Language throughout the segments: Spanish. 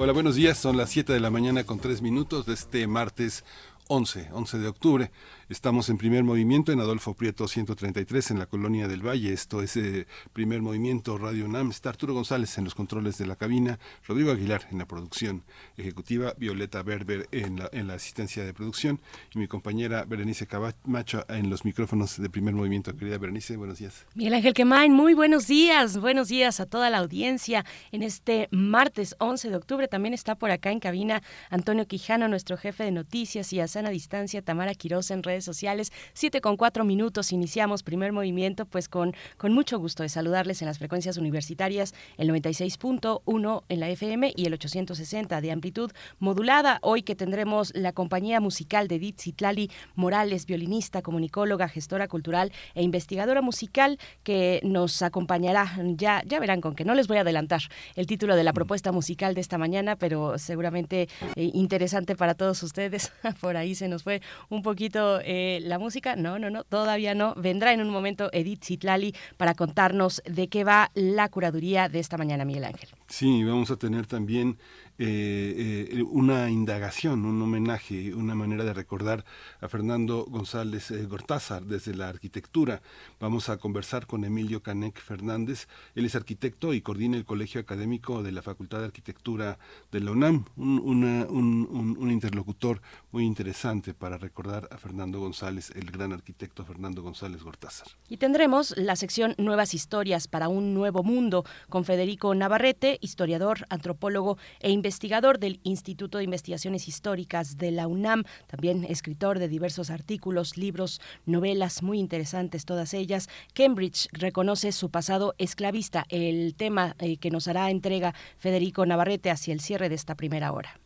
Hola, buenos días. Son las 7 de la mañana con 3 minutos de este martes 11, 11 de octubre. Estamos en primer movimiento en Adolfo Prieto 133 en la colonia del Valle. Esto es eh, primer movimiento Radio UNAM. Está Arturo González en los controles de la cabina, Rodrigo Aguilar en la producción ejecutiva, Violeta Berber en la, en la asistencia de producción y mi compañera Berenice Camacho en los micrófonos de primer movimiento. Querida Berenice, buenos días. Miguel Ángel Quemain, muy buenos días. Buenos días a toda la audiencia en este martes 11 de octubre. También está por acá en cabina Antonio Quijano, nuestro jefe de noticias, y a sana distancia Tamara Quiroz en redes sociales. Siete con cuatro minutos iniciamos primer movimiento, pues con, con mucho gusto de saludarles en las frecuencias universitarias, el 96.1 en la FM y el 860 de amplitud modulada. Hoy que tendremos la compañía musical de Edith Citlali Morales, violinista, comunicóloga, gestora cultural e investigadora musical que nos acompañará. Ya, ya verán con que no les voy a adelantar el título de la propuesta musical de esta mañana, pero seguramente eh, interesante para todos ustedes. Por ahí se nos fue un poquito eh, la música, no, no, no, todavía no. Vendrá en un momento Edith Zitlali para contarnos de qué va la curaduría de esta mañana, Miguel Ángel. Sí, vamos a tener también eh, eh, una indagación, un homenaje, una manera de recordar a Fernando González eh, Gortázar desde la arquitectura. Vamos a conversar con Emilio Canek Fernández. Él es arquitecto y coordina el Colegio Académico de la Facultad de Arquitectura de la UNAM, un, un interlocutor muy interesante para recordar a Fernando González, el gran arquitecto Fernando González Gortázar. Y tendremos la sección Nuevas Historias para un Nuevo Mundo con Federico Navarrete, historiador, antropólogo e investigador investigador del Instituto de Investigaciones Históricas de la UNAM, también escritor de diversos artículos, libros, novelas muy interesantes todas ellas. Cambridge reconoce su pasado esclavista, el tema eh, que nos hará entrega Federico Navarrete hacia el cierre de esta primera hora.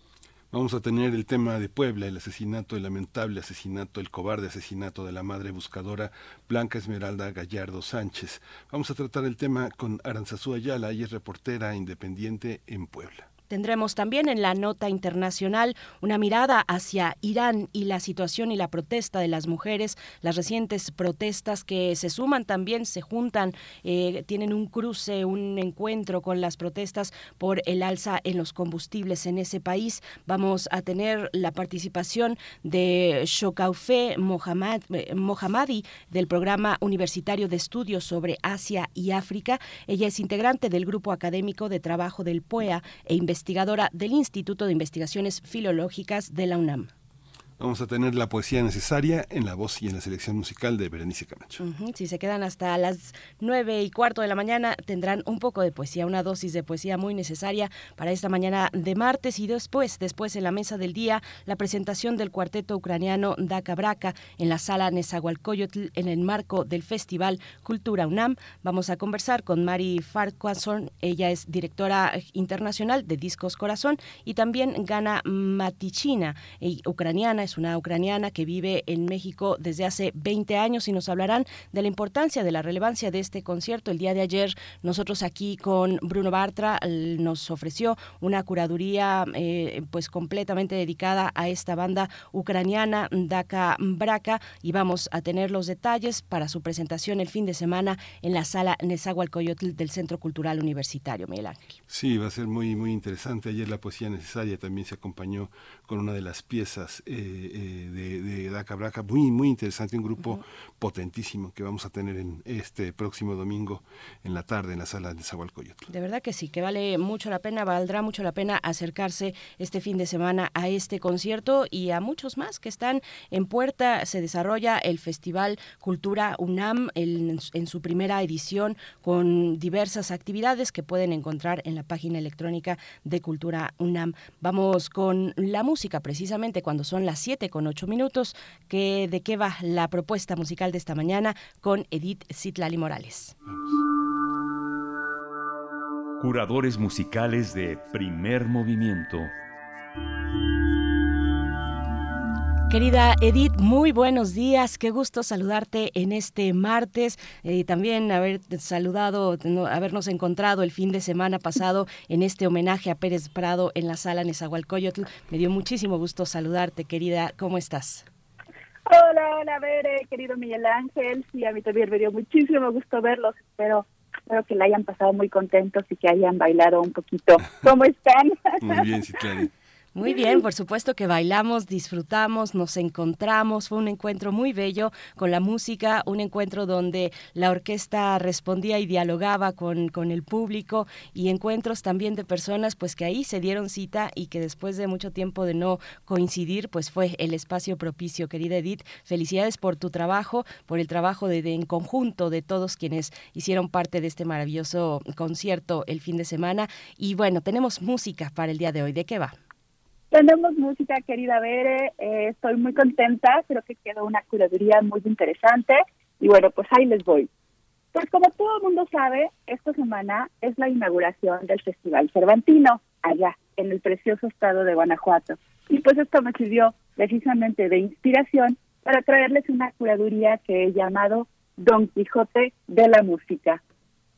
Vamos a tener el tema de Puebla, el asesinato, el lamentable asesinato, el cobarde asesinato de la madre buscadora Blanca Esmeralda Gallardo Sánchez. Vamos a tratar el tema con Aranzazú Ayala, ella es reportera independiente en Puebla. Tendremos también en la nota internacional una mirada hacia Irán y la situación y la protesta de las mujeres, las recientes protestas que se suman también, se juntan, eh, tienen un cruce, un encuentro con las protestas por el alza en los combustibles en ese país. Vamos a tener la participación de Shokaufe eh, Mohammadi del programa universitario de estudios sobre Asia y África. Ella es integrante del grupo académico de trabajo del PUEA e investigadora investigadora del Instituto de Investigaciones Filológicas de la UNAM. Vamos a tener la poesía necesaria en la voz y en la selección musical de Berenice Camacho. Si se quedan hasta las nueve y cuarto de la mañana, tendrán un poco de poesía, una dosis de poesía muy necesaria para esta mañana de martes y después, después en la mesa del día, la presentación del cuarteto ucraniano Daka Braka en la sala Nezahualcóyotl en el marco del Festival Cultura UNAM. Vamos a conversar con Mari Farquharson, ella es directora internacional de Discos Corazón y también Gana Matichina, eh, una ucraniana que vive en México desde hace 20 años y nos hablarán de la importancia, de la relevancia de este concierto. El día de ayer nosotros aquí con Bruno Bartra nos ofreció una curaduría eh, pues completamente dedicada a esta banda ucraniana Daka Braka y vamos a tener los detalles para su presentación el fin de semana en la sala Nezahualcóyotl del Centro Cultural Universitario, Miguel Ángel. Sí, va a ser muy, muy interesante. Ayer la poesía necesaria también se acompañó con una de las piezas eh, eh, de, de Daca Braca, muy, muy interesante, un grupo potentísimo que vamos a tener en este próximo domingo en la tarde en la sala de Zahualcoyotl. De verdad que sí, que vale mucho la pena, valdrá mucho la pena acercarse este fin de semana a este concierto y a muchos más que están en puerta. Se desarrolla el Festival Cultura UNAM en, en su primera edición con diversas actividades que pueden encontrar en la página electrónica de Cultura UNAM. Vamos con la música precisamente cuando son las 7 con 8 minutos, que, de qué va la propuesta musical de esta mañana con Edith Zitlali Morales. Curadores musicales de primer movimiento. Querida Edith, muy buenos días. Qué gusto saludarte en este martes. y eh, también haber saludado, habernos encontrado el fin de semana pasado en este homenaje a Pérez Prado en la sala Nezahualcóyotl. Me dio muchísimo gusto saludarte, querida. ¿Cómo estás? Hola, hola, Bere, querido Miguel Ángel. Sí, a mí también me dio muchísimo gusto verlos. Espero, espero que la hayan pasado muy contentos y que hayan bailado un poquito. ¿Cómo están? Muy bien, sí, claro. Muy bien, por supuesto que bailamos, disfrutamos, nos encontramos, fue un encuentro muy bello con la música, un encuentro donde la orquesta respondía y dialogaba con, con el público y encuentros también de personas pues que ahí se dieron cita y que después de mucho tiempo de no coincidir pues fue el espacio propicio. Querida Edith, felicidades por tu trabajo, por el trabajo de, de en conjunto de todos quienes hicieron parte de este maravilloso concierto el fin de semana y bueno, tenemos música para el día de hoy. ¿De qué va? Tenemos música, querida Bere, eh, estoy muy contenta, creo que quedó una curaduría muy interesante y bueno, pues ahí les voy. Pues como todo el mundo sabe, esta semana es la inauguración del Festival Cervantino, allá, en el precioso estado de Guanajuato. Y pues esto me sirvió precisamente de inspiración para traerles una curaduría que he llamado Don Quijote de la Música.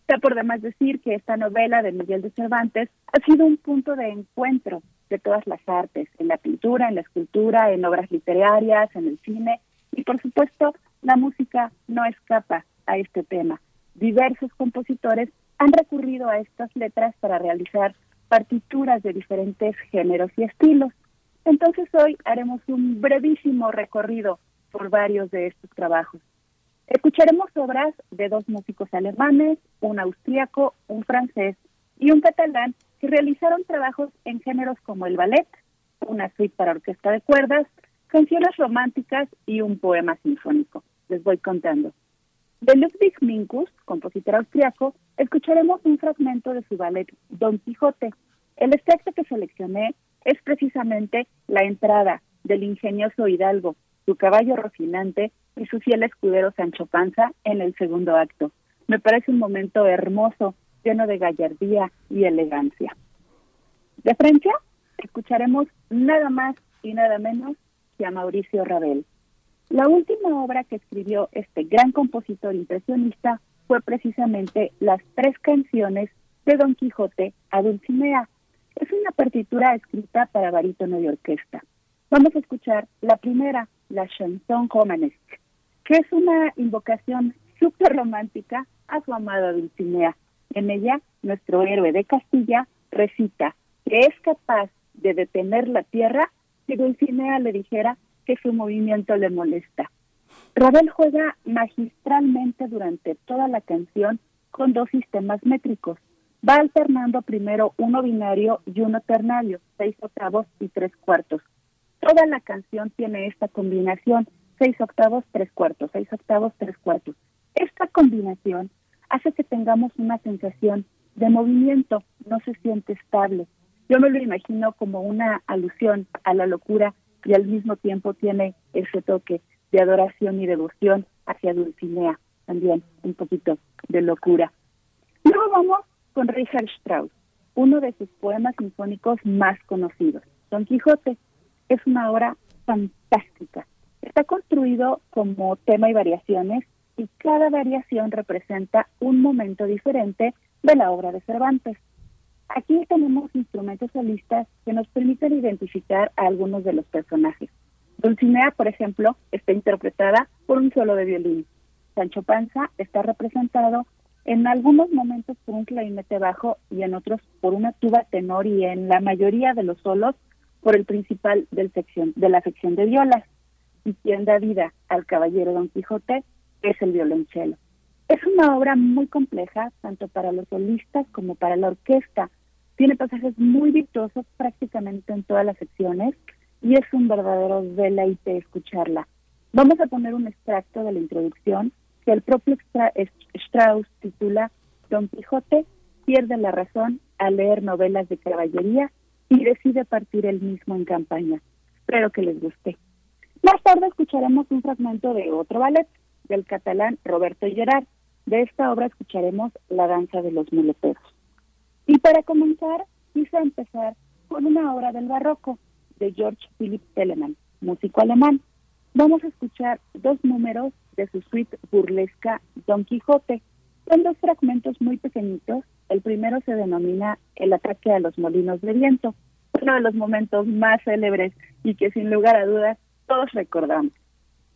Está por demás decir que esta novela de Miguel de Cervantes ha sido un punto de encuentro de todas las artes, en la pintura, en la escultura, en obras literarias, en el cine y por supuesto la música no escapa a este tema. Diversos compositores han recurrido a estas letras para realizar partituras de diferentes géneros y estilos. Entonces hoy haremos un brevísimo recorrido por varios de estos trabajos. Escucharemos obras de dos músicos alemanes, un austríaco, un francés y un catalán realizaron trabajos en géneros como el ballet, una suite para orquesta de cuerdas, canciones románticas y un poema sinfónico. Les voy contando. De Ludwig Minkus, compositor austriaco, escucharemos un fragmento de su ballet Don Quijote. El extracto que seleccioné es precisamente la entrada del ingenioso Hidalgo, su caballo rocinante y su fiel escudero Sancho Panza en el segundo acto. Me parece un momento hermoso lleno de gallardía y elegancia. De Francia, escucharemos nada más y nada menos que a Mauricio Ravel. La última obra que escribió este gran compositor impresionista fue precisamente las tres canciones de Don Quijote a Dulcinea. Es una partitura escrita para barítono y orquesta. Vamos a escuchar la primera, la chanson romanesque, que es una invocación súper romántica a su amada Dulcinea, en ella, nuestro héroe de Castilla recita que es capaz de detener la tierra si Dulcinea le dijera que su movimiento le molesta. Ravel juega magistralmente durante toda la canción con dos sistemas métricos. Va alternando primero uno binario y uno ternario, seis octavos y tres cuartos. Toda la canción tiene esta combinación, seis octavos, tres cuartos, seis octavos, tres cuartos. Esta combinación hace que tengamos una sensación de movimiento, no se siente estable. Yo me lo imagino como una alusión a la locura y al mismo tiempo tiene ese toque de adoración y devoción hacia Dulcinea, también un poquito de locura. Luego vamos con Richard Strauss, uno de sus poemas sinfónicos más conocidos. Don Quijote es una obra fantástica. Está construido como tema y variaciones y cada variación representa un momento diferente de la obra de Cervantes. Aquí tenemos instrumentos solistas que nos permiten identificar a algunos de los personajes. Dulcinea, por ejemplo, está interpretada por un solo de violín. Sancho Panza está representado en algunos momentos por un clarinete bajo y en otros por una tuba tenor y en la mayoría de los solos por el principal del de la sección de violas. Y quien da vida al caballero Don Quijote es el violonchelo. Es una obra muy compleja, tanto para los solistas como para la orquesta. Tiene pasajes muy virtuosos prácticamente en todas las secciones y es un verdadero deleite escucharla. Vamos a poner un extracto de la introducción que el propio Strauss titula Don Quijote pierde la razón al leer novelas de caballería y decide partir él mismo en campaña. Espero que les guste. Más tarde escucharemos un fragmento de otro ballet, del catalán Roberto Gerard. De esta obra escucharemos La danza de los muleteros. Y para comenzar, quise empezar con una obra del barroco de George Philipp Telemann, músico alemán. vamos a escuchar dos números de su suite burlesca Don Quijote. Son dos fragmentos muy pequeñitos. El primero se denomina El ataque a los molinos de viento, uno de los momentos más célebres y que sin lugar a dudas todos recordamos.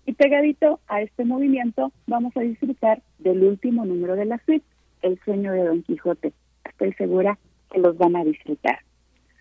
Y pegadito a este movimiento vamos a disfrutar del último número de la suite, El sueño de Don Quijote. Estoy segura que los van a disfrutar.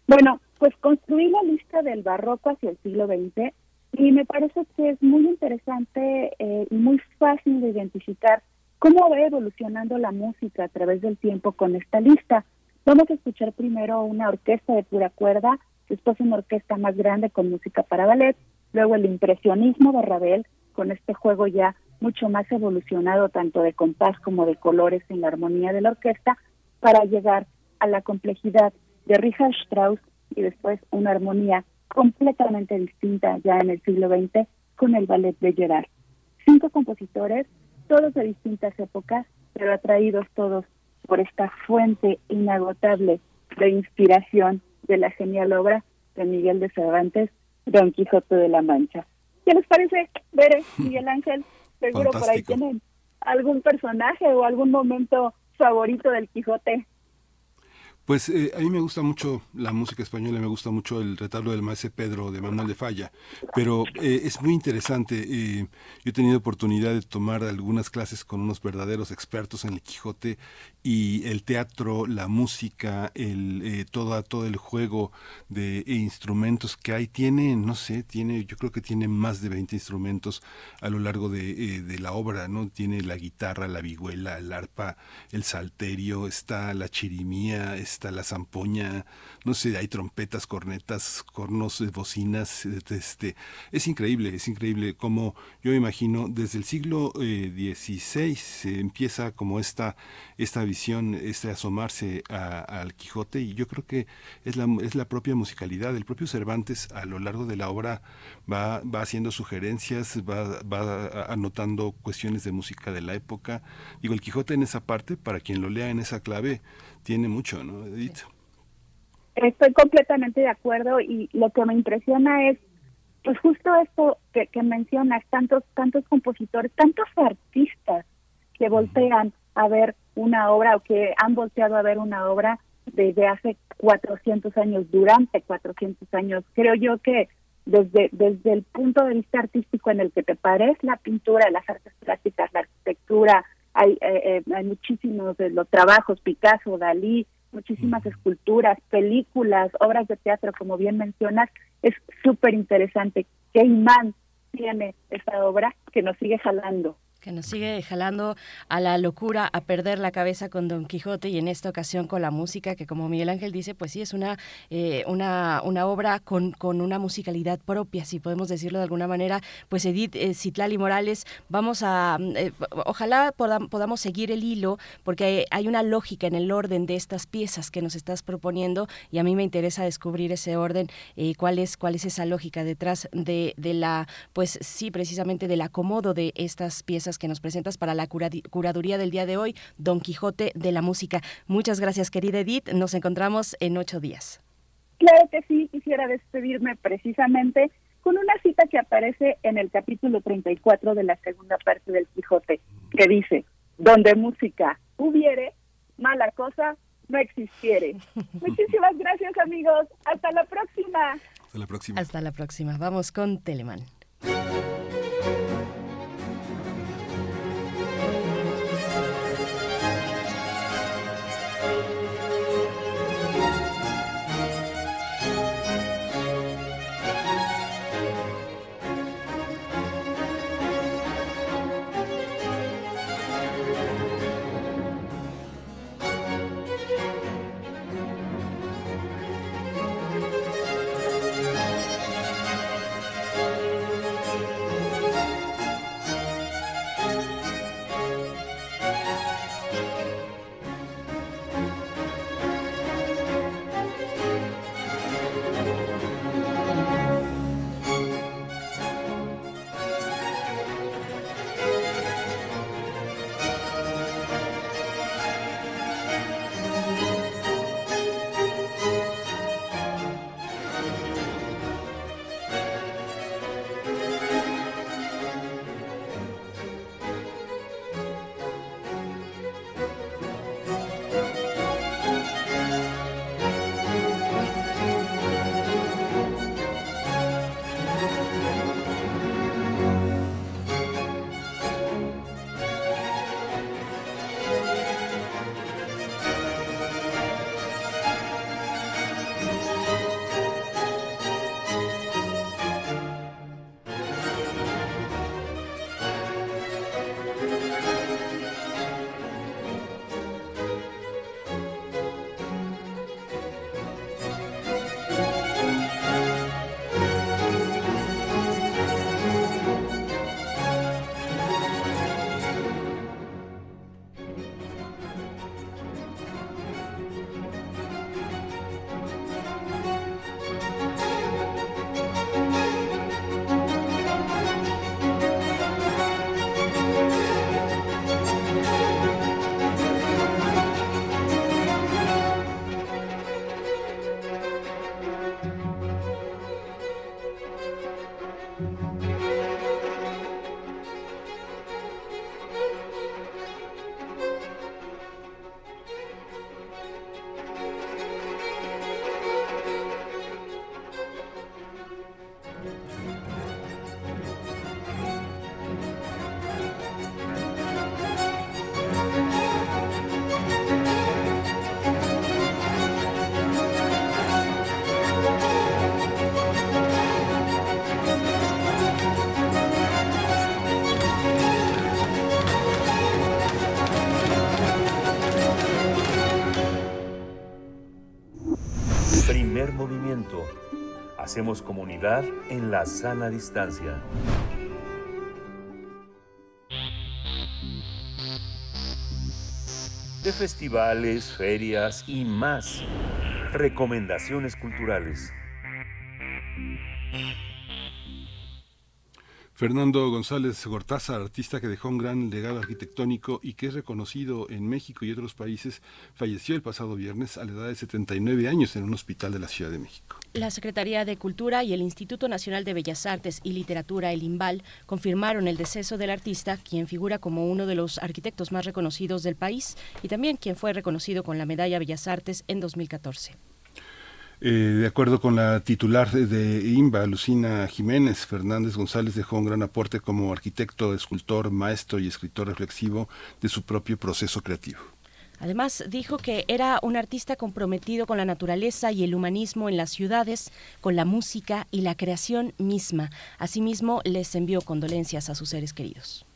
Bueno, pues construí la lista del barroco hacia el siglo XX y me parece que es muy interesante eh, y muy fácil de identificar cómo va evolucionando la música a través del tiempo con esta lista. Vamos a escuchar primero una orquesta de pura cuerda, después una orquesta más grande con música para ballet, luego el impresionismo de Ravel con este juego ya mucho más evolucionado tanto de compás como de colores en la armonía de la orquesta para llegar a la complejidad de Richard Strauss y después una armonía completamente distinta ya en el siglo XX con el ballet de Gerard. Cinco compositores, todos de distintas épocas, pero atraídos todos por esta fuente inagotable de inspiración de la genial obra de Miguel de Cervantes, Don Quijote de la Mancha. ¿Qué les parece, Bere, Miguel Ángel? Seguro por ahí tienen algún personaje o algún momento favorito del Quijote. Pues eh, a mí me gusta mucho la música española, me gusta mucho el retablo del maese Pedro de Manuel de Falla, pero eh, es muy interesante. Eh, yo he tenido oportunidad de tomar algunas clases con unos verdaderos expertos en el Quijote y el teatro, la música, el todo, todo el juego de instrumentos que hay tiene, no sé, tiene, yo creo que tiene más de 20 instrumentos a lo largo de, de la obra, ¿no? Tiene la guitarra, la vihuela, el arpa, el salterio, está la chirimía, está la zampoña, no sé, hay trompetas, cornetas, cornos, eh, bocinas, este, es increíble, es increíble como yo imagino desde el siglo XVI se empieza como esta, esta visión, este asomarse al Quijote y yo creo que es la, es la propia musicalidad, el propio Cervantes a lo largo de la obra va, va haciendo sugerencias, va, va anotando cuestiones de música de la época. Digo, el Quijote en esa parte, para quien lo lea en esa clave, tiene mucho, ¿no, Edith? Estoy completamente de acuerdo y lo que me impresiona es pues justo esto que, mencionas, tantos, tantos compositores, tantos artistas que voltean a ver una obra o que han volteado a ver una obra desde hace 400 años, durante 400 años. Creo yo que desde, desde el punto de vista artístico en el que te pares, la pintura, las artes plásticas, la arquitectura, hay, eh, eh, hay muchísimos de los trabajos, Picasso, Dalí, muchísimas esculturas, películas, obras de teatro, como bien mencionas, es súper interesante. ¿Qué imán tiene esta obra que nos sigue jalando? Que nos sigue jalando a la locura, a perder la cabeza con Don Quijote y en esta ocasión con la música, que como Miguel Ángel dice, pues sí, es una, eh, una, una obra con, con una musicalidad propia, si podemos decirlo de alguna manera. Pues Edith eh, Citlali Morales, vamos a, eh, ojalá podamos seguir el hilo, porque hay una lógica en el orden de estas piezas que nos estás proponiendo y a mí me interesa descubrir ese orden, cuál, es, cuál es esa lógica detrás de, de la, pues sí, precisamente del acomodo de estas piezas que nos presentas para la curaduría del día de hoy, Don Quijote de la Música. Muchas gracias, querida Edith. Nos encontramos en ocho días. Claro que sí, quisiera despedirme precisamente con una cita que aparece en el capítulo 34 de la segunda parte del Quijote, que dice, donde música hubiere, mala cosa no existiere. Muchísimas gracias amigos, hasta la próxima. Hasta la próxima. Hasta la próxima. Vamos con Telemann. Hacemos comunidad en la sana distancia. De festivales, ferias y más. Recomendaciones culturales. Fernando González Gortaza, artista que dejó un gran legado arquitectónico y que es reconocido en México y otros países, falleció el pasado viernes a la edad de 79 años en un hospital de la Ciudad de México. La Secretaría de Cultura y el Instituto Nacional de Bellas Artes y Literatura, el IMBAL, confirmaron el deceso del artista, quien figura como uno de los arquitectos más reconocidos del país y también quien fue reconocido con la Medalla Bellas Artes en 2014. Eh, de acuerdo con la titular de IMBA, Lucina Jiménez, Fernández González dejó un gran aporte como arquitecto, escultor, maestro y escritor reflexivo de su propio proceso creativo. Además, dijo que era un artista comprometido con la naturaleza y el humanismo en las ciudades, con la música y la creación misma. Asimismo, les envió condolencias a sus seres queridos.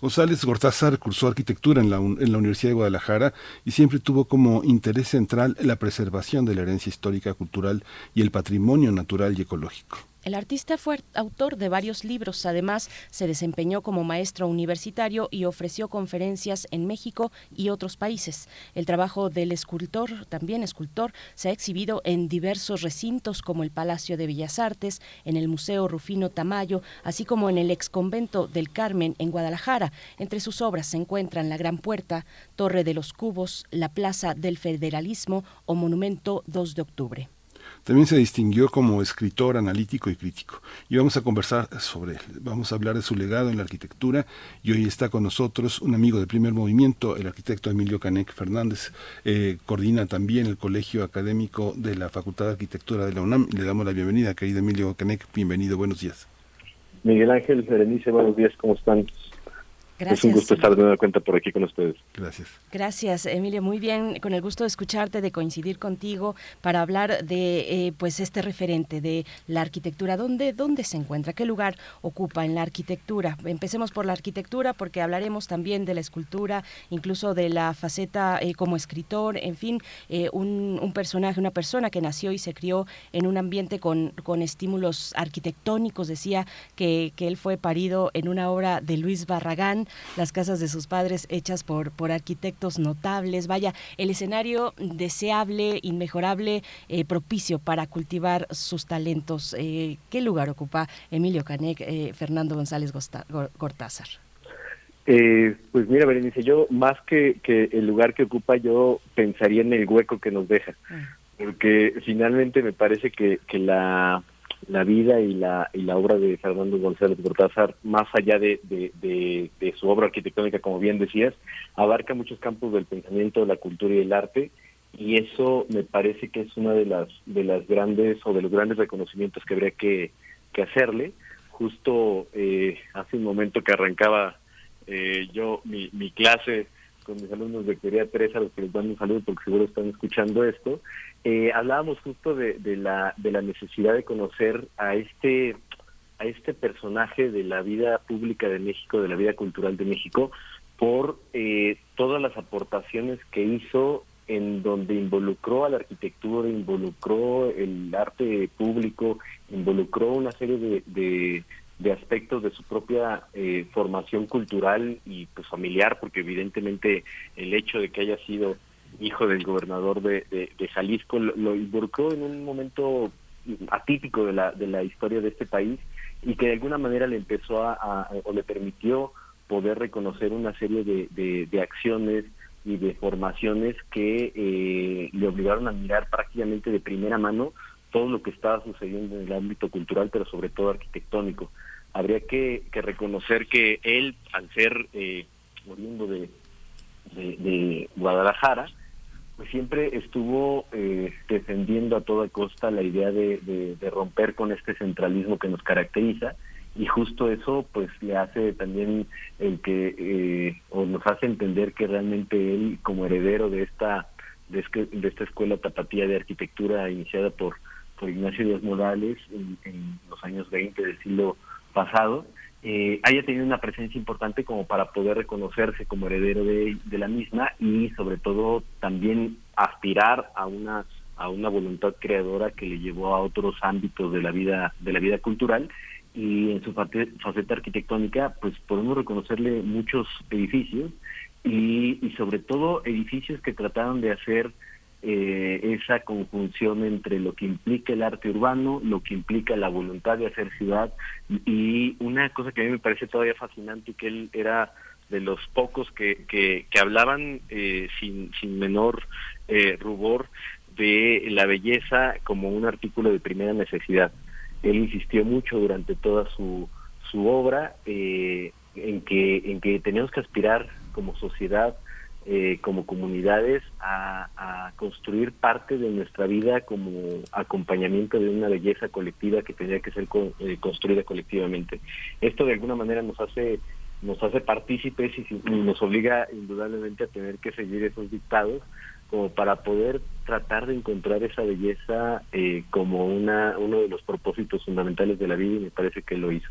González Gortázar cursó arquitectura en la, en la, Universidad de Guadalajara y siempre tuvo como interés central la preservación de la herencia histórica, cultural y el patrimonio natural y ecológico. El artista fue autor de varios libros, además se desempeñó como maestro universitario y ofreció conferencias en México y otros países. El trabajo del escultor, también escultor, se ha exhibido en diversos recintos como el Palacio de Bellas Artes, en el Museo Rufino Tamayo, así como en el exconvento del Carmen en Guadalajara. Entre sus obras se encuentran La Gran Puerta, Torre de los Cubos, la Plaza del Federalismo o Monumento 2 de Octubre. También se distinguió como escritor, analítico y crítico. Y vamos a conversar sobre él, vamos a hablar de su legado en la arquitectura y hoy está con nosotros un amigo del primer movimiento, el arquitecto Emilio Canec Fernández, eh, coordina también el Colegio Académico de la Facultad de Arquitectura de la UNAM. Le damos la bienvenida, querido Emilio Canec, bienvenido, buenos días. Miguel Ángel, Berenice, buenos días, ¿cómo están? Gracias. Es un gusto estar de nueva cuenta por aquí con ustedes. Gracias. Gracias, Emilio. Muy bien, con el gusto de escucharte, de coincidir contigo para hablar de eh, pues este referente de la arquitectura. ¿Dónde, ¿Dónde se encuentra? ¿Qué lugar ocupa en la arquitectura? Empecemos por la arquitectura porque hablaremos también de la escultura, incluso de la faceta eh, como escritor, en fin, eh, un, un, personaje, una persona que nació y se crió en un ambiente con, con estímulos arquitectónicos. Decía que, que él fue parido en una obra de Luis Barragán las casas de sus padres hechas por, por arquitectos notables. Vaya, el escenario deseable, inmejorable, eh, propicio para cultivar sus talentos. Eh, ¿Qué lugar ocupa Emilio Canec, eh, Fernando González Gortázar? pues mira, Berenice, yo más que, que el lugar que ocupa, yo pensaría en el hueco que nos deja. Ah. Porque finalmente me parece que, que la la vida y la, y la obra de Fernando González Cortázar, más allá de, de, de, su obra arquitectónica, como bien decías, abarca muchos campos del pensamiento, la cultura y el arte, y eso me parece que es una de las, de las grandes o de los grandes reconocimientos que habría que, que hacerle. Justo eh, hace un momento que arrancaba eh, yo mi, clase con mis alumnos de Teoría 3, a los que les mando un saludo porque seguro están escuchando esto, eh, hablábamos justo de, de, la, de la necesidad de conocer a este, a este personaje de la vida pública de México, de la vida cultural de México, por eh, todas las aportaciones que hizo en donde involucró a la arquitectura, involucró el arte público, involucró una serie de, de, aspectos de su propia eh, formación cultural y pues familiar, porque evidentemente el hecho de que haya sido hijo del gobernador de, Jalisco, lo, involucró en un momento atípico de la, de la historia de este país y que de alguna manera le empezó a, o le permitió poder reconocer una serie de, de, acciones y de formaciones que eh, le obligaron a mirar prácticamente de primera mano todo lo que estaba sucediendo en el ámbito cultural, pero sobre todo arquitectónico. Habría que, reconocer que él, al ser eh, oriundo de, de, Guadalajara, pues siempre estuvo eh, defendiendo a toda costa la idea de, romper con este centralismo que nos caracteriza y justo eso pues le hace también el que eh, o nos hace entender que realmente él como heredero de esta de, de esta escuela tapatía de arquitectura iniciada por por Ignacio Díaz Morales en, los años 20 del siglo pasado, eh, haya tenido una presencia importante como para poder reconocerse como heredero de, la misma y sobre todo también aspirar a una a una voluntad creadora que le llevó a otros ámbitos de la vida de la vida cultural. Y en su faceta arquitectónica pues podemos reconocerle muchos edificios y, y sobre todo edificios que trataron de hacer eh, esa conjunción entre lo que implica el arte urbano, lo que implica la voluntad de hacer ciudad y una cosa que a mí me parece todavía fascinante que él era de los pocos que, que, hablaban eh, sin, sin menor eh, rubor de la belleza como un artículo de primera necesidad. Él insistió mucho durante toda su, su obra eh, en, que, en que tenemos que aspirar como sociedad eh, como comunidades a, construir parte de nuestra vida como acompañamiento de una belleza colectiva que tendría que ser eh, construida colectivamente. Esto de alguna manera nos hace nos hace partícipes y, nos obliga indudablemente a tener que seguir esos dictados como para poder tratar de encontrar esa belleza eh, como una uno de los propósitos fundamentales de la vida y me parece que lo hizo.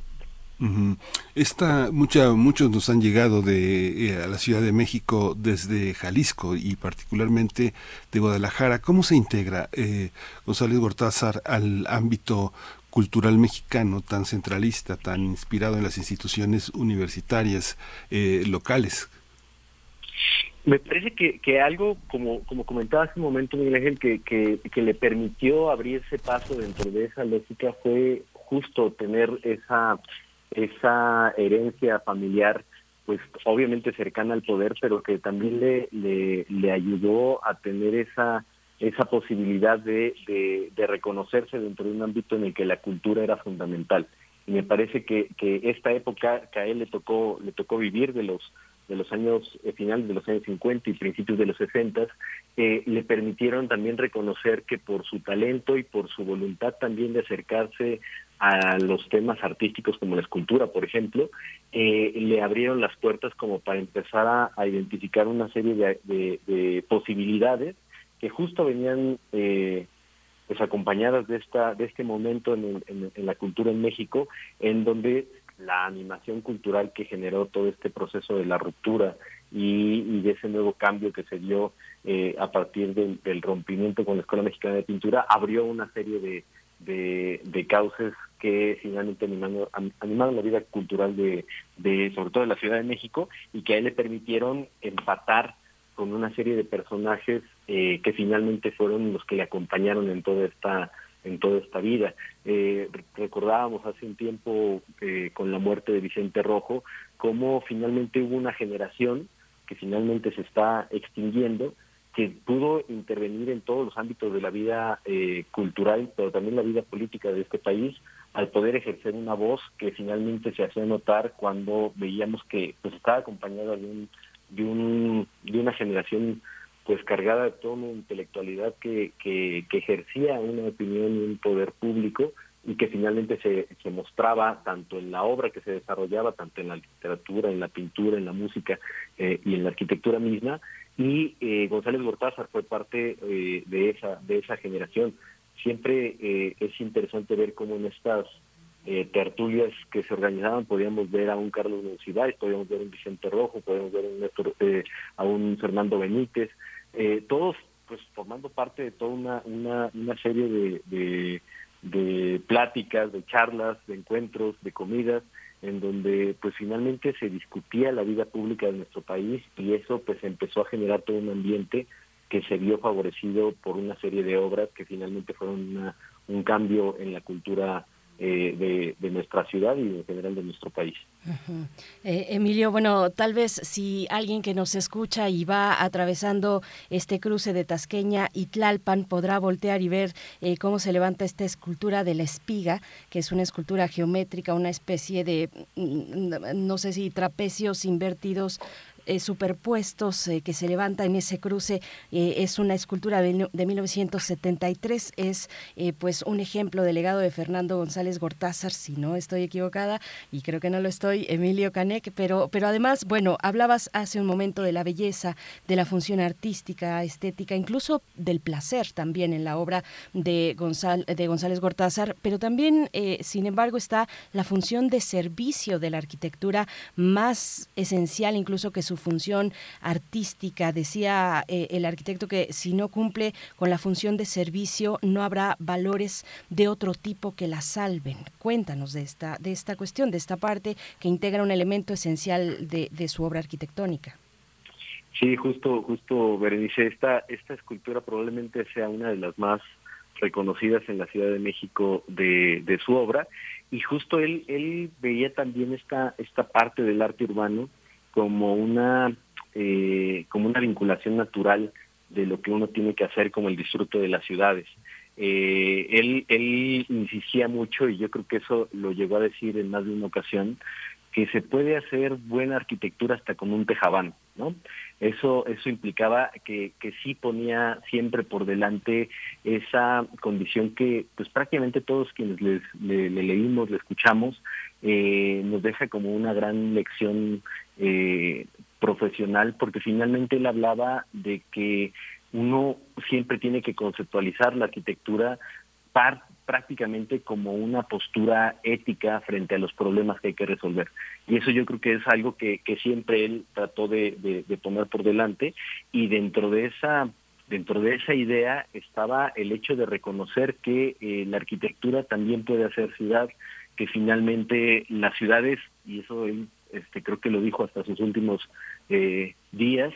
Esta, mucha, muchos nos han llegado de, eh, a la Ciudad de México desde Jalisco y particularmente de Guadalajara. ¿Cómo se integra eh, González Gortázar al ámbito cultural mexicano tan centralista, tan inspirado en las instituciones universitarias eh, locales? Me parece que, que algo, como, como comentaba hace un momento Miguel Ángel, que, que, que le permitió abrirse paso dentro de esa lógica fue justo tener esa esa herencia familiar pues obviamente cercana al poder, pero que también le, le, ayudó a tener esa esa posibilidad de, de, reconocerse dentro de un ámbito en el que la cultura era fundamental. Y me parece que, que esta época que a él le tocó, le tocó vivir de los de los años eh, finales de los años 50 y principios de los 60 eh, le permitieron también reconocer que por su talento y por su voluntad también de acercarse a los temas artísticos como la escultura, por ejemplo, eh, le abrieron las puertas como para empezar a, identificar una serie de, posibilidades que justo venían eh, pues acompañadas de esta de este momento en, la cultura en México, en donde la animación cultural que generó todo este proceso de la ruptura y, de ese nuevo cambio que se dio eh, a partir del, del rompimiento con la Escuela Mexicana de Pintura abrió una serie de, de, de que finalmente animaron, la vida cultural de, de, sobre todo de la Ciudad de México, y que a él le permitieron empatar con una serie de personajes eh, que finalmente fueron los que le acompañaron en toda esta en toda esta vida. Eh, recordábamos hace un tiempo eh, con la muerte de Vicente Rojo cómo finalmente hubo una generación que finalmente se está extinguiendo que pudo intervenir en todos los ámbitos de la vida eh, cultural, pero también la vida política de este país, al poder ejercer una voz que finalmente se hacía notar cuando veíamos que pues estaba acompañada de un de un de una generación pues cargada de toda una intelectualidad que, que, ejercía una opinión y un poder público y que finalmente se, se mostraba tanto en la obra que se desarrollaba, tanto en la literatura, en la pintura, en la música eh, y en la arquitectura misma, y eh, González Gortázar fue parte eh, de esa de esa generación. Siempre eh, es interesante ver cómo en estas tertulias que se organizaban podíamos ver a un Carlos Monsiváis, podíamos ver a un Vicente Rojo, podíamos ver a un, Fernando Benítez, todos pues formando parte de toda una, una, una serie de, de, de pláticas, de charlas, de encuentros, de comidas, en donde pues finalmente se discutía la vida pública de nuestro país y eso pues empezó a generar todo un ambiente que se vio favorecido por una serie de obras que finalmente fueron una, un cambio en la cultura de, nuestra ciudad y en general de nuestro país. Eh, Emilio, bueno, tal vez si alguien que nos escucha y va atravesando este cruce de Tasqueña y Tlalpan podrá voltear y ver eh, cómo se levanta esta escultura de la espiga, que es una escultura geométrica, una especie de, mm, no sé si trapecios invertidos eh, superpuestos eh, que se levanta en ese cruce. Eh, es una escultura de, 1973, es pues un ejemplo del legado de Fernando González Gortázar, si no estoy equivocada, y creo que no lo estoy, Emilio Canek, pero, pero además, bueno, hablabas hace un momento de la belleza, de la función artística, estética, incluso del placer también en la obra de, de González Gortázar, pero también, sin embargo, está la función de servicio de la arquitectura más esencial incluso que su función artística. Decía eh, el arquitecto que si no cumple con la función de servicio, no habrá valores de otro tipo que la salven. Cuéntanos de esta, de esta cuestión, de esta parte que integra un elemento esencial de, su obra arquitectónica. Sí, justo, justo, Berenice, esta, esta escultura probablemente sea una de las más reconocidas en la Ciudad de México de, de su obra y justo él, él veía también esta, esta parte del arte urbano como una eh, como una vinculación natural de lo que uno tiene que hacer como el disfrute de las ciudades. Eh, él, él insistía mucho, y yo creo que eso lo llegó a decir en más de una ocasión, que se puede hacer buena arquitectura hasta con un tejabán, ¿no? Eso, eso implicaba que, que sí ponía siempre por delante esa condición que pues prácticamente todos quienes le, leímos, le escuchamos, eh, nos deja como una gran lección eh, profesional, porque finalmente él hablaba de que uno siempre tiene que conceptualizar la arquitectura prácticamente como una postura ética frente a los problemas que hay que resolver. Y eso yo creo que es algo que, siempre él trató de, poner por delante y dentro de esa dentro de esa idea estaba el hecho de reconocer que eh, la arquitectura también puede hacer ciudad, que finalmente las ciudades, y eso él este, creo que lo dijo hasta sus últimos eh, días,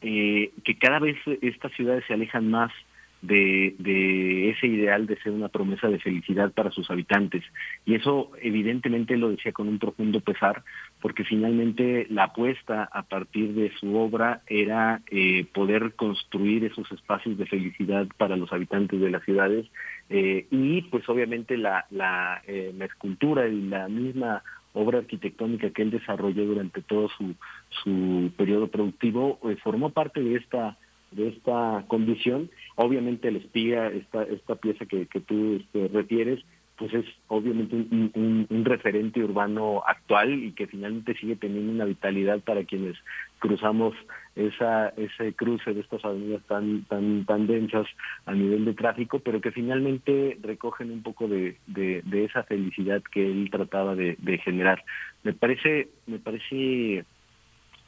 eh, que cada vez estas ciudades se alejan más de, ese ideal de ser una promesa de felicidad para sus habitantes. Y eso evidentemente lo decía con un profundo pesar, porque finalmente la apuesta a partir de su obra era eh, poder construir esos espacios de felicidad para los habitantes de las ciudades y pues obviamente la, la escultura y la misma obra arquitectónica que él desarrolló durante todo su, su periodo productivo, eh, formó parte de esta de esta condición. Obviamente el espiga, esta, esta pieza que, que tú este, refieres, pues es obviamente un, referente urbano actual y que finalmente sigue teniendo una vitalidad para quienes cruzamos esa ese cruce de estas avenidas tan tan tan densas a nivel de tráfico, pero que finalmente recogen un poco de, de, esa felicidad que él trataba de, de generar. Me parece me parece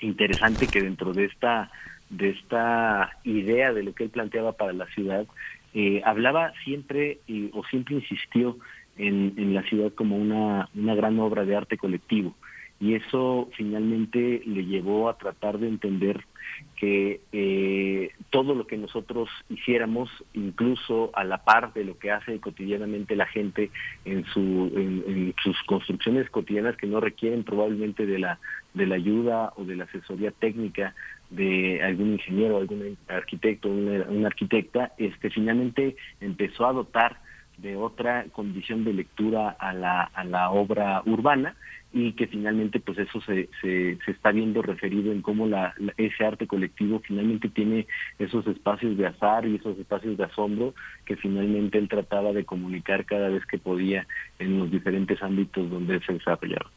interesante que dentro de esta de esta idea de lo que él planteaba para la ciudad eh, hablaba siempre o siempre insistió en, en la ciudad como una, una gran obra de arte colectivo. Y eso finalmente le llevó a tratar de entender que eh, todo lo que nosotros hiciéramos, incluso a la par de lo que hace cotidianamente la gente en, su, en, sus construcciones cotidianas que no requieren probablemente de la, de la ayuda o de la asesoría técnica de algún ingeniero, algún arquitecto, una, una arquitecta, este finalmente empezó a dotar de otra condición de lectura a la, a la obra urbana y que finalmente pues eso se, se, se está viendo referido en cómo la, ese arte colectivo finalmente tiene esos espacios de azar y esos espacios de asombro que finalmente él trataba de comunicar cada vez que podía en los diferentes ámbitos donde se desarrollaba.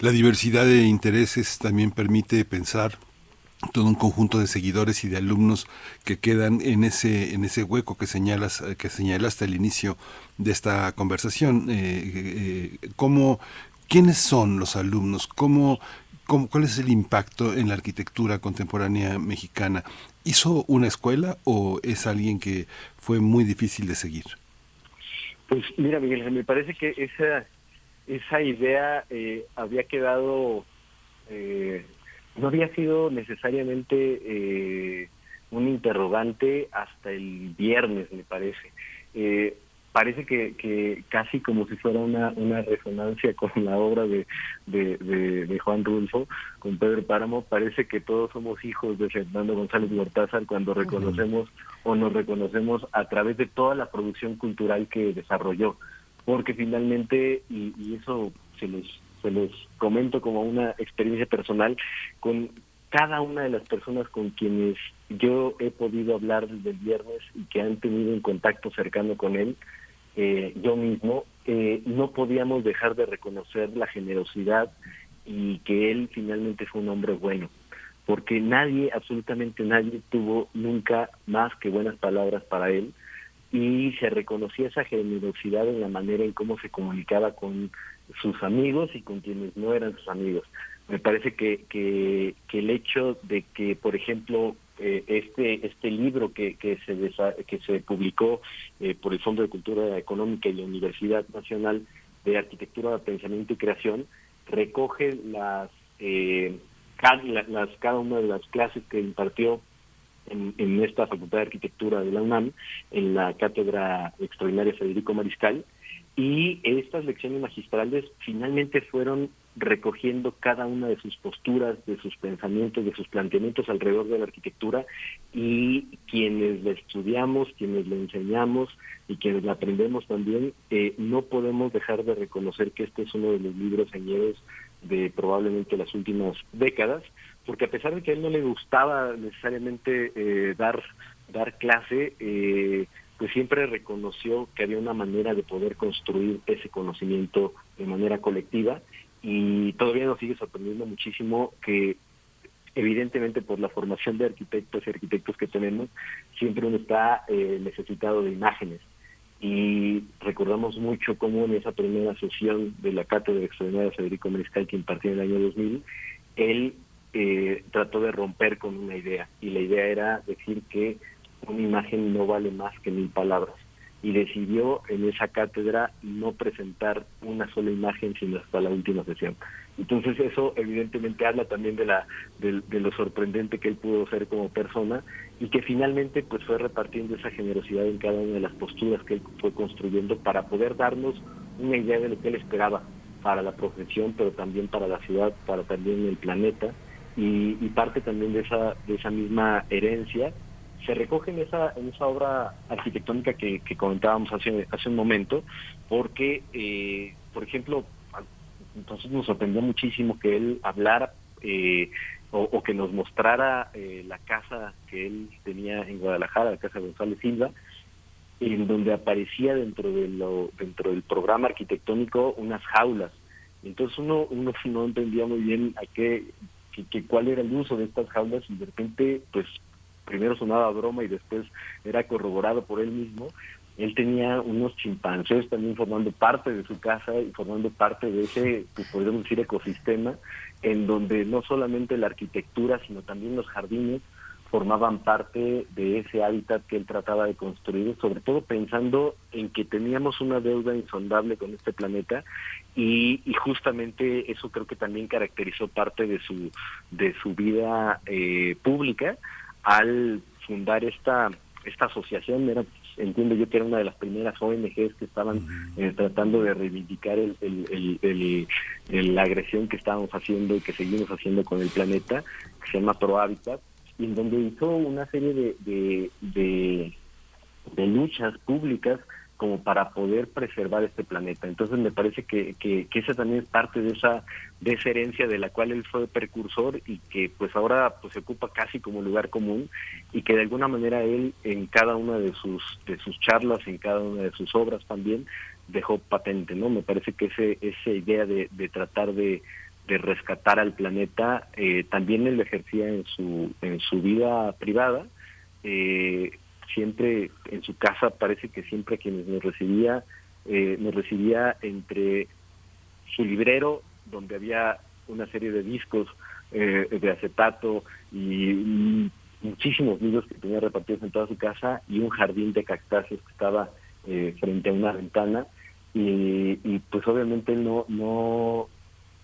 La diversidad de intereses también permite pensar todo un conjunto de seguidores y de alumnos que quedan en ese en ese hueco que señalas que señalaste al inicio de esta conversación. Eh, eh, cómo quiénes son los alumnos cómo, cuál es el impacto en la arquitectura contemporánea mexicana hizo una escuela o es alguien que fue muy difícil de seguir pues mira Miguel me parece que esa esa idea eh, había quedado eh, no había sido necesariamente eh, un interrogante hasta el viernes, me parece. Eh, parece que, que casi como si fuera una, una resonancia con la obra de, de, de, Juan Rulfo, con Pedro Páramo, parece que todos somos hijos de Fernando González Gortázar cuando reconocemos o nos reconocemos a través de toda la producción cultural que desarrolló, porque finalmente, y, y eso se los, se los comento como una experiencia personal, con cada una de las personas con quienes yo he podido hablar desde el viernes y que han tenido un contacto cercano con él, eh, yo mismo, eh, no podíamos dejar de reconocer la generosidad y que él finalmente fue un hombre bueno, porque nadie, absolutamente nadie, tuvo nunca más que buenas palabras para él y se reconocía esa generosidad en la manera en cómo se comunicaba con sus amigos y con quienes no eran sus amigos. Me parece que, que, el hecho de que, por ejemplo, eh, este este libro que, que se que se publicó eh, por el Fondo de Cultura Económica y la Universidad Nacional de Arquitectura, Pensamiento y Creación recoge las eh, cada, las cada una de las clases que impartió en, en, esta Facultad de Arquitectura de la UNAM, en la Cátedra Extraordinaria Federico Mariscal, y estas lecciones magistrales finalmente fueron recogiendo cada una de sus posturas, de sus pensamientos, de sus planteamientos alrededor de la arquitectura y quienes la estudiamos, quienes la enseñamos y quienes la aprendemos también, eh, no podemos dejar de reconocer que este es uno de los libros señeros de probablemente las últimas décadas, porque a pesar de que a él no le gustaba necesariamente eh, dar, dar clase, eh, pues siempre reconoció que había una manera de poder construir ese conocimiento de manera colectiva y todavía nos sigue sorprendiendo muchísimo que evidentemente por la formación de arquitectos y arquitectos que tenemos, siempre uno está eh, necesitado de imágenes. Y recordamos mucho cómo en esa primera sesión de la Cátedra Extraordinaria de Federico Mariscal que impartió en el año 2000, él eh, trató de romper con una idea. Y la idea era decir que una imagen no vale más que mil palabras y decidió en esa cátedra no presentar una sola imagen sino hasta la última sesión. Entonces eso evidentemente habla también de la de, lo sorprendente que él pudo ser como persona y que finalmente pues fue repartiendo esa generosidad en cada una de las posturas que él fue construyendo para poder darnos una idea de lo que él esperaba para la profesión, pero también para la ciudad, para también el planeta y, y parte también de esa de esa misma herencia se recoge en esa, en esa obra arquitectónica que, comentábamos hace, hace un momento, porque, eh, por ejemplo, entonces nos sorprendió muchísimo que él hablara eh, o, que nos mostrara eh, la casa que él tenía en Guadalajara, la casa de González Silva, en donde aparecía dentro de lo, dentro del programa arquitectónico unas jaulas. Entonces uno, uno no entendía muy bien a qué, que, cuál era el uso de estas jaulas y de repente pues primero sonaba broma y después era corroborado por él mismo, él tenía unos chimpancés también formando parte de su casa y formando parte de ese, pues podríamos decir, ecosistema, en donde no solamente la arquitectura, sino también los jardines formaban parte de ese hábitat que él trataba de construir, sobre todo pensando en que teníamos una deuda insondable con este planeta y, y justamente eso creo que también caracterizó parte de su de su vida eh, pública al fundar esta esta asociación era entiendo yo que era una de las primeras ONGs que estaban eh, tratando de reivindicar el, el, la agresión que estábamos haciendo y que seguimos haciendo con el planeta, que se llama Pro Habitat, y en donde hizo una serie de, de, de, de luchas públicas como para poder preservar este planeta. Entonces me parece que, que, esa también es parte de esa, de esa herencia de la cual él fue precursor y que pues ahora pues se ocupa casi como lugar común y que de alguna manera él en cada una de sus, de sus charlas, en cada una de sus obras también dejó patente, ¿no? Me parece que ese, esa idea de, de tratar de, de rescatar al planeta eh, también él ejercía en su, en su vida privada, eh, siempre en su casa parece que siempre quienes nos recibía eh, nos recibía entre su librero donde había una serie de discos eh, de acetato y muchísimos libros que tenía repartidos en toda su casa y un jardín de cactáceos que estaba eh, frente a una ventana. Y, y, pues obviamente no no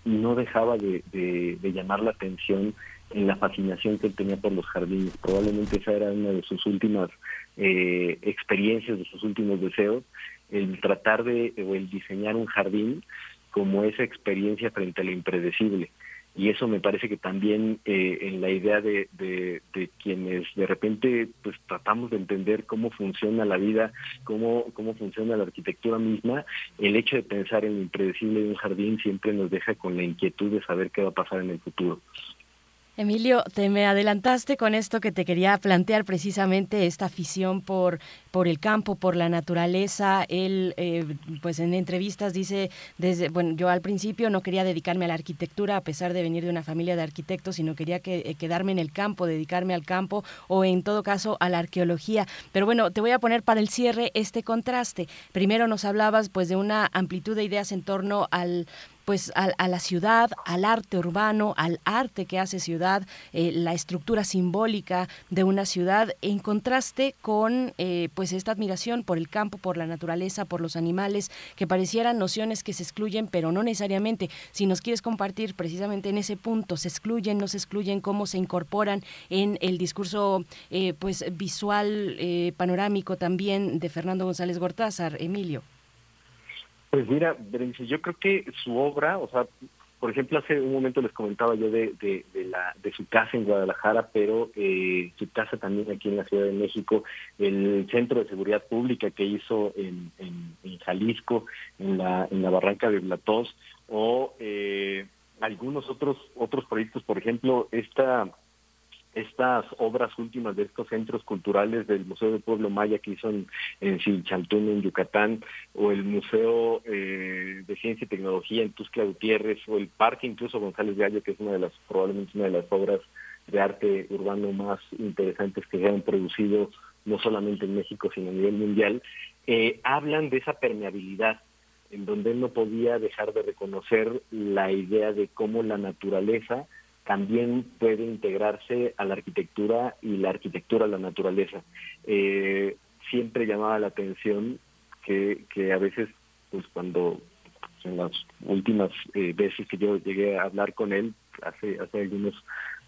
no dejaba de, de, de llamar la atención en la fascinación que él tenía por los jardines. Probablemente esa era una de sus últimas eh, experiencias, de sus últimos deseos, el tratar de o el diseñar un jardín como esa experiencia frente a lo impredecible y eso me parece que también eh, en la idea de, de, quienes de repente pues tratamos de entender cómo funciona la vida, cómo, cómo funciona la arquitectura misma, el hecho de pensar en lo impredecible de un jardín siempre nos deja con la inquietud de saber qué va a pasar en el futuro. Emilio, te me adelantaste con esto que te quería plantear precisamente esta afición por, por el campo, por la naturaleza. Él, eh, pues en entrevistas dice, desde, bueno, yo al principio no quería dedicarme a la arquitectura a pesar de venir de una familia de arquitectos, sino quería que, eh, quedarme en el campo, dedicarme al campo o en todo caso a la arqueología. Pero bueno, te voy a poner para el cierre este contraste. Primero nos hablabas pues de una amplitud de ideas en torno al pues a, la ciudad, al arte urbano, al arte que hace ciudad, eh, la estructura simbólica de una ciudad, en contraste con eh, pues esta admiración por el campo, por la naturaleza, por los animales, que parecieran nociones que se excluyen, pero no necesariamente. Si nos quieres compartir precisamente en ese punto, se excluyen, no se excluyen, cómo se incorporan en el discurso eh, pues visual, panorámico también de Fernando González Gortázar, Emilio. Pues mira, yo creo que su obra, o sea, por ejemplo, hace un momento les comentaba yo de, de, la, de su casa en Guadalajara, pero eh, su casa también aquí en la Ciudad de México, el Centro de Seguridad Pública que hizo en, en, Jalisco, en la, en la Barranca de Blatós, o eh, algunos otros otros proyectos, por ejemplo, esta estas obras últimas de estos centros culturales del Museo del Pueblo Maya que hizo en, en en Yucatán, o el Museo eh, de Ciencia y Tecnología en Tuscla Gutiérrez, o el Parque incluso González Gallo, que es una de las, probablemente una de las obras de arte urbano más interesantes que se han producido no solamente en México, sino a nivel mundial, eh, hablan de esa permeabilidad en donde él no podía dejar de reconocer la idea de cómo la naturaleza también puede integrarse a la arquitectura y la arquitectura a la naturaleza. Eh, siempre llamaba la atención que, que a veces, pues cuando en las últimas eh, veces que yo llegué a hablar con él, hace, hace algunos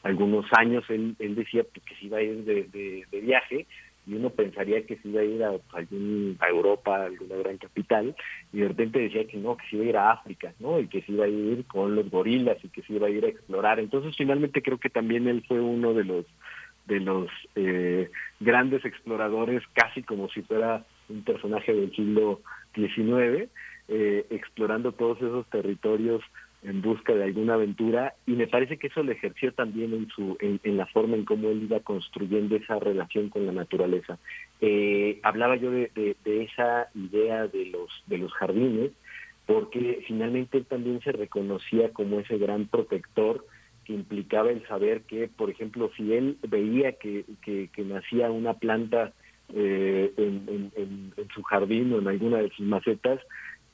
algunos años, él, él decía que se iba a ir de, de viaje y uno pensaría que se iba a ir a, Europa, a alguna gran capital, y de repente decía que no, que se iba a ir a África, ¿no? Y que se iba a ir con los gorilas y que se iba a ir a explorar. Entonces, finalmente creo que también él fue uno de los de los eh, grandes exploradores, casi como si fuera un personaje del siglo XIX, eh, explorando todos esos territorios en busca de alguna aventura y me parece que eso lo ejerció también en su en, la forma en cómo él iba construyendo esa relación con la naturaleza. Eh, hablaba yo de, de, esa idea de los de los jardines porque finalmente él también se reconocía como ese gran protector que implicaba el saber que por ejemplo si él veía que, que, nacía una planta eh, en su jardín o en alguna de sus macetas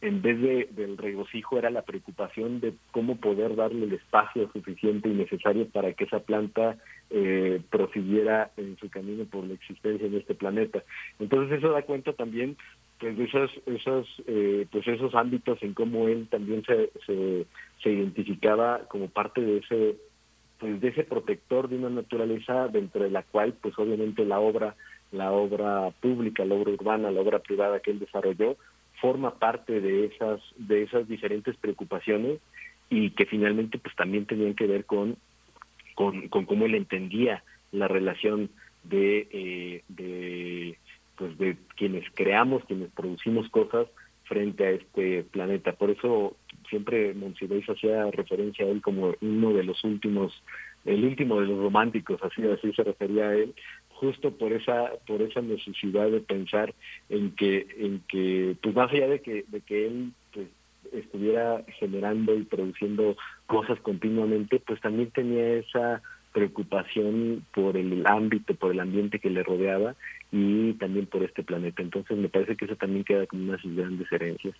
en vez de, del regocijo era la preocupación de cómo poder darle el espacio suficiente y necesario para que esa planta eh, prosiguiera en su camino por la existencia en este planeta. Entonces eso da cuenta también pues, de esos, esos, eh, pues esos ámbitos en cómo él también se, se, se identificaba como parte de ese pues de ese protector de una naturaleza dentro de la cual pues obviamente la obra la obra pública, la obra urbana, la obra privada que él desarrolló, forma parte de esas de esas diferentes preocupaciones y que finalmente pues también tenían que ver con con, cómo él entendía la relación de, eh, de pues de quienes creamos quienes producimos cosas frente a este planeta. Por eso siempre Monsiváis hacía referencia a él como uno de los últimos el último de los románticos así así se refería a él justo por esa por esa necesidad de pensar en que en que pues más allá de que de que él pues estuviera generando y produciendo cosas continuamente pues también tenía esa preocupación por el ámbito, por el ambiente que le rodeaba y también por este planeta. Entonces me parece que eso también queda como una de sus grandes herencias.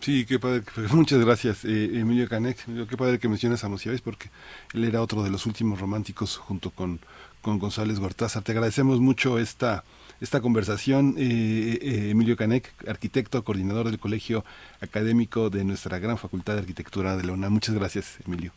Sí, qué padre. Muchas gracias, eh, Emilio Canek. Qué padre que mencionas a Monsiváis porque él era otro de los últimos románticos junto con con González Gortázar. Te agradecemos mucho esta, esta conversación. Eh, eh, Emilio Canec, arquitecto, coordinador del Colegio Académico de nuestra gran Facultad de Arquitectura de Leona. Muchas gracias, Emilio.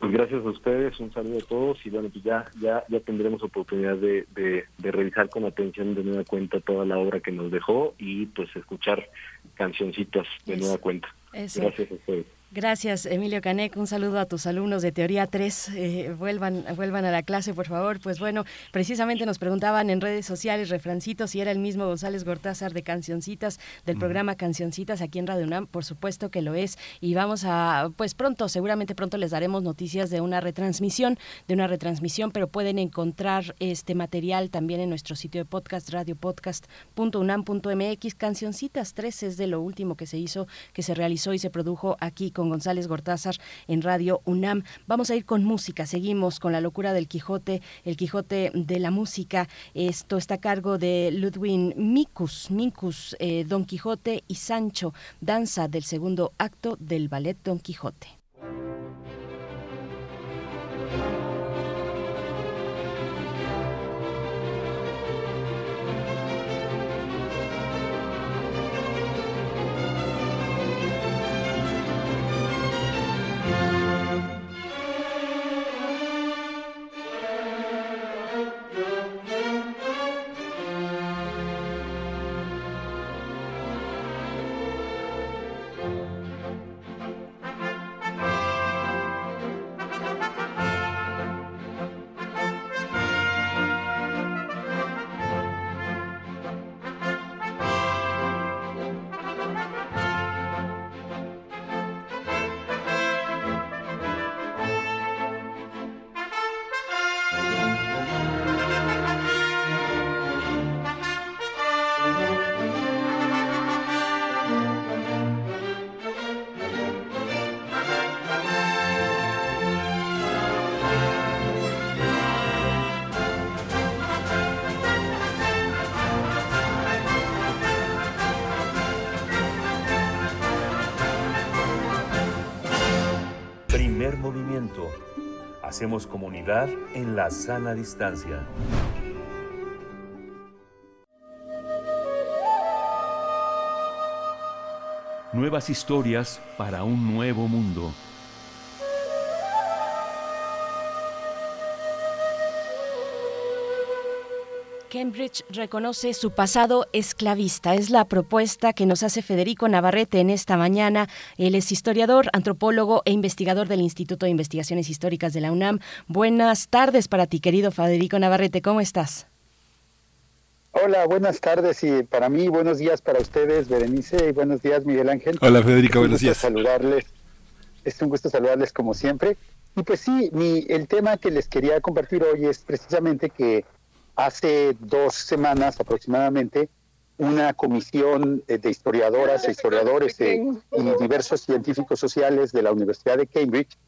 Pues gracias a ustedes, un saludo a todos y bueno, pues ya, ya, ya tendremos oportunidad de, de, de revisar con atención de nueva cuenta toda la obra que nos dejó y pues escuchar cancioncitas de nueva cuenta. Gracias a ustedes. Gracias, Emilio Canec. Un saludo a tus alumnos de Teoría 3. Eh, vuelvan, vuelvan a la clase, por favor. Pues bueno, precisamente nos preguntaban en redes sociales, refrancitos, si era el mismo González Gortázar de Cancioncitas, del programa Cancioncitas aquí en Radio UNAM. Por supuesto que lo es. Y vamos a, pues pronto, seguramente pronto les daremos noticias de una retransmisión, de una retransmisión, pero pueden encontrar este material también en nuestro sitio de podcast, radiopodcast.unam.mx. Cancioncitas 3 es de lo último que se hizo, que se realizó y se produjo aquí con González Gortázar en Radio UNAM. Vamos a ir con música, seguimos con la locura del Quijote, el Quijote de la música. Esto está a cargo de Ludwig Mikus, Mikus, eh, Don Quijote y Sancho, danza del segundo acto del ballet Don Quijote. Hacemos comunidad en la sana distancia. Nuevas historias para un nuevo mundo. Cambridge reconoce su pasado esclavista. Es la propuesta que nos hace Federico Navarrete en esta mañana. Él es historiador, antropólogo e investigador del Instituto de Investigaciones Históricas de la UNAM. Buenas tardes para ti, querido Federico Navarrete. ¿Cómo estás? Hola, buenas tardes y para mí buenos días para ustedes, Berenice, y buenos días, Miguel Ángel. Hola, Federico, buenos días. Saludarles. Es un gusto saludarles como siempre. Y pues sí, mi, el tema que les quería compartir hoy es precisamente que hace dos semanas aproximadamente una comisión eh, de historiadoras e historiadores eh, y diversos científicos sociales de la Universidad de Cambridge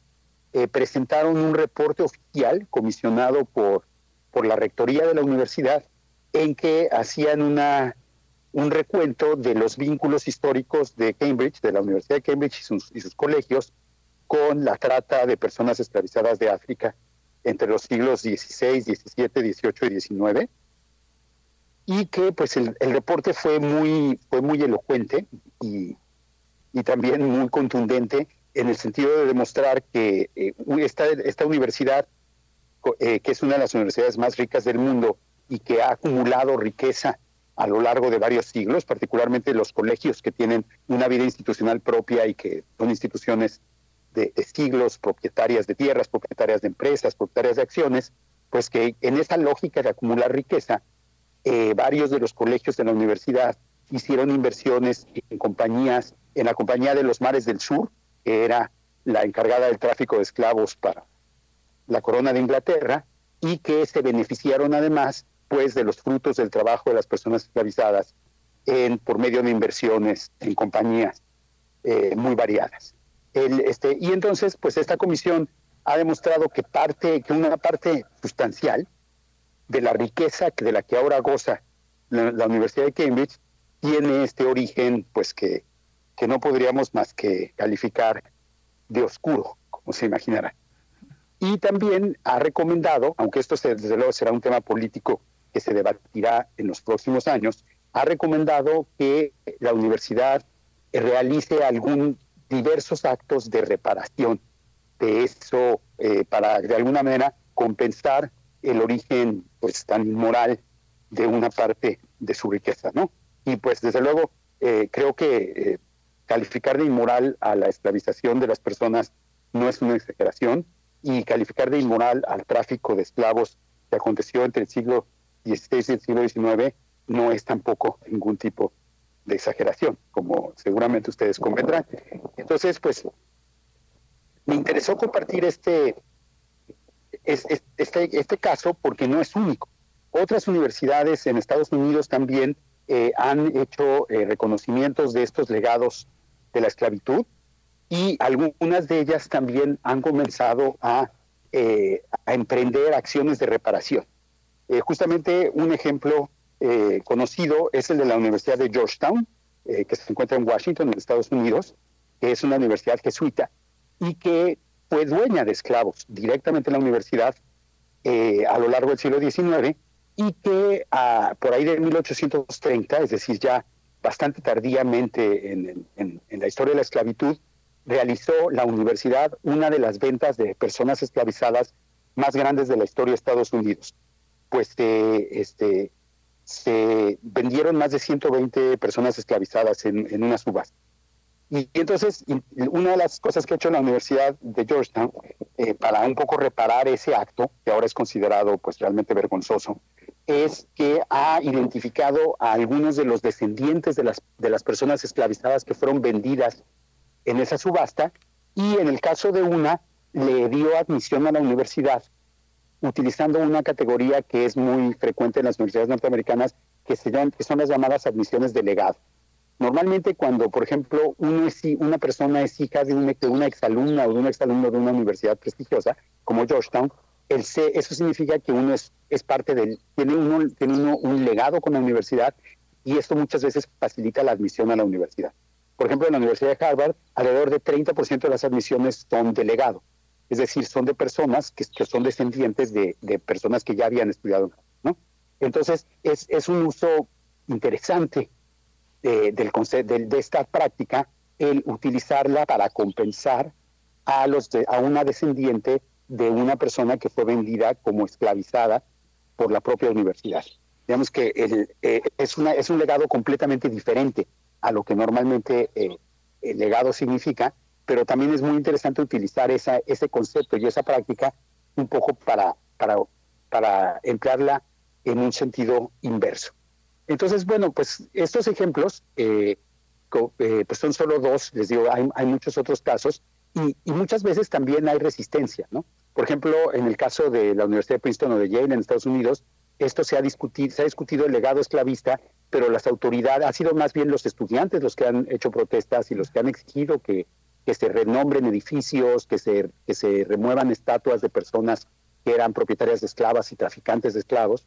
eh, presentaron un reporte oficial comisionado por, por la rectoría de la universidad en que hacían una, un recuento de los vínculos históricos de Cambridge, de la Universidad de Cambridge y sus, y sus colegios, con la trata de personas esclavizadas de África entre los siglos XVI, XVII, XVIII y XIX, y que pues el, reporte fue muy, fue muy elocuente y, y, también muy contundente en el sentido de demostrar que eh, esta, esta universidad, eh, que es una de las universidades más ricas del mundo y que ha acumulado riqueza a lo largo de varios siglos, particularmente los colegios que tienen una vida institucional propia y que son instituciones de, siglos, propietarias de tierras, propietarias de empresas, propietarias de acciones, pues que en esa lógica de acumular riqueza, eh, varios de los colegios de la universidad hicieron inversiones en compañías, en la Compañía de los Mares del Sur, que era la encargada del tráfico de esclavos para la corona de Inglaterra, y que se beneficiaron además pues de los frutos del trabajo de las personas esclavizadas en, por medio de inversiones en compañías eh, muy variadas este, y entonces, pues esta comisión ha demostrado que parte, que una parte sustancial de la riqueza de la que ahora goza la, Universidad de Cambridge tiene este origen, pues que, que no podríamos más que calificar de oscuro, como se imaginará. Y también ha recomendado, aunque esto desde luego será un tema político que se debatirá en los próximos años, ha recomendado que la universidad realice algún diversos actos de reparación de eso eh, para de alguna manera compensar el origen pues tan inmoral de una parte de su riqueza, ¿no? Y pues desde luego eh, creo que eh, calificar de inmoral a la esclavización de las personas no es una exageración y calificar de inmoral al tráfico de esclavos que aconteció entre el siglo XVI y el siglo XIX no es tampoco ningún tipo de exageración, como seguramente ustedes convendrán. Entonces, pues, me interesó compartir este, este, este, caso porque no es único. Otras universidades en Estados Unidos también eh, han hecho eh, reconocimientos de estos legados de la esclavitud y algunas de ellas también han comenzado a, eh, a emprender acciones de reparación. justamente un ejemplo eh, conocido es el de la Universidad de Georgetown, eh, que se encuentra en Washington, en Estados Unidos, que es una universidad jesuita y que fue dueña de esclavos directamente en la universidad eh, a lo largo del siglo XIX y que ah, por ahí de 1830, es decir, ya bastante tardíamente en, en la historia de la esclavitud, realizó la universidad una de las ventas de personas esclavizadas más grandes de la historia de Estados Unidos. Pues este, se vendieron más de 120 personas esclavizadas en, una subasta. Y entonces, una de las cosas que ha hecho la Universidad de Georgetown eh, para un poco reparar ese acto, que ahora es considerado pues realmente vergonzoso, es que ha identificado a algunos de los descendientes de las, de las personas esclavizadas que fueron vendidas en esa subasta y en el caso de una le dio admisión a la universidad utilizando una categoría que es muy frecuente en las universidades norteamericanas, que, se llaman, que son las llamadas admisiones de legado. Normalmente cuando, por ejemplo, uno es, una persona es hija de una, de una exalumna o de un exalumno de una universidad prestigiosa, como Georgetown, el C, eso significa que uno es, es parte del, tiene uno, tiene uno un legado con la universidad y esto muchas veces facilita la admisión a la universidad. Por ejemplo, en la Universidad de Harvard, alrededor de 30% de las admisiones son de legado es decir, son de personas que, son descendientes de, personas que ya habían estudiado. Entonces, es, un uso interesante del de, de, esta práctica el utilizarla para compensar a, los a una descendiente de una persona que fue vendida como esclavizada por la propia universidad. Digamos que eh, es un legado completamente diferente a lo que normalmente eh, el legado significa, pero también es muy interesante utilizar ese concepto y esa práctica un poco para, para, para emplearla en un sentido inverso. Entonces, bueno, pues estos ejemplos eh, eh, pues son solo dos, les digo, hay, hay muchos otros casos y, y, muchas veces también hay resistencia, ¿no? Por ejemplo, en el caso de la Universidad de Princeton o de Yale en Estados Unidos, esto se ha discutido, se ha discutido el legado esclavista, pero las autoridades, ha sido más bien los estudiantes los que han hecho protestas y los que han exigido que que se renombren edificios, que se, que se remuevan estatuas de personas que eran propietarias de esclavas y traficantes de esclavos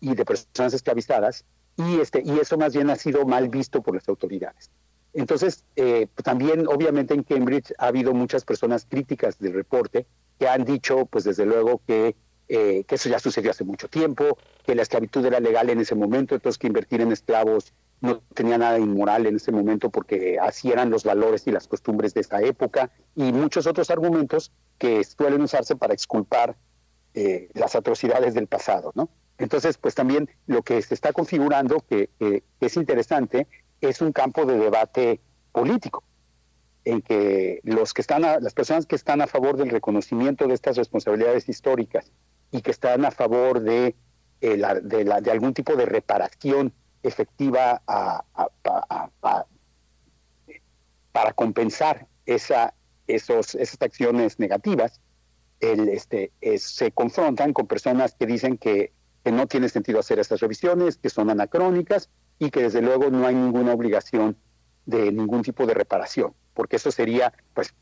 y de personas esclavizadas, y, este, y eso más bien ha sido mal visto por las autoridades. Entonces, eh, también obviamente en Cambridge ha habido muchas personas críticas del reporte que han dicho, pues desde luego, que, eh, que eso ya sucedió hace mucho tiempo, que la esclavitud era legal en ese momento, entonces que invertir en esclavos no tenía nada inmoral en ese momento porque así eran los valores y las costumbres de esa época y muchos otros argumentos que suelen usarse para exculpar eh, las atrocidades del pasado, ¿no? Entonces, pues también lo que se está configurando, que, es interesante, es un campo de debate político, en que los que están, las personas que están a favor del reconocimiento de estas responsabilidades históricas y que están a favor de, eh, la, de algún tipo de reparación efectiva para compensar esa, esos, esas acciones negativas, el, este, se confrontan con personas que dicen que, que, no tiene sentido hacer estas revisiones, que son anacrónicas y que desde luego no hay ninguna obligación de ningún tipo de reparación, porque eso sería, pues,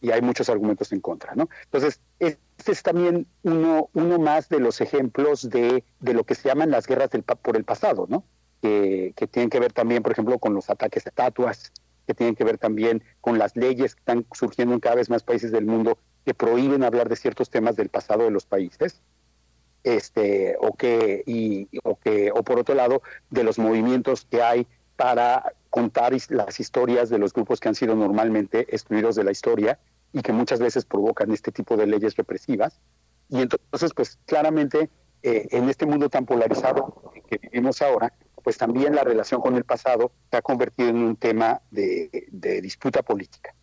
y hay muchos argumentos en contra, ¿no? Entonces, este es también uno, uno más de los ejemplos de, de lo que se llaman las guerras del, por el pasado, ¿no? Que, tienen que ver también, por ejemplo, con los ataques a estatuas, que tienen que ver también con las leyes que están surgiendo en cada vez más países del mundo que prohíben hablar de ciertos temas del pasado de los países, este, o que, y, o que, o por otro lado, de los movimientos que hay para contar las historias de los grupos que han sido normalmente excluidos de la historia y que muchas veces provocan este tipo de leyes represivas. Y entonces, pues claramente, eh, en este mundo tan polarizado que vivimos ahora, pues también la relación con el pasado se ha convertido en un tema de disputa política.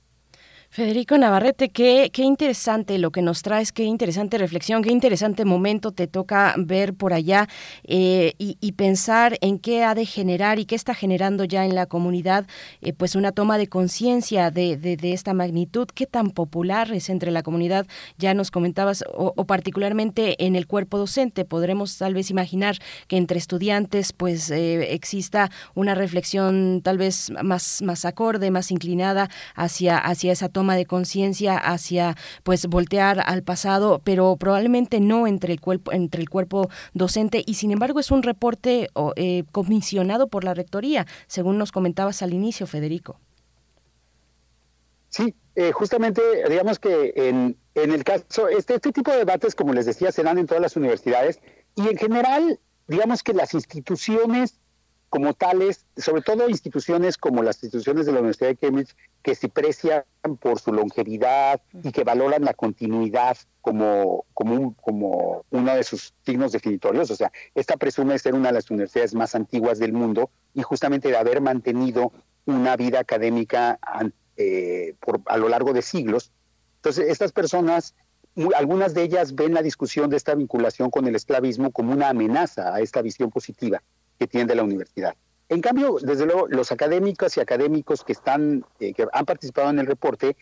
Federico Navarrete, qué, interesante lo que nos traes, qué interesante reflexión, qué interesante momento te toca ver por allá eh, y, pensar en qué ha de generar y qué está generando ya en la comunidad, eh, pues una toma de conciencia de, esta magnitud, qué tan popular es entre la comunidad, ya nos comentabas, o, particularmente en el cuerpo docente, podremos tal vez imaginar que entre estudiantes pues eh, exista una reflexión tal vez más, más acorde, más inclinada hacia, hacia esa toma de conciencia hacia pues voltear al pasado, pero probablemente no entre el cuerpo entre el cuerpo docente y sin embargo es un reporte eh, comisionado por la rectoría, según nos comentabas al inicio, Federico. Sí, eh, justamente digamos que en, en el caso, este, este tipo de debates, como les decía, se dan en todas las universidades y en general, digamos que las instituciones como tales, sobre todo instituciones como las instituciones de la Universidad de Cambridge, que se precian por su longevidad y que valoran la continuidad como, como, como uno de sus signos definitorios. O sea, esta presume ser una de las universidades más antiguas del mundo y justamente de haber mantenido una vida académica eh, por, a lo largo de siglos. Entonces, estas personas, algunas de ellas ven la discusión de esta vinculación con el esclavismo como una amenaza a esta visión positiva que tiene de la universidad. En cambio, desde luego, los académicos y académicos que están, eh, que han participado en el reporte,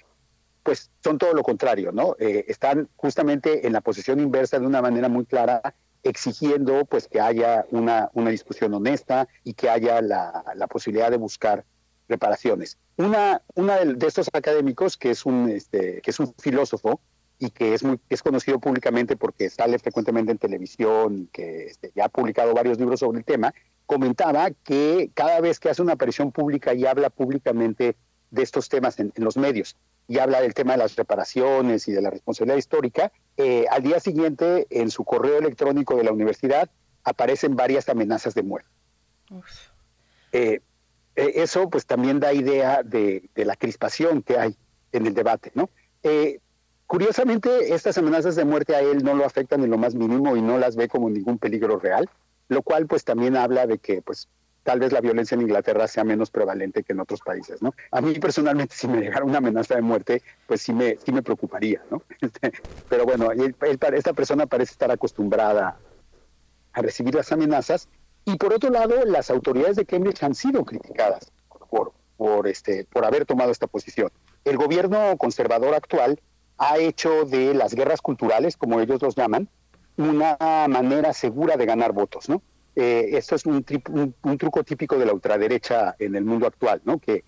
pues son todo lo contrario, ¿no? Eh, están justamente en la posición inversa de una manera muy clara, exigiendo pues que haya una, una discusión honesta y que haya la, la posibilidad de buscar reparaciones. Una, una de, de, estos académicos, que es un, este, que es un filósofo, y que es muy es conocido públicamente porque sale frecuentemente en televisión, que este, ya ha publicado varios libros sobre el tema, comentaba que cada vez que hace una aparición pública y habla públicamente de estos temas en, los medios y habla del tema de las reparaciones y de la responsabilidad histórica, eh, al día siguiente en su correo electrónico de la universidad aparecen varias amenazas de muerte. Eh, eh, eso pues también da idea de, de, la crispación que hay en el debate, ¿no? Curiosamente, estas amenazas de muerte a él no lo afectan en lo más mínimo y no las ve como ningún peligro real, lo cual pues también habla de que pues tal vez la violencia en Inglaterra sea menos prevalente que en otros países, ¿no? A mí personalmente si me llegara una amenaza de muerte, pues sí me, sí me preocuparía, ¿no? Pero bueno, esta persona parece estar acostumbrada a recibir las amenazas y por otro lado, las autoridades de Cambridge han sido criticadas por, por, este, por haber tomado esta posición. El gobierno conservador actual ha hecho de las guerras culturales, como ellos los llaman, una manera segura de ganar votos, ¿no? Eh, esto es un, truco típico de la ultraderecha en el mundo actual, ¿no? Que,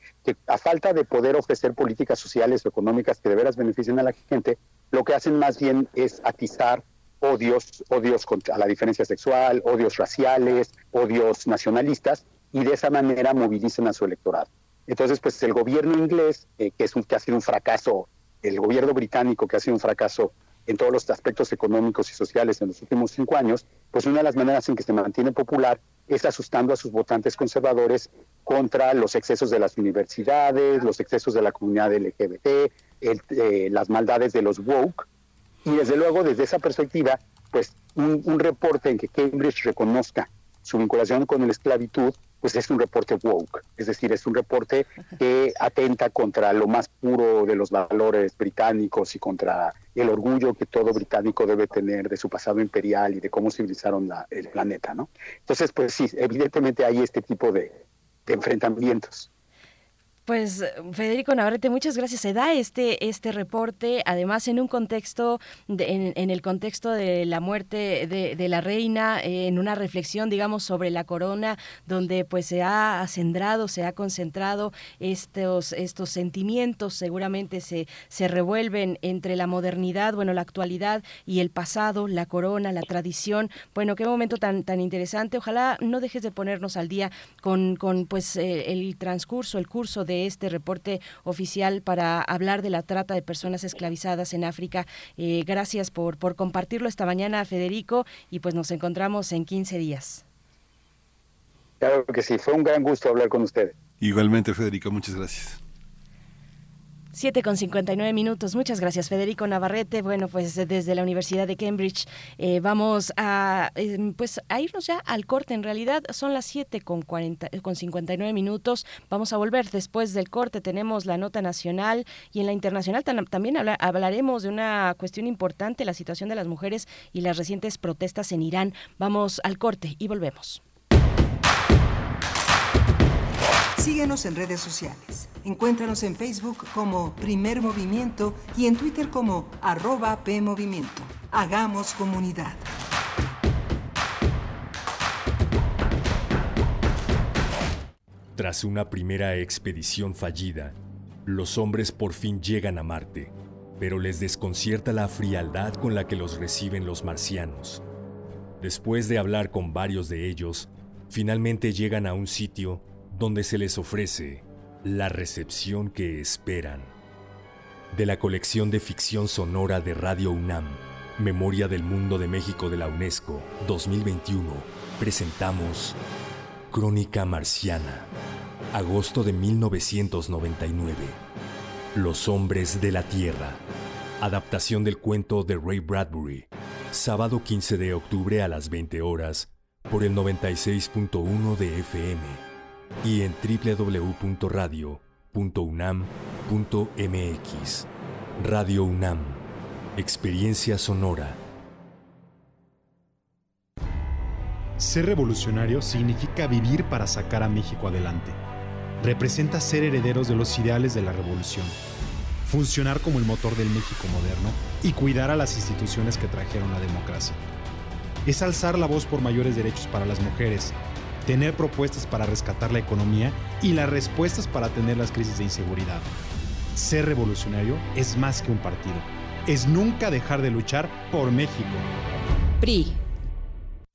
a falta de poder ofrecer políticas sociales o económicas que de veras beneficien a la gente, lo que hacen más bien es atizar odios, odios contra la diferencia sexual, odios raciales, odios nacionalistas, y de esa manera movilizan a su electorado. Entonces, pues el gobierno inglés, eh, que es un, que ha sido un fracaso el gobierno británico, que ha sido un fracaso en todos los aspectos económicos y sociales en los últimos cinco años, pues una de las maneras en que se mantiene popular es asustando a sus votantes conservadores contra los excesos de las universidades, los excesos de la comunidad LGBT, eh, las maldades de los woke. Y desde luego, desde esa perspectiva, pues un, un reporte en que Cambridge reconozca su vinculación con la esclavitud pues es un reporte woke, es decir, es un reporte que atenta contra lo más puro de los valores británicos y contra el orgullo que todo británico debe tener de su pasado imperial y de cómo civilizaron el planeta, ¿no? Entonces, pues sí, evidentemente hay este tipo de enfrentamientos. Pues Federico Navarrete, muchas gracias. Se da este, este reporte, además en un contexto, en, el contexto de la muerte de, la reina, en una reflexión, digamos, sobre la corona, donde pues se ha acendrado, se ha concentrado estos, estos sentimientos, seguramente se, se revuelven entre la modernidad, bueno, la actualidad y el pasado, la corona, la tradición. Bueno, qué momento tan, tan interesante. Ojalá no dejes de ponernos al día con, con pues eh, el transcurso, el curso de este reporte oficial para hablar de la trata de personas esclavizadas en África. Eh, gracias por, por compartirlo esta mañana, Federico, y pues nos encontramos en 15 días. Claro que sí, fue un gran gusto hablar con usted. Igualmente, Federico, muchas gracias. 7 con 59 minutos. Muchas gracias, Federico Navarrete. Bueno, pues desde la Universidad de Cambridge eh, vamos a, em, pues, a irnos ya al corte. En realidad son las 7 con, 40, con 59 minutos. Vamos a volver después del corte. Tenemos la nota nacional y en la internacional también hablaremos de una cuestión importante, la situación de las mujeres y las recientes protestas en Irán. Vamos al corte y volvemos. Síguenos en redes sociales. Encuéntranos en Facebook como Primer Movimiento y en Twitter como arroba PMovimiento. Hagamos comunidad. Tras una primera expedición fallida, los hombres por fin llegan a Marte, pero les desconcierta la frialdad con la que los reciben los marcianos. Después de hablar con varios de ellos, finalmente llegan a un sitio donde se les ofrece la recepción que esperan. De la colección de ficción sonora de Radio UNAM, Memoria del Mundo de México de la UNESCO 2021, presentamos Crónica Marciana, agosto de 1999. Los Hombres de la Tierra, adaptación del cuento de Ray Bradbury, sábado 15 de octubre a las 20 horas, por el 96.1 de FM y en www.radio.unam.mx. Radio UNAM, Experiencia Sonora. Ser revolucionario significa vivir para sacar a México adelante. Representa ser herederos de los ideales de la revolución, funcionar como el motor del México moderno y cuidar a las instituciones que trajeron la democracia. Es alzar la voz por mayores derechos para las mujeres, tener propuestas para rescatar la economía y las respuestas para atender las crisis de inseguridad. Ser revolucionario es más que un partido, es nunca dejar de luchar por México. PRI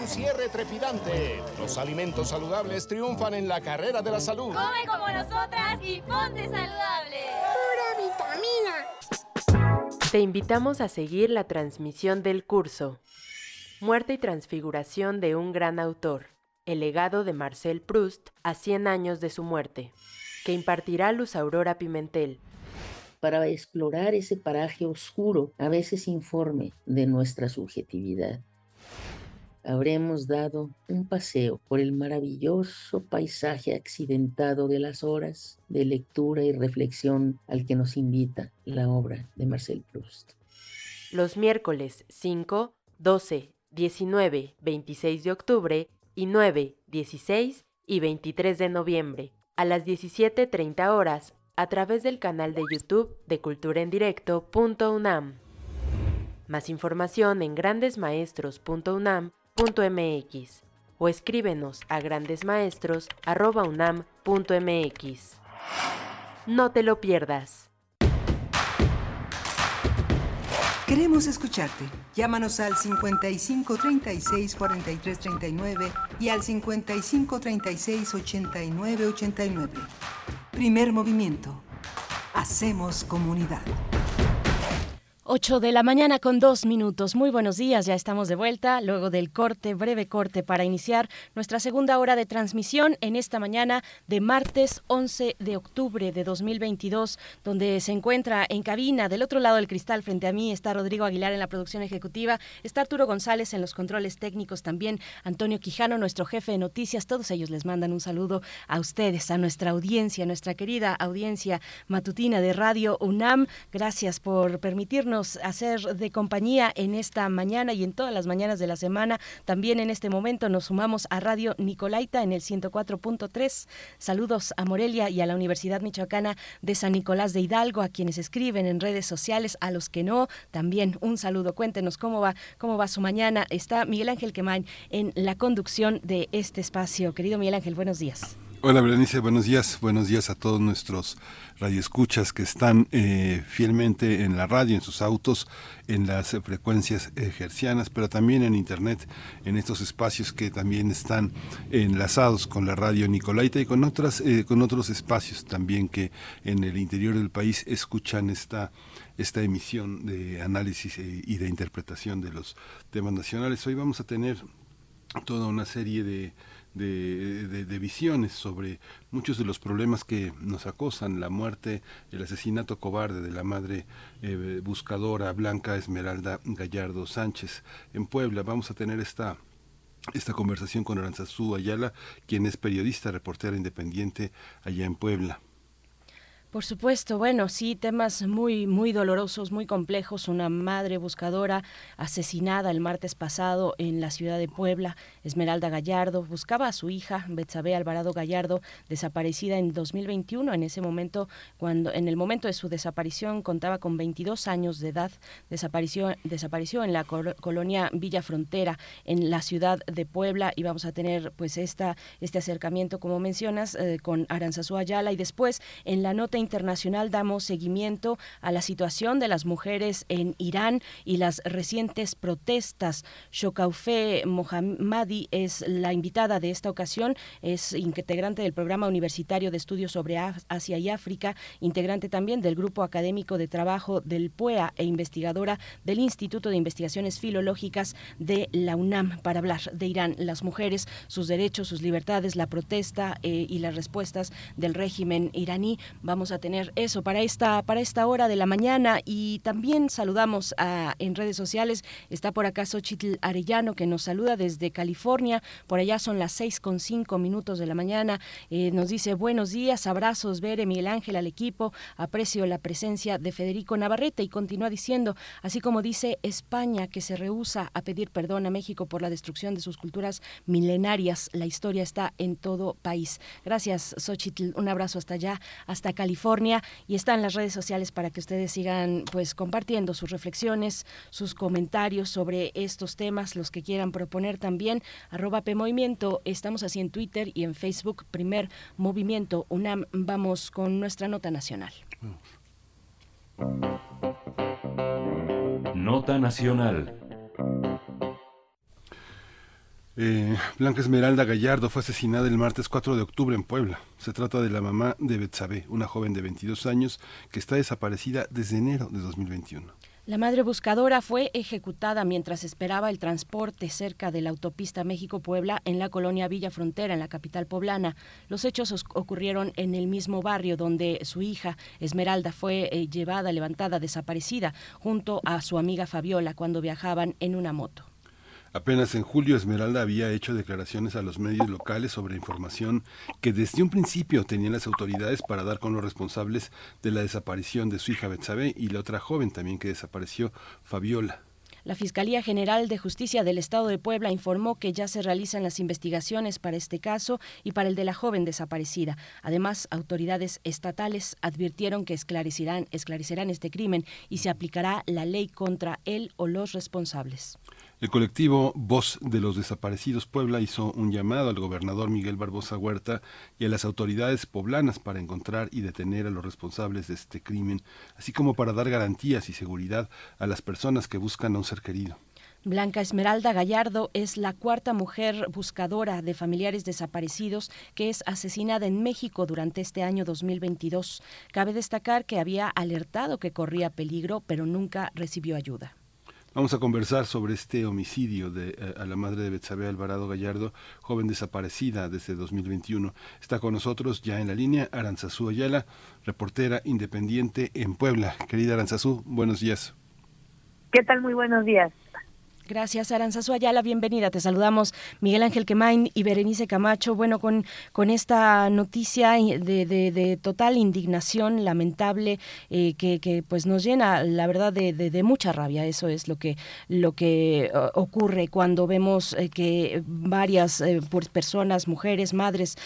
Un cierre trepidante. Los alimentos saludables triunfan en la carrera de la salud. Come como nosotras y ponte saludable. Pura vitamina. Te invitamos a seguir la transmisión del curso Muerte y transfiguración de un gran autor, el legado de Marcel Proust a 100 años de su muerte, que impartirá Luz Aurora Pimentel. Para explorar ese paraje oscuro, a veces informe de nuestra subjetividad habremos dado un paseo por el maravilloso paisaje accidentado de las horas de lectura y reflexión al que nos invita la obra de Marcel Proust. Los miércoles 5, 12, 19, 26 de octubre y 9, 16 y 23 de noviembre a las 17.30 horas a través del canal de YouTube de Cultura en Directo.unam. Más información en grandesmaestros.unam o escríbenos a grandesmaestros.unam.mx. No te lo pierdas. Queremos escucharte. Llámanos al 55 36 43 39 y al 55 36 89 89. Primer movimiento. Hacemos comunidad. 8 de la mañana con dos minutos. Muy buenos días, ya estamos de vuelta luego del corte, breve corte, para iniciar nuestra segunda hora de transmisión en esta mañana de martes 11 de octubre de 2022, donde se encuentra en cabina del otro lado del cristal frente a mí está Rodrigo Aguilar en la producción ejecutiva, está Arturo González en los controles técnicos también, Antonio Quijano, nuestro jefe de noticias, todos ellos les mandan un saludo a ustedes, a nuestra audiencia, nuestra querida audiencia matutina de Radio UNAM. Gracias por permitirnos hacer de compañía en esta mañana y en todas las mañanas de la semana. También en este momento nos sumamos a Radio Nicolaita en el 104.3. Saludos a Morelia y a la Universidad Michoacana de San Nicolás de Hidalgo, a quienes escriben en redes sociales, a los que no, también un saludo. Cuéntenos cómo va, cómo va su mañana. Está Miguel Ángel Quemain en la conducción de este espacio. Querido Miguel Ángel, buenos días. Hola Berenice, buenos días. Buenos días a todos nuestros radioescuchas que están eh, fielmente en la radio, en sus autos, en las frecuencias ejercianas, pero también en Internet, en estos espacios que también están enlazados con la radio Nicolaita y con, otras, eh, con otros espacios también que en el interior del país escuchan esta esta emisión de análisis eh, y de interpretación de los temas nacionales. Hoy vamos a tener toda una serie de de, visiones sobre muchos de los problemas que nos acosan, la muerte, el asesinato cobarde de la madre eh, buscadora Blanca Esmeralda Gallardo Sánchez en Puebla. Vamos a tener esta esta conversación con Aranzazú Ayala, quien es periodista, reportera independiente allá en Puebla. Por supuesto, bueno, sí, temas muy, muy dolorosos, muy complejos. Una madre buscadora asesinada el martes pasado en la ciudad de Puebla, Esmeralda Gallardo, buscaba a su hija, Betsabe Alvarado Gallardo, desaparecida en 2021. En ese momento, cuando, en el momento de su desaparición, contaba con 22 años de edad. Desapareció, desapareció en la colonia Villa Frontera, en la ciudad de Puebla, y vamos a tener, pues, esta, este acercamiento, como mencionas, eh, con Aranzazú Ayala, y después, en la nota internacional damos seguimiento a la situación de las mujeres en Irán y las recientes protestas. Shokaufe Mohammadi es la invitada de esta ocasión, es integrante del programa universitario de estudios sobre Asia y África, integrante también del grupo académico de trabajo del PUEA e investigadora del Instituto de Investigaciones Filológicas de la UNAM para hablar de Irán, las mujeres, sus derechos, sus libertades, la protesta eh, y las respuestas del régimen iraní. Vamos a tener eso para esta, para esta hora de la mañana y también saludamos a, en redes sociales. Está por acá Xochitl Arellano que nos saluda desde California. Por allá son las seis con cinco minutos de la mañana. Eh, nos dice buenos días, abrazos, Bere, Miguel Ángel al equipo. Aprecio la presencia de Federico Navarrete y continúa diciendo, así como dice España que se rehúsa a pedir perdón a México por la destrucción de sus culturas milenarias. La historia está en todo país. Gracias, Xochitl. Un abrazo hasta allá, hasta California Y está en las redes sociales para que ustedes sigan pues compartiendo sus reflexiones, sus comentarios sobre estos temas, los que quieran proponer también. Arroba estamos así en Twitter y en Facebook, primer movimiento UNAM. Vamos con nuestra nota nacional. Nota nacional. Eh, Blanca Esmeralda Gallardo fue asesinada el martes 4 de octubre en Puebla. Se trata de la mamá de Betsabe, una joven de 22 años que está desaparecida desde enero de 2021. La madre buscadora fue ejecutada mientras esperaba el transporte cerca de la autopista México-Puebla en la colonia Villa Frontera, en la capital poblana. Los hechos ocurrieron en el mismo barrio donde su hija Esmeralda fue eh, llevada, levantada, desaparecida, junto a su amiga Fabiola cuando viajaban en una moto. Apenas en julio Esmeralda había hecho declaraciones a los medios locales sobre información que desde un principio tenían las autoridades para dar con los responsables de la desaparición de su hija Betsabe y la otra joven también que desapareció, Fabiola. La Fiscalía General de Justicia del Estado de Puebla informó que ya se realizan las investigaciones para este caso y para el de la joven desaparecida. Además, autoridades estatales advirtieron que esclarecerán, esclarecerán este crimen y se aplicará la ley contra él o los responsables. El colectivo Voz de los Desaparecidos Puebla hizo un llamado al gobernador Miguel Barbosa Huerta y a las autoridades poblanas para encontrar y detener a los responsables de este crimen, así como para dar garantías y seguridad a las personas que buscan a un ser querido. Blanca Esmeralda Gallardo es la cuarta mujer buscadora de familiares desaparecidos que es asesinada en México durante este año 2022. Cabe destacar que había alertado que corría peligro, pero nunca recibió ayuda. Vamos a conversar sobre este homicidio de eh, a la madre de Betsabe Alvarado Gallardo, joven desaparecida desde 2021. Está con nosotros ya en la línea Aranzazú Ayala, reportera independiente en Puebla. Querida Aranzazú, buenos días. ¿Qué tal? Muy buenos días. Gracias, Aranzazu Ayala, bienvenida. Te saludamos Miguel Ángel Quemain y Berenice Camacho. Bueno, con, con esta noticia de, de, total indignación, lamentable, eh, que, que, pues nos llena, la verdad, de, de, mucha rabia. Eso es lo que, lo que ocurre cuando vemos eh, que varias eh, personas, mujeres, madres,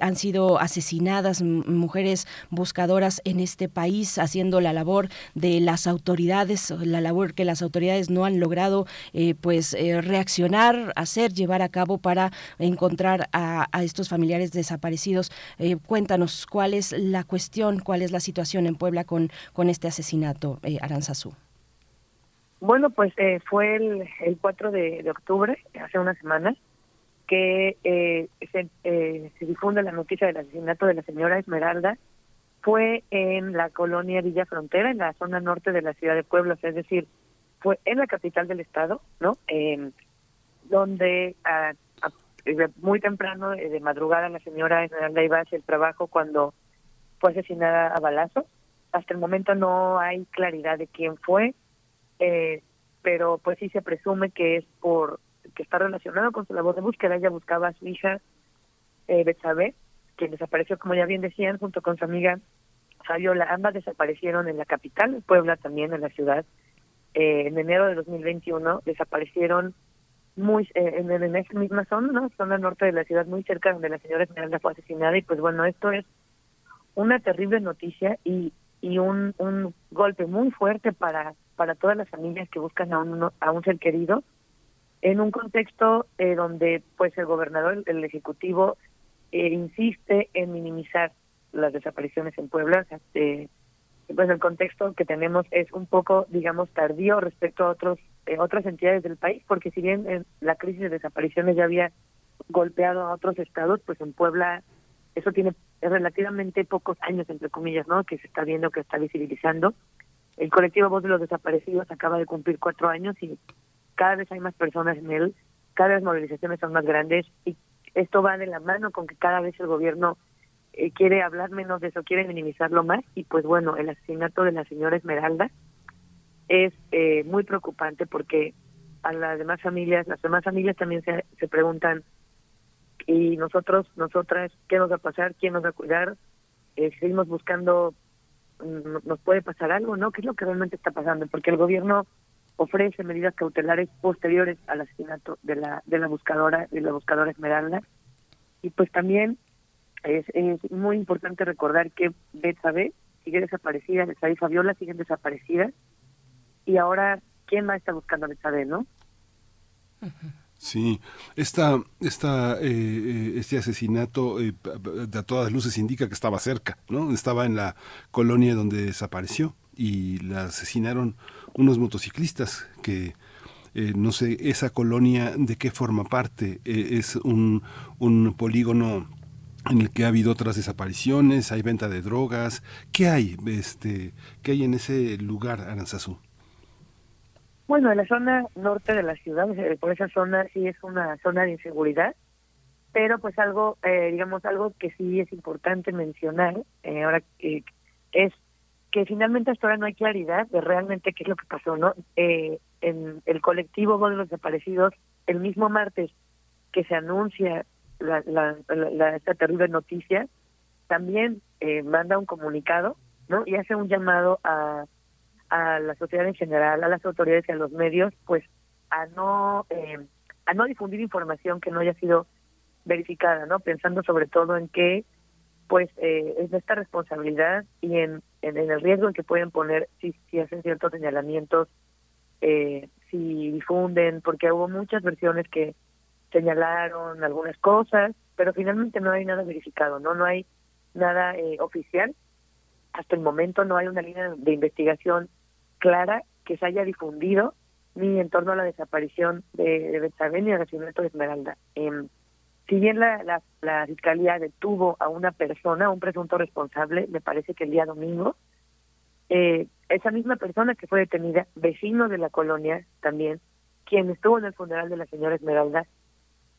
han sido asesinadas, mujeres buscadoras en este país, haciendo la labor de las autoridades, la labor que las autoridades no han logrado eh, pues reaccionar, hacer, llevar a cabo para encontrar a, estos familiares desaparecidos. cuéntanos cuál es la cuestión, cuál es la situación en Puebla con, con este asesinato, Aranzazú. Bueno, pues fue el, el 4 de, octubre, hace una semana, que eh, se, eh, se, difunde la noticia del asesinato de la señora Esmeralda fue en la colonia Villa Frontera, en la zona norte de la ciudad de Puebla, es decir, fue en la capital del estado, ¿no? Eh, donde a, muy temprano, eh, de madrugada, la señora Esmeralda iba hacia el trabajo cuando fue asesinada a balazo. Hasta el momento no hay claridad de quién fue, eh, pero pues sí se presume que es por que está relacionado con su labor de búsqueda. Ella buscaba a su hija eh, Betsabe, quien desapareció, como ya bien decían, junto con su amiga Fabiola. Ambas desaparecieron en la capital, en Puebla también, en la ciudad. Eh, en enero de 2021 desaparecieron muy eh, en, en, esa misma zona, ¿no? zona norte de la ciudad, muy cerca donde la señora Esmeralda fue asesinada. Y pues bueno, esto es una terrible noticia y, y un, un golpe muy fuerte para, para todas las familias que buscan a un, a un ser querido en un contexto eh, donde pues el gobernador, el ejecutivo eh, insiste en minimizar las desapariciones en Puebla, o eh, pues el contexto que tenemos es un poco, digamos, tardío respecto a otros otras entidades del país, porque si bien la crisis de desapariciones ya había golpeado a otros estados, pues en Puebla eso tiene relativamente pocos años, entre comillas, ¿no? Que se está viendo, que está visibilizando. El colectivo Voz de los Desaparecidos acaba de cumplir cuatro años y cada vez hay más personas en él, cada vez movilizaciones son más grandes y esto va de la mano con que cada vez el gobierno eh, quiere hablar menos de eso, quiere minimizarlo más y pues bueno, el asesinato de la señora Esmeralda es eh, muy preocupante porque a las demás familias, las demás familias también se, se preguntan y nosotros, nosotras, ¿qué nos va a pasar? ¿Quién nos va a cuidar? Eh, seguimos buscando, mm, ¿nos puede pasar algo? ¿No? ¿Qué es lo que realmente está pasando? Porque el gobierno ofrece medidas cautelares posteriores al asesinato de la de la buscadora de la buscadora Esmeralda y pues también es, es muy importante recordar que Betsabe sigue desaparecida, Betsabe y Fabiola siguen desaparecidas y ahora quién más está buscando a Betsabe, ¿no? Sí, esta, esta, eh, eh, este asesinato eh, a todas luces indica que estaba cerca, ¿no? Estaba en la colonia donde desapareció y la asesinaron unos motociclistas que eh, no sé, esa colonia de qué forma parte, eh, es un, un polígono en el que ha habido otras desapariciones, hay venta de drogas, ¿qué hay, este, qué hay en ese lugar, Aranzazú? Bueno, en la zona norte de la ciudad, por esa zona sí es una zona de inseguridad, pero pues algo, eh, digamos, algo que sí es importante mencionar, ahora que es que finalmente hasta ahora no hay claridad de realmente qué es lo que pasó, ¿no? Eh, en el colectivo de los Desaparecidos, el mismo martes que se anuncia la, la, esta terrible noticia, también eh, manda un comunicado, ¿no? Y hace un llamado a, a la sociedad en general, a las autoridades y a los medios, pues a no eh, a no difundir información que no haya sido verificada, ¿no? Pensando sobre todo en que pues eh, es esta responsabilidad y en, en, el riesgo en que pueden poner si, si hacen ciertos señalamientos, eh, si difunden, porque hubo muchas versiones que señalaron algunas cosas, pero finalmente no hay nada verificado, no no hay nada eh, oficial. Hasta el momento no hay una línea de investigación clara que se haya difundido ni en torno a la desaparición de, de Betsabe ni al nacimiento de Esmeralda. Eh, si bien la, la, la, fiscalía detuvo a una persona, un presunto responsable, me parece que el día domingo, eh, esa misma persona que fue detenida, vecino de la colonia también, quien estuvo en el funeral de la señora Esmeralda,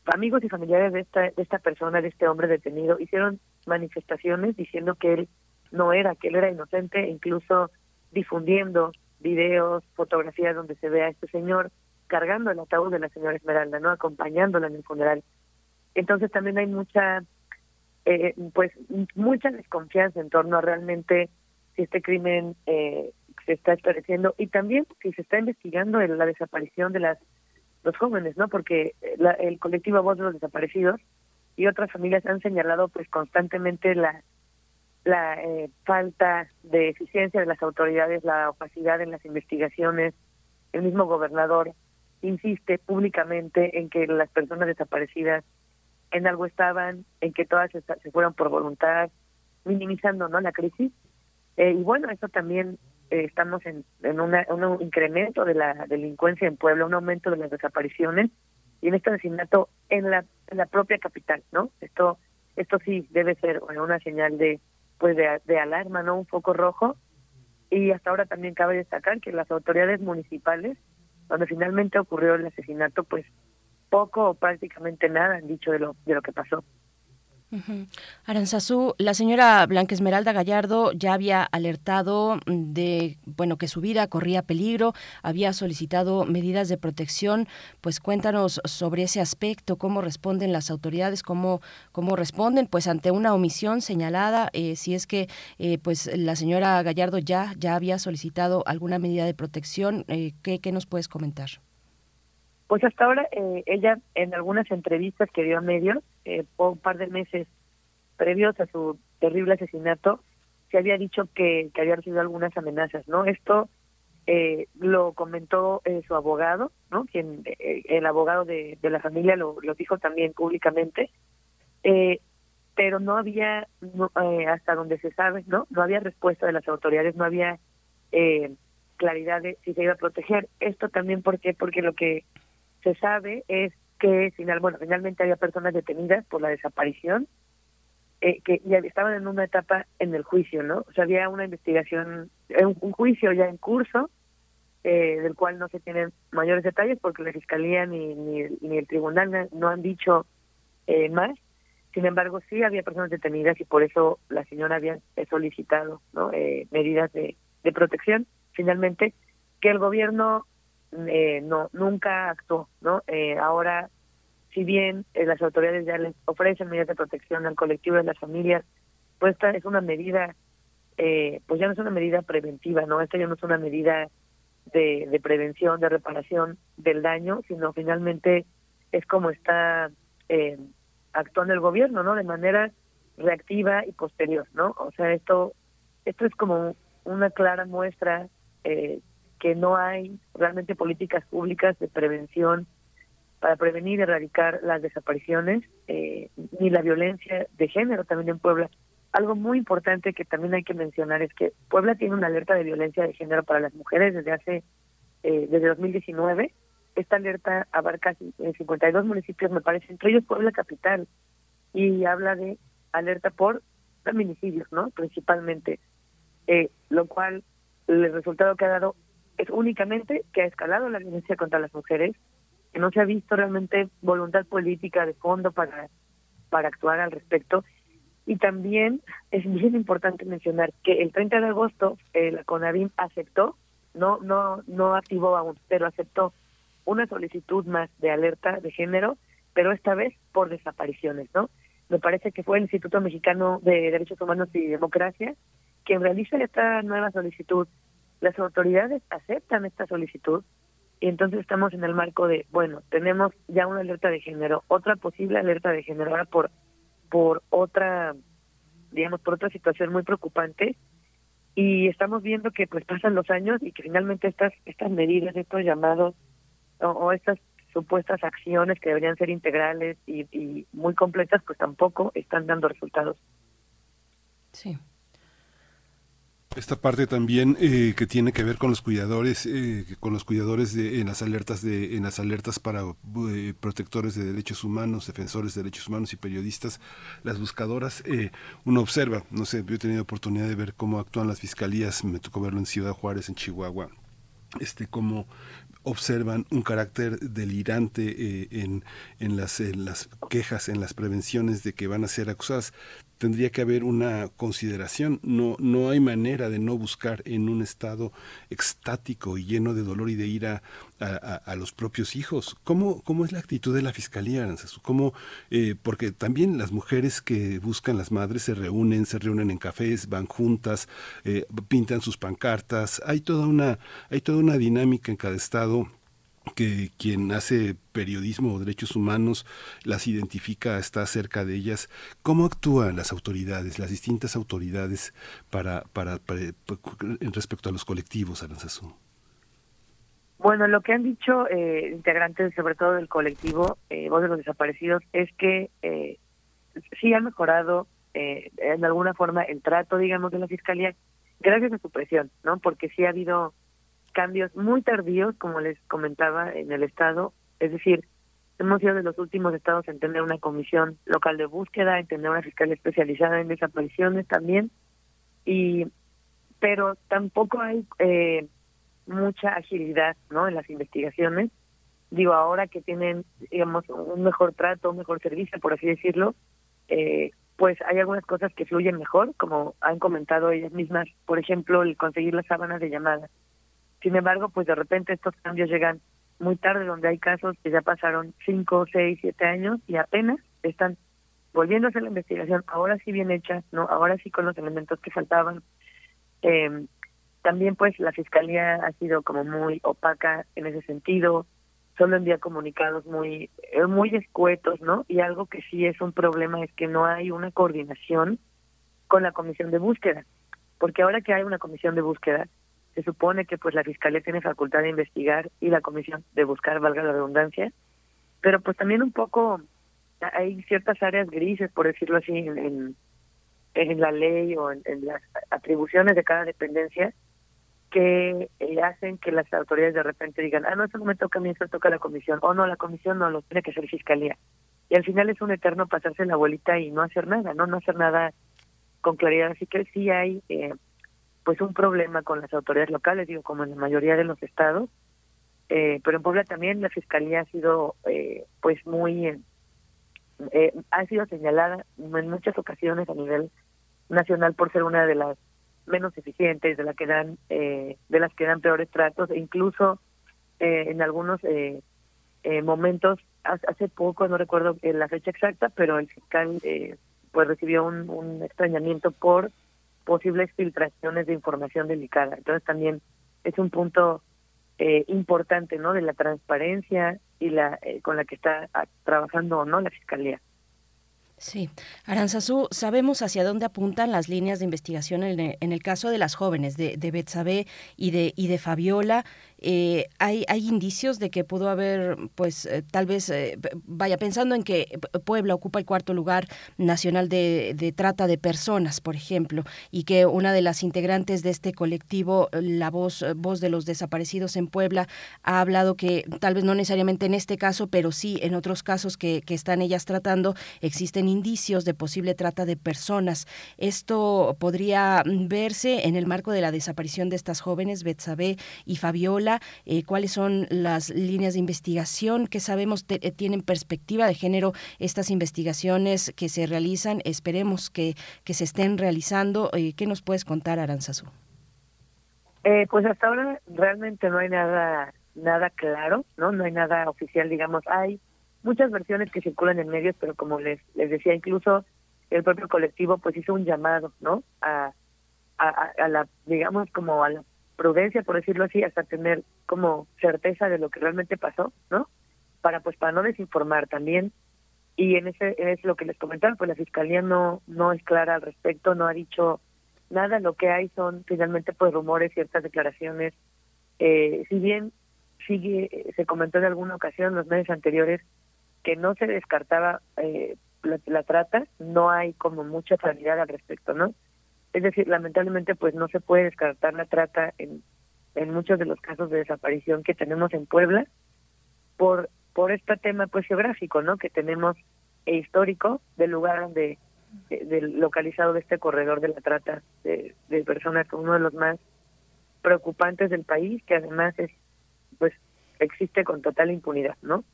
amigos y familiares de esta, de esta persona, de este hombre detenido, hicieron manifestaciones diciendo que él no era, que él era inocente, incluso difundiendo videos, fotografías donde se ve a este señor cargando el ataúd de la señora Esmeralda, no acompañándola en el funeral. Entonces también hay mucha, eh, pues mucha desconfianza en torno a realmente si este crimen eh, se está esclareciendo y también si se está investigando la desaparición de las los jóvenes, ¿no? Porque el colectivo Voz de los Desaparecidos y otras familias han señalado pues constantemente la la eh, falta de eficiencia de las autoridades, la opacidad en las investigaciones, el mismo gobernador insiste públicamente en que las personas desaparecidas en algo estaban, en que todas se fueron por voluntad, minimizando no la crisis. Eh, y bueno, eso también eh, estamos en, en una, un incremento de la delincuencia en Puebla, un aumento de las desapariciones y en este asesinato en la, en la propia capital, ¿no? Esto esto sí debe ser una señal de pues de, de alarma, ¿no? Un foco rojo. Y hasta ahora también cabe destacar que las autoridades municipales, donde finalmente ocurrió el asesinato, pues poco o prácticamente nada han dicho de lo, de lo que pasó. Aranzazú, la señora Blanca Esmeralda Gallardo ya había alertado de bueno que su vida corría peligro, había solicitado medidas de protección. Pues cuéntanos sobre ese aspecto, cómo responden las autoridades, cómo cómo responden pues ante una omisión señalada, eh, si es que eh, pues la señora Gallardo ya ya había solicitado alguna medida de protección, eh, ¿qué, ¿qué nos puedes comentar? Pues hasta ahora ella en algunas entrevistas que dio a medios eh, un par de meses previos a su terrible asesinato, se había dicho que, que había recibido algunas amenazas, ¿no? Esto eh, lo comentó eh, su abogado, ¿no? Quien, eh, el abogado de, de la familia lo, dijo también públicamente, eh, pero no había, no, eh, hasta donde se sabe, ¿no? No había respuesta de las autoridades, no había eh, claridad de si se iba a proteger. Esto también porque porque lo que se sabe es que final, bueno, finalmente había personas detenidas por la desaparición eh, que ya estaban en una etapa en el juicio, ¿no? O sea, había una investigación, eh, un, un juicio ya en curso, eh, del cual no se tienen mayores detalles porque la fiscalía ni, ni, ni el tribunal no han dicho eh, más. Sin embargo, sí había personas detenidas y por eso la señora había solicitado ¿no? eh, medidas de, de protección. Finalmente, que el gobierno eh, no nunca actuó, ¿no? Eh, ahora, si bien eh, las autoridades ya les ofrecen medidas de protección al colectivo de las familias, pues esta es una medida, eh, pues ya no es una medida preventiva, ¿no? Esta ya no es una medida de, de prevención, de reparación del daño, sino finalmente es como está eh, actuando el gobierno, ¿no? De manera reactiva y posterior, ¿no? O sea, esto esto es como una clara muestra eh, que no hay realmente políticas públicas de prevención para prevenir y erradicar las desapariciones, eh, ni la violencia de género también en Puebla. Algo muy importante que también hay que mencionar es que Puebla tiene una alerta de violencia de género para las mujeres desde hace, eh, desde 2019. Esta alerta abarca 52 municipios, me parece, entre ellos Puebla Capital, y habla de alerta por feminicidios, ¿no? Principalmente, eh, lo cual el resultado que ha dado es únicamente que ha escalado la violencia contra las mujeres, que no se ha visto realmente voluntad política de fondo para, para actuar al respecto. Y también es bien importante mencionar que el 30 de agosto eh, la CONAVIM aceptó, no, no, no activó aún, pero aceptó una solicitud más de alerta de género, pero esta vez por desapariciones, ¿no? Me parece que fue el Instituto Mexicano de Derechos Humanos y Democracia quien realiza esta nueva solicitud las autoridades aceptan esta solicitud y entonces estamos en el marco de, bueno, tenemos ya una alerta de género, otra posible alerta de género ahora por por otra digamos por otra situación muy preocupante y estamos viendo que pues pasan los años y que finalmente estas estas medidas, estos llamados o, estas supuestas acciones que deberían ser integrales y, y muy completas pues tampoco están dando resultados. Sí. Esta parte también eh, que tiene que ver con los cuidadores, eh, con los cuidadores de, en las alertas de, en las alertas para eh, protectores de derechos humanos, defensores de derechos humanos y periodistas, las buscadoras. eh, uno observa, no sé, yo he tenido oportunidad de ver cómo actúan las fiscalías, me tocó verlo en Ciudad Juárez, en Chihuahua, este cómo observan un carácter delirante en, en, las, en las quejas, en las prevenciones de que van a ser acusadas tendría que haber una consideración. No, no hay manera de no buscar en un estado extático y lleno de dolor y de ira a, los propios hijos. ¿Cómo, ¿Cómo es la actitud de la fiscalía? ¿Cómo, eh, porque también las mujeres que buscan las madres se reúnen, se reúnen en cafés, van juntas, eh, pintan sus pancartas. Hay toda una, hay toda una dinámica en cada estado que quien hace periodismo o derechos humanos las identifica, está cerca de ellas. ¿Cómo actúan las autoridades, las distintas autoridades para, para, para, para respecto a los colectivos, Aranzazú? Bueno, lo que han dicho eh, integrantes, sobre todo del colectivo eh, Voz de los Desaparecidos, es que eh, sí ha mejorado eh, en alguna forma el trato, digamos, de la Fiscalía, gracias a su presión, ¿no? Porque sí ha habido cambios muy tardíos, como les comentaba, en el Estado. Es decir, hemos sido de los últimos estados en tener una comisión local de búsqueda, en tener una fiscalía especializada en desapariciones también. y Pero tampoco hay... Eh, mucha agilidad ¿no? en las investigaciones. Digo, ahora que tienen, digamos, un mejor trato, un mejor servicio, por así decirlo, eh, pues hay algunas cosas que fluyen mejor, como han comentado ellas mismas, por ejemplo, el conseguir las sábanas de llamada. Sin embargo, pues de repente estos cambios llegan muy tarde, donde hay casos que ya pasaron cinco, seis, siete años y apenas están volviendo a la investigación, ahora sí bien hecha, no, ahora sí con los elementos que faltaban. Eh, también pues la fiscalía ha sido como muy opaca en ese sentido, solo envía comunicados muy eh, muy escuetos, ¿no? Y algo que sí es un problema es que no hay una coordinación con la comisión de búsqueda, porque ahora que hay una comisión de búsqueda, se supone que pues la fiscalía tiene facultad de investigar y la comisión de buscar, valga la redundancia, pero pues también un poco hay ciertas áreas grises, por decirlo así, en, en, la ley o en las atribuciones de cada dependencia que eh, hacen que las autoridades de repente digan, ah, no, eso no me toca a mí, eso toca la comisión, o no, la comisión no, lo tiene que hacer fiscalía. Y al final es un eterno pasarse la abuelita y no hacer nada, no, no hacer nada con claridad. Así que sí hay eh, pues un problema con las autoridades locales, digo, como en la mayoría de los estados, eh, pero en Puebla también la fiscalía ha sido eh, pues muy, eh, ha sido señalada en muchas ocasiones a nivel nacional por ser una de las menos eficientes, de la que dan, eh, de las que dan peores tratos, e incluso eh, en algunos eh, eh, momentos, hace poco, no recuerdo la fecha exacta, pero el fiscal eh, pues recibió un extrañamiento por posibles filtraciones de información delicada. Entonces también es un punto eh, importante, ¿no? De la transparencia y la eh, con la que está ah, trabajando o no la fiscalía. Sí, Aranzazú, sabemos hacia dónde apuntan las líneas de investigación en el, caso de las jóvenes, de, de Betsabe y de, y de Fabiola. Eh, hay, hay indicios de que pudo haber, pues eh, tal vez, eh, vaya pensando en que Puebla ocupa el cuarto lugar nacional de, trata de personas, por ejemplo, y que una de las integrantes de este colectivo, la voz, voz de los desaparecidos en Puebla, ha hablado que tal vez no necesariamente en este caso, pero sí en otros casos que, que están ellas tratando, existen indicios de posible trata de personas. Esto podría verse en el marco de la desaparición de estas jóvenes, Betsabe y Fabiola, eh, cuáles son las líneas de investigación que sabemos eh, tienen perspectiva de género estas investigaciones que se realizan. Esperemos que, que se estén realizando. Eh, ¿Qué nos puedes contar, Aranzazú? pues hasta ahora realmente no hay nada nada claro, ¿no? No hay nada oficial, digamos. Hay muchas versiones que circulan en medios, pero como les, les decía, incluso el propio colectivo pues hizo un llamado, ¿no? A, a, a la, digamos, como a la prudencia, por decirlo así, hasta tener como certeza de lo que realmente pasó, ¿no? Para pues para no desinformar también. Y en ese es lo que les comentaba, pues la fiscalía no no es clara al respecto, no ha dicho nada, lo que hay son finalmente pues rumores, ciertas declaraciones. Eh, si bien sigue se comentó en alguna ocasión en los meses anteriores que no se descartaba eh, la trata, no hay como mucha claridad al respecto, ¿no? Es decir, lamentablemente pues no se puede descartar la trata en, en muchos de los casos de desaparición que tenemos en Puebla por por este tema pues geográfico, ¿no? Que tenemos e histórico del lugar donde del localizado de este corredor de la trata de, de personas uno de los más preocupantes del país que además es pues existe con total impunidad, ¿no?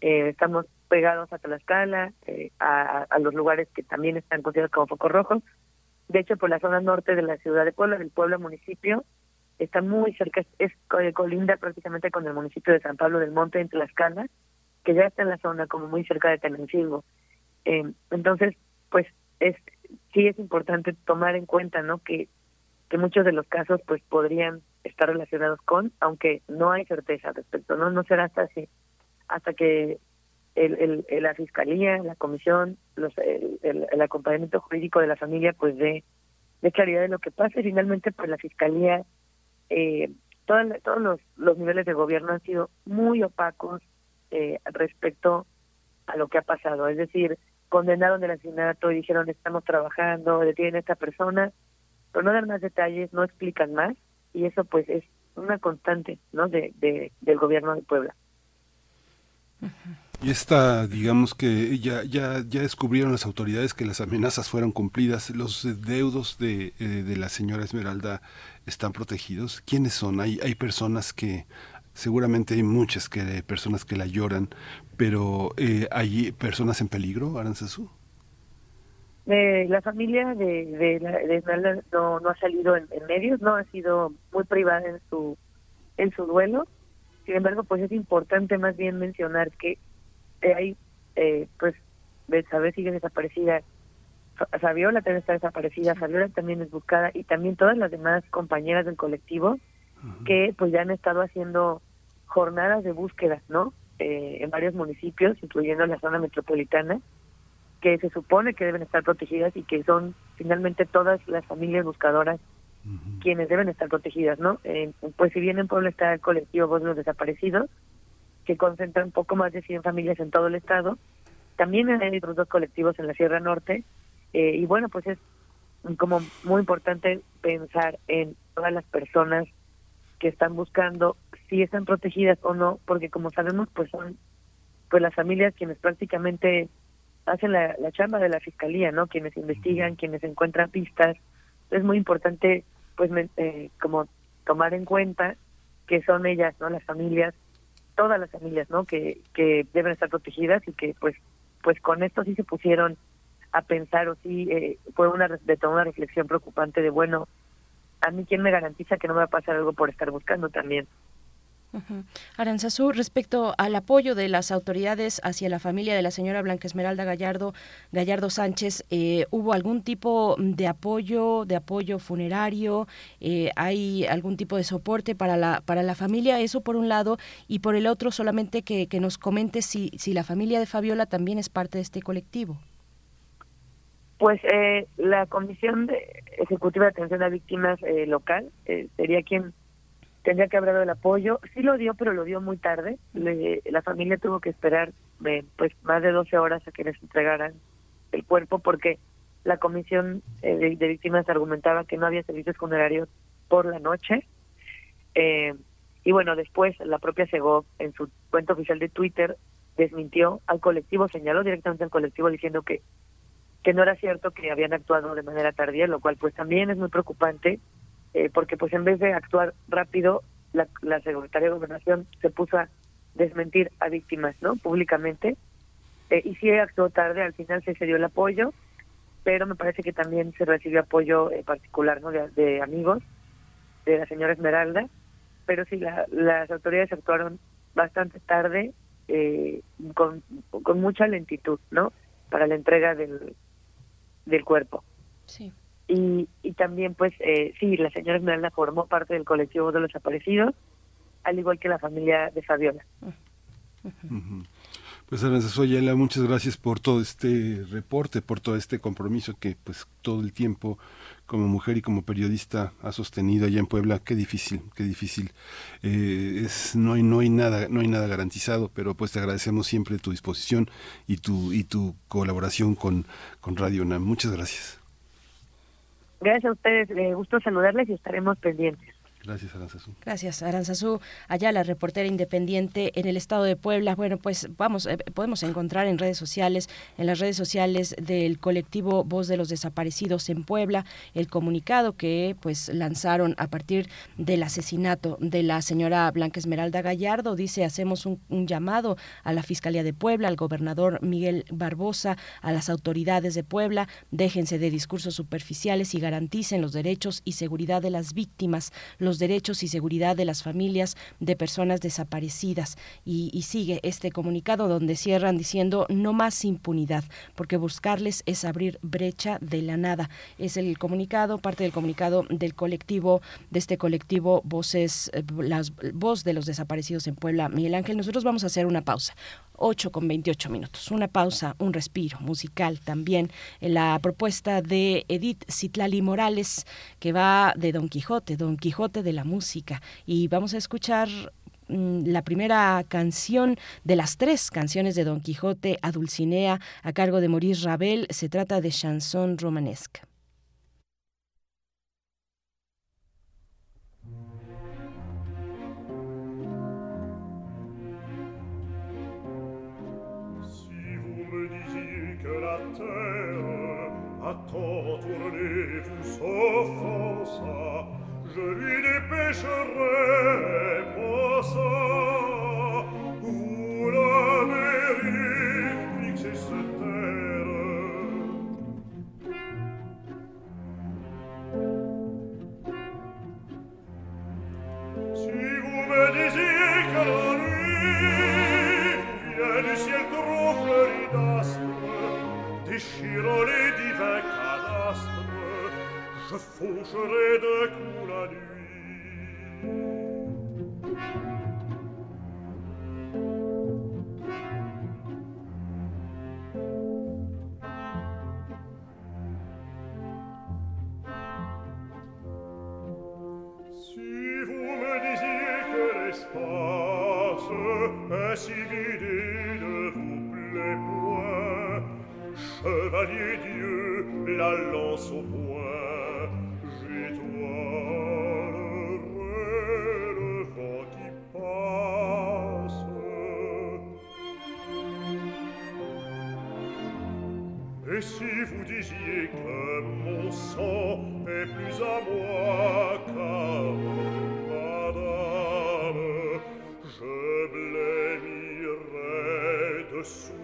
Eh, estamos pegados a Tlaxcala, eh, a, a, los lugares que también están considerados como focos rojos, de hecho, por la zona norte de la ciudad de Puebla, del pueblo municipio, está muy cerca, es colinda prácticamente con el municipio de San Pablo del Monte, en Tlaxcala, que ya está en la zona como muy cerca de Tenancingo. Eh, entonces, pues es sí es importante tomar en cuenta, ¿no? Que que muchos de los casos pues podrían estar relacionados con, aunque no hay certeza al respecto, ¿no? No será hasta así, hasta que el, el, la fiscalía, la comisión, los, el, el, acompañamiento jurídico de la familia, pues de, claridad de lo que pasa. Y finalmente, pues la fiscalía, eh, todos los, los niveles de gobierno han sido muy opacos eh, respecto a lo que ha pasado. Es decir, condenaron el asesinato y dijeron estamos trabajando, detienen a esta persona, pero no dan más detalles, no explican más y eso pues es una constante no de, de del gobierno de Puebla. Y esta, digamos que ya, ya, ya descubrieron las autoridades que las amenazas fueron cumplidas, los deudos de, eh, de la señora Esmeralda están protegidos. ¿Quiénes son? Hay, hay personas que, seguramente hay muchas que, personas que la lloran, pero eh, ¿hay personas en peligro, Aranzazú? Eh, la familia de, de, Esmeralda no, no ha salido en, en, medios, no ha sido muy privada en su, en su duelo. Sin embargo, pues es importante más bien mencionar que hay, eh, pues, Betsabe sigue desaparecida, Fabiola también está desaparecida, Fabiola también es buscada y también todas las demás compañeras del colectivo que pues ya han estado haciendo jornadas de búsqueda, ¿no? Eh, en varios municipios, incluyendo la zona metropolitana, que se supone que deben estar protegidas y que son finalmente todas las familias buscadoras quienes deben estar protegidas, ¿no? Eh, pues si bien en Puebla está el colectivo Voz de los Desaparecidos, que concentra un poco más de 100 familias en todo el estado. También hay otros dos colectivos en la Sierra Norte. Eh, y bueno, pues es como muy importante pensar en todas las personas que están buscando si están protegidas o no, porque como sabemos, pues son pues las familias quienes prácticamente hacen la, la chamba de la fiscalía, ¿no? Quienes investigan, quienes encuentran pistas. Es muy importante, pues, eh, como tomar en cuenta que son ellas, ¿no? Las familias todas las familias, ¿no? Que, que deben estar protegidas y que pues pues con esto sí se pusieron a pensar o sí eh, fue una de toda una reflexión preocupante de bueno a mí quién me garantiza que no me va a pasar algo por estar buscando también Aranzazú, respecto al apoyo de las autoridades hacia la familia de la señora Blanca Esmeralda Gallardo, Gallardo Sánchez, eh, ¿hubo algún tipo de apoyo, de apoyo funerario? Eh, ¿Hay algún tipo de soporte para la, para la familia? Eso por un lado, y por el otro solamente que, nos comente si, si la familia de Fabiola también es parte de este colectivo. Pues eh, la Comisión de Ejecutiva de Atención a Víctimas local sería quien tendría que haber dado el apoyo. Sí lo dio, pero lo dio muy tarde. la familia tuvo que esperar eh, pues más de 12 horas a que les entregaran el cuerpo porque la comisión eh, de, víctimas argumentaba que no había servicios funerarios por la noche. Eh, y bueno, después la propia Segov en su cuenta oficial de Twitter desmintió al colectivo, señaló directamente al colectivo diciendo que que no era cierto que habían actuado de manera tardía, lo cual pues también es muy preocupante eh, porque pues en vez de actuar rápido, la, la Secretaría de Gobernación se puso a desmentir a víctimas, ¿no? Públicamente. Eh, y sí actuó tarde, al final se cedió el apoyo, pero me parece que también se recibió apoyo eh, particular, ¿no? De, amigos de la señora Esmeralda, pero sí, la, las autoridades actuaron bastante tarde, con, con mucha lentitud, ¿no? Para la entrega del, del cuerpo. Sí. Y, y también, pues, eh, sí, la señora Esmeralda formó parte del colectivo de los desaparecidos, al igual que la familia de Fabiola. Pues Aranzazu Ayala, muchas gracias por todo este reporte, por todo este compromiso que pues todo el tiempo como mujer y como periodista ha sostenido allá en Puebla. Qué difícil, qué difícil. Eh, es, no hay, no hay nada, no hay nada garantizado, pero pues te agradecemos siempre tu disposición y tu y tu colaboración con, con Radio UNAM. Muchas gracias. Gracias a ustedes, me gusto saludarles y estaremos pendientes. Gracias, Aranzazú. Gracias, Aranzazú. Allá la reportera independiente en el estado de Puebla. Bueno, pues vamos, eh, podemos encontrar en redes sociales, en las redes sociales del colectivo Voz de los Desaparecidos en Puebla, el comunicado que pues lanzaron a partir del asesinato de la señora Blanca Esmeralda Gallardo. Dice, hacemos un, llamado a la Fiscalía de Puebla, al gobernador Miguel Barbosa, a las autoridades de Puebla, déjense de discursos superficiales y garanticen los derechos y seguridad de las víctimas. Derechos y seguridad de las familias de personas desaparecidas. Y, sigue este comunicado donde cierran diciendo no más impunidad, porque buscarles es abrir brecha de la nada. Es el comunicado, parte del comunicado del colectivo, de este colectivo Voces, eh, las Voz de los Desaparecidos en Puebla. Miguel Ángel, nosotros vamos a hacer una pausa. 8 con 28 minutos. Una pausa, un respiro musical también la propuesta de Edith Citlali Morales, que va de Don Quijote, Don Quijote de la música. Y vamos a escuchar mm, la primera canción de las tres canciones de Don Quijote a Dulcinea a cargo de Maurice Ravel. Se trata de chanson romanesque. la terre à temps tourner vous s'offensa je lui dépêcherai moi ça et chirolé divin cadastre, je faucherai de coup la nuit. Si vous me disiez que l'espace est si vide chevalier Dieu, la lance au point, j'étoilerai le vent qui passe. Et si vous disiez que mon sang est plus à moi qu'à vous, madame, je blêmirais dessous.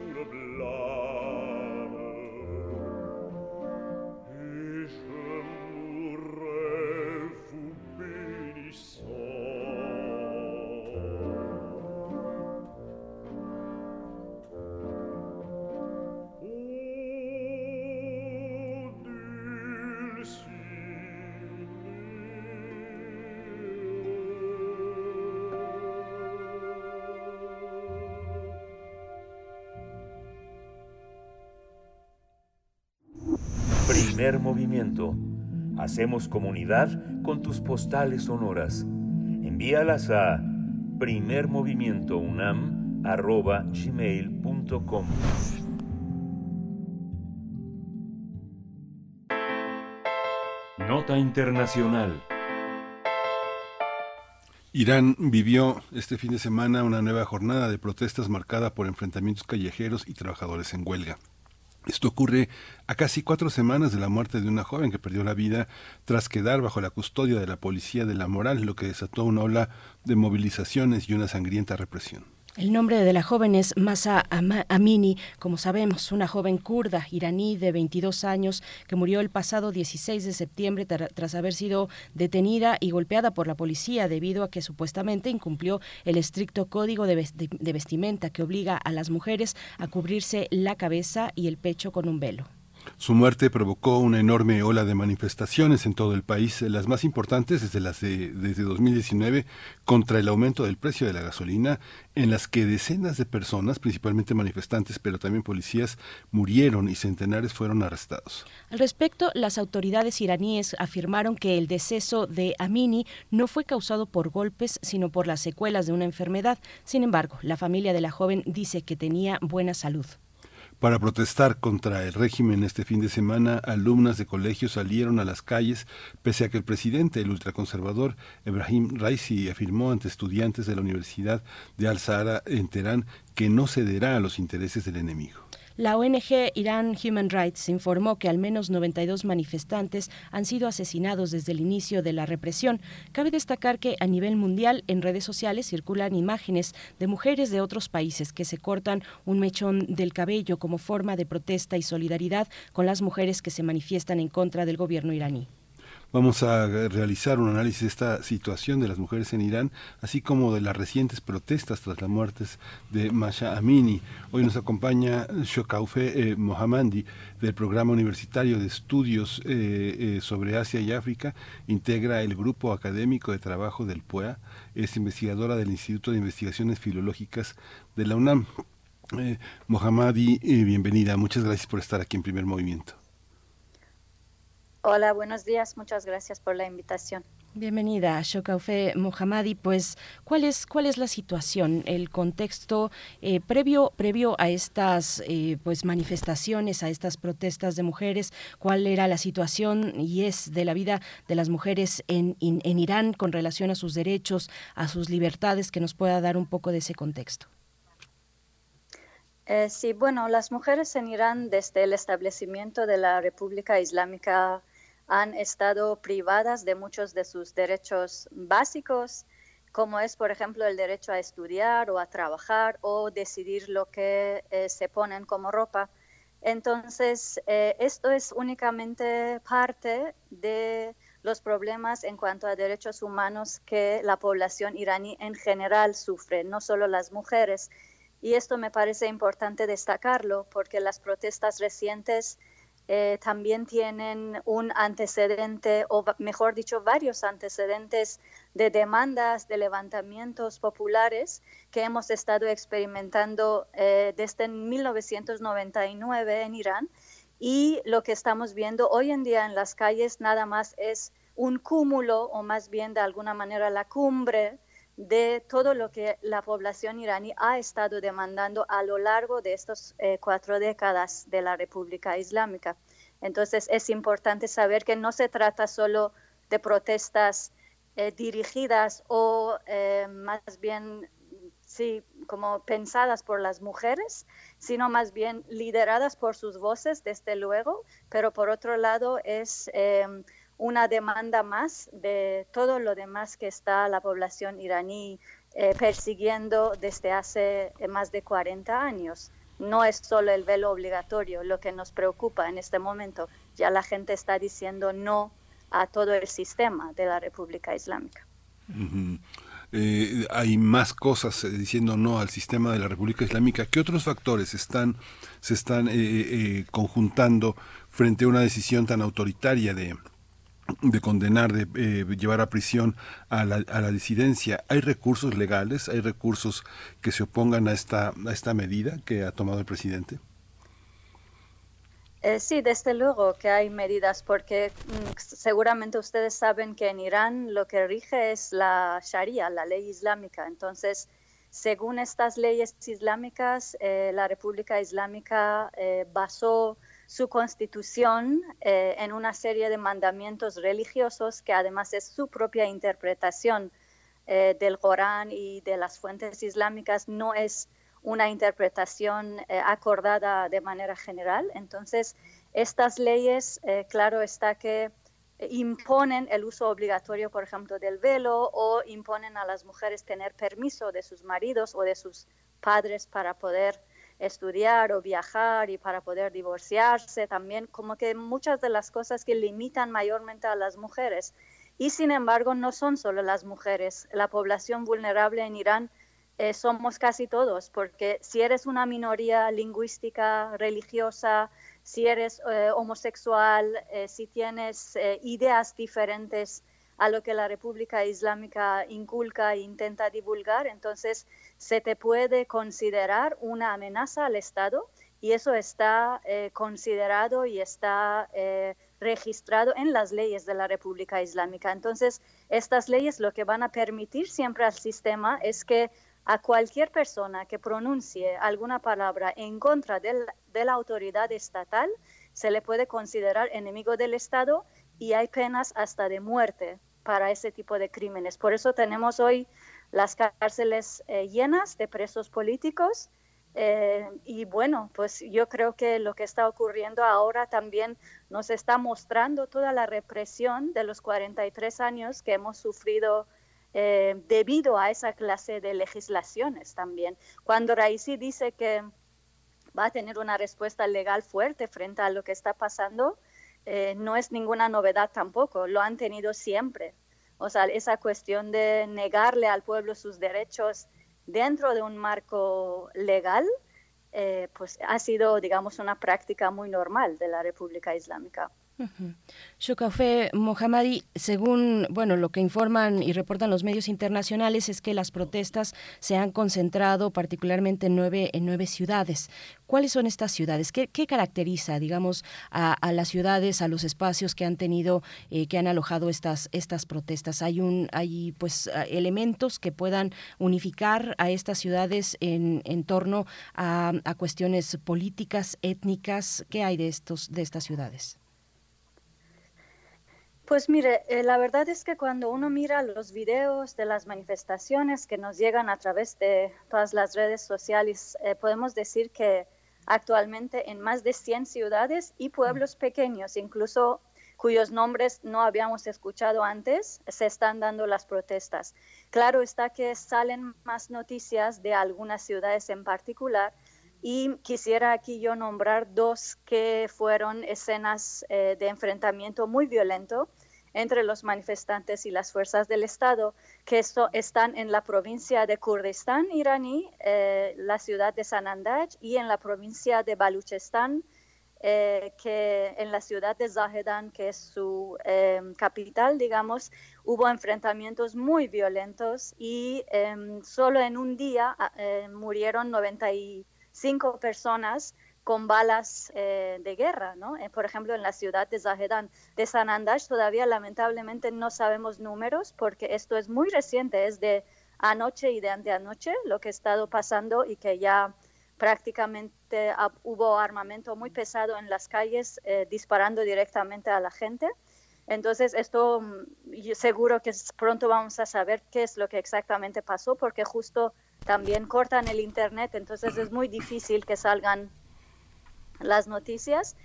Hacemos comunidad con tus postales sonoras. Envíalas a primermovimientounam.gmail.com Nota Internacional. Irán vivió este fin de semana una nueva jornada de protestas marcada por enfrentamientos callejeros y trabajadores en huelga. Esto ocurre a casi cuatro semanas de la muerte de una joven que perdió la vida tras quedar bajo la custodia de la policía de la moral, lo que desató una ola de movilizaciones y una sangrienta represión. El nombre de la joven es Masa Amini, como sabemos, una joven kurda iraní de 22 años que murió el pasado 16 de septiembre tras haber sido detenida y golpeada por la policía debido a que supuestamente incumplió el estricto código de, de vestimenta que obliga a las mujeres a cubrirse la cabeza y el pecho con un velo. Su muerte provocó una enorme ola de manifestaciones en todo el país, las más importantes desde, las de, desde 2019 contra el aumento del precio de la gasolina, en las que decenas de personas, principalmente manifestantes, pero también policías, murieron y centenares fueron arrestados. Al respecto, las autoridades iraníes afirmaron que el deceso de Amini no fue causado por golpes, sino por las secuelas de una enfermedad. Sin embargo, la familia de la joven dice que tenía buena salud. Para protestar contra el régimen este fin de semana, alumnas de colegios salieron a las calles, pese a que el presidente, el ultraconservador Ebrahim Raisi, afirmó ante estudiantes de la Universidad de Al-Sahara en Teherán que no cederá a los intereses del enemigo. La ONG Iran Human Rights informó que al menos 92 manifestantes han sido asesinados desde el inicio de la represión. Cabe destacar que a nivel mundial en redes sociales circulan imágenes de mujeres de otros países que se cortan un mechón del cabello como forma de protesta y solidaridad con las mujeres que se manifiestan en contra del gobierno iraní. Vamos a realizar un análisis de esta situación de las mujeres en Irán, así como de las recientes protestas tras las muertes de Masha Amini. Hoy nos acompaña Shokaufe eh, Mohammadi del Programa Universitario de Estudios eh, eh, sobre Asia y África. Integra el Grupo Académico de Trabajo del PUEA. Es investigadora del Instituto de Investigaciones Filológicas de la UNAM. Eh, Mohammadi, eh, bienvenida. Muchas gracias por estar aquí en Primer Movimiento. Hola, buenos días. Muchas gracias por la invitación. Bienvenida, Shokaufe Mohammadi. Pues, ¿cuál es, ¿cuál es la situación, el contexto eh, previo, previo a estas eh, pues, manifestaciones, a estas protestas de mujeres? ¿Cuál era la situación y es de la vida de las mujeres en, en Irán con relación a sus derechos, a sus libertades? Que nos pueda dar un poco de ese contexto. Eh, sí, bueno, las mujeres en Irán desde el establecimiento de la República Islámica han estado privadas de muchos de sus derechos básicos, como es, por ejemplo, el derecho a estudiar o a trabajar o decidir lo que eh, se ponen como ropa. Entonces, eh, esto es únicamente parte de los problemas en cuanto a derechos humanos que la población iraní en general sufre, no solo las mujeres. Y esto me parece importante destacarlo porque las protestas recientes eh, también tienen un antecedente, o mejor dicho, varios antecedentes de demandas, de levantamientos populares que hemos estado experimentando eh, desde 1999 en Irán. Y lo que estamos viendo hoy en día en las calles nada más es un cúmulo, o más bien de alguna manera la cumbre de todo lo que la población iraní ha estado demandando a lo largo de estas eh, cuatro décadas de la República Islámica. Entonces es importante saber que no se trata solo de protestas eh, dirigidas o eh, más bien, sí, como pensadas por las mujeres, sino más bien lideradas por sus voces, desde luego, pero por otro lado es una demanda más de todo lo demás que está la población iraní eh, persiguiendo desde hace eh, más de 40 años. No es solo el velo obligatorio lo que nos preocupa en este momento. Ya la gente está diciendo no a todo el sistema de la República Islámica. Eh, hay más cosas diciendo no al sistema de la República Islámica. ¿Qué otros factores están, se están conjuntando frente a una decisión tan autoritaria de, de condenar, de eh, llevar a prisión a la, a la, disidencia. ¿Hay recursos legales? ¿Hay recursos que se opongan a esta, a esta medida que ha tomado el presidente? Eh, sí, desde luego que hay medidas, porque mm, seguramente ustedes saben que en Irán lo que rige es la Sharia, la ley islámica. Entonces, según estas leyes islámicas, eh, la República Islámica basó su constitución eh, en una serie de mandamientos religiosos que además es su propia interpretación eh, del Corán y de las fuentes islámicas, no es una interpretación eh, acordada de manera general. Entonces, estas leyes, claro está que imponen el uso obligatorio, por ejemplo, del velo o imponen a las mujeres tener permiso de sus maridos o de sus padres para poder estudiar o viajar y para poder divorciarse, también como que muchas de las cosas que limitan mayormente a las mujeres. Y sin embargo, no son solo las mujeres. La población vulnerable en Irán eh, somos casi todos, porque si eres una minoría lingüística, religiosa, si eres eh, homosexual, eh, si tienes ideas diferentes a lo que la República Islámica inculca e intenta divulgar, entonces se te puede considerar una amenaza al Estado y eso está eh, considerado y está eh, registrado en las leyes de la República Islámica. Entonces, estas leyes lo que van a permitir siempre al sistema es que a cualquier persona que pronuncie alguna palabra en contra de la autoridad estatal, se le puede considerar enemigo del Estado y hay penas hasta de muerte para ese tipo de crímenes. Por eso tenemos hoy las cárceles eh, llenas de presos políticos. Eh, y bueno, pues yo creo que lo que está ocurriendo ahora también nos está mostrando toda la represión de los 43 años que hemos sufrido eh, debido a esa clase de legislaciones también. Cuando Raisi dice que va a tener una respuesta legal fuerte frente a lo que está pasando, eh, no es ninguna novedad tampoco, lo han tenido siempre. O sea, esa cuestión de negarle al pueblo sus derechos dentro de un marco legal, eh, pues ha sido, digamos, una práctica muy normal de la República Islámica. Shokafe Mohammadi, según bueno lo que informan y reportan los medios internacionales es que las protestas se han concentrado particularmente en nueve, en nueve ciudades. ¿Cuáles son estas ciudades? ¿Qué, caracteriza, digamos, a, las ciudades, a los espacios que han tenido, eh, que han alojado estas, estas protestas? ¿Hay, un, hay pues elementos que puedan unificar a estas ciudades en, en torno a, a cuestiones políticas, étnicas? ¿Qué hay de, estos, de estas ciudades? Pues mire, eh, la verdad es que cuando uno mira los videos de las manifestaciones que nos llegan a través de todas las redes sociales, eh, podemos decir que actualmente en más de 100 ciudades y pueblos pequeños, incluso cuyos nombres no habíamos escuchado antes, se están dando las protestas. Claro está que salen más noticias de algunas ciudades en particular y quisiera aquí yo nombrar dos que fueron escenas eh, de enfrentamiento muy violento entre los manifestantes y las fuerzas del Estado, que esto, están en la provincia de Kurdistán iraní, eh, la ciudad de Sanandaj, y en la provincia de Baluchistán, eh, que en la ciudad de Zahedan, que es su em, capital, digamos, hubo enfrentamientos muy violentos y em, solo en un día ah, eh, murieron 95 personas con balas eh, de guerra, ¿no? Eh, por ejemplo, en la ciudad de Zahedan, de Sanandaj, todavía lamentablemente no sabemos números porque esto es muy reciente, es de anoche y de anteanoche lo que ha estado pasando y que ya prácticamente hubo armamento muy pesado en las calles eh, disparando directamente a la gente. Entonces, esto mm, yo seguro que pronto vamos a saber qué es lo que exactamente pasó, porque justo también cortan el Internet, entonces es muy difícil que salgan las noticias.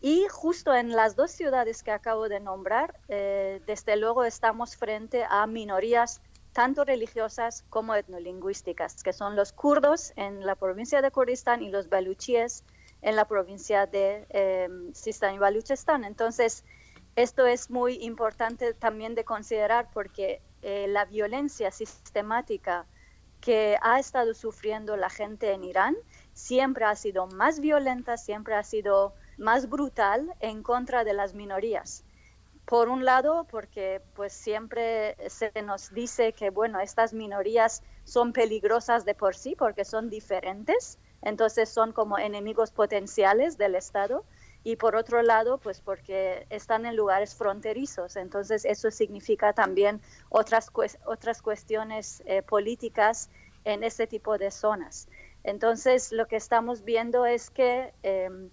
Y justo en las dos ciudades que acabo de nombrar, eh, desde luego estamos frente a minorías tanto religiosas como etnolingüísticas, que son los kurdos en la provincia de Kurdistán y los baluchíes en la provincia de eh, Sistán y Baluchistán. Entonces, esto es muy importante también de considerar porque eh, la violencia sistemática que ha estado sufriendo la gente en Irán siempre ha sido más violenta, siempre ha sido más brutal en contra de las minorías. Por un lado, porque pues siempre se nos dice que bueno, estas minorías son peligrosas de por sí porque son diferentes, entonces son como enemigos potenciales del Estado y por otro lado, pues porque están en lugares fronterizos. Entonces eso significa también otras, otras cuestiones eh, políticas en ese tipo de zonas. Entonces, lo que estamos viendo es que em,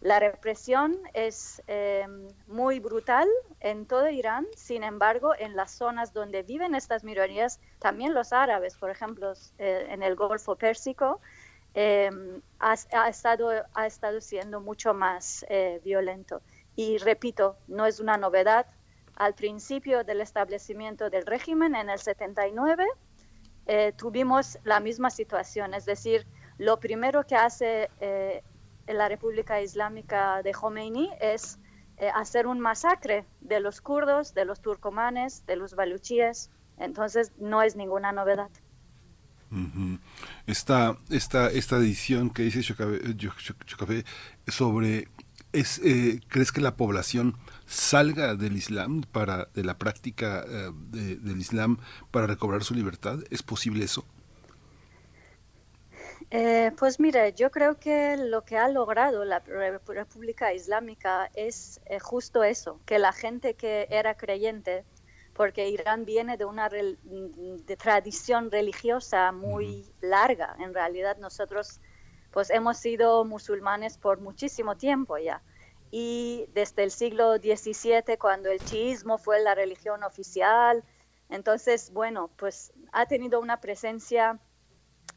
la represión es em, muy brutal en todo Irán, sin embargo, en las zonas donde viven estas minorías, también los árabes, por ejemplo, eh, en el Golfo Pérsico, em, ha, estado, ha estado siendo mucho más eh, violento. Y repito, no es una novedad. Al principio del establecimiento del régimen, en el 79, eh, tuvimos la misma situación, es decir, lo primero que hace eh, la República Islámica de Khomeini es eh, hacer un masacre de los kurdos, de los turcomanes, de los baluchíes, entonces no es ninguna novedad. Esta, esta, esta edición que dice Chocafé sobre, es, ¿crees que la población salga del Islam, para, de la práctica eh, del Islam para recobrar su libertad? ¿Es posible eso? Eh, pues mire, yo creo que lo que ha logrado la República Islámica es eh, justo eso, que la gente que era creyente, porque Irán viene de una de tradición religiosa muy larga, en realidad nosotros pues hemos sido musulmanes por muchísimo tiempo ya. Y desde el siglo XVII, cuando el chiismo fue la religión oficial. Entonces, bueno, pues ha tenido una presencia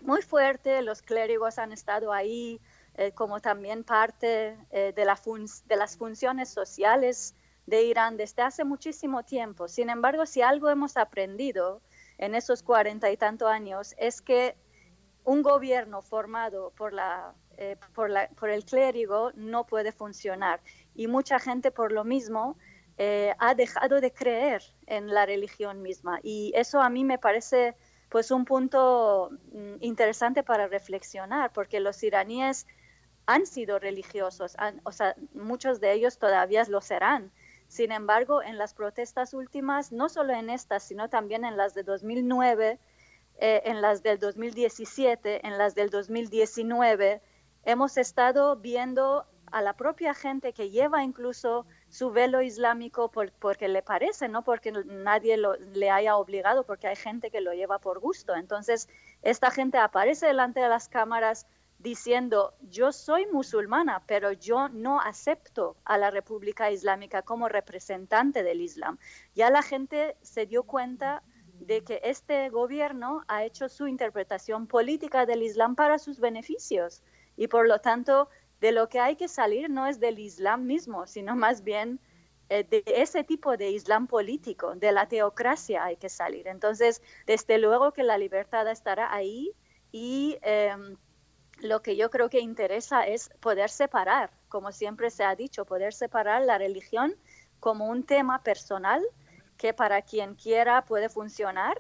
muy fuerte, los clérigos han estado ahí eh, como también parte eh, de, la de las funciones sociales de Irán desde hace muchísimo tiempo. Sin embargo, si algo hemos aprendido en esos cuarenta y tantos años es que un gobierno formado por la eh, por, la, por, el clérigo no puede funcionar. Y mucha gente por lo mismo eh, ha dejado de creer en la religión misma. Y eso a mí me parece pues un punto mm, interesante para reflexionar, porque los iraníes han sido religiosos, o sea, muchos de ellos todavía lo serán. Sin embargo, en las protestas últimas, no solo en estas, sino también en las de 2009, eh, en las del 2017, en las del 2019, hemos estado viendo a la propia gente que lleva incluso su velo islámico porque le parece, no porque nadie le haya obligado, porque hay gente que lo lleva por gusto. Entonces, esta gente aparece delante de las cámaras diciendo, yo soy musulmana, pero yo no acepto a la República Islámica como representante del Islam. Ya la gente se dio cuenta de que este gobierno ha hecho su interpretación política del Islam para sus beneficios y por lo tanto de lo que hay que salir no es del Islam mismo, sino más bien eh, de ese tipo de Islam político, de la teocracia hay que salir. Entonces, desde luego que la libertad estará ahí y em, lo que yo creo que interesa es poder separar, como siempre se ha dicho, poder separar la religión como un tema personal que para quien quiera puede funcionar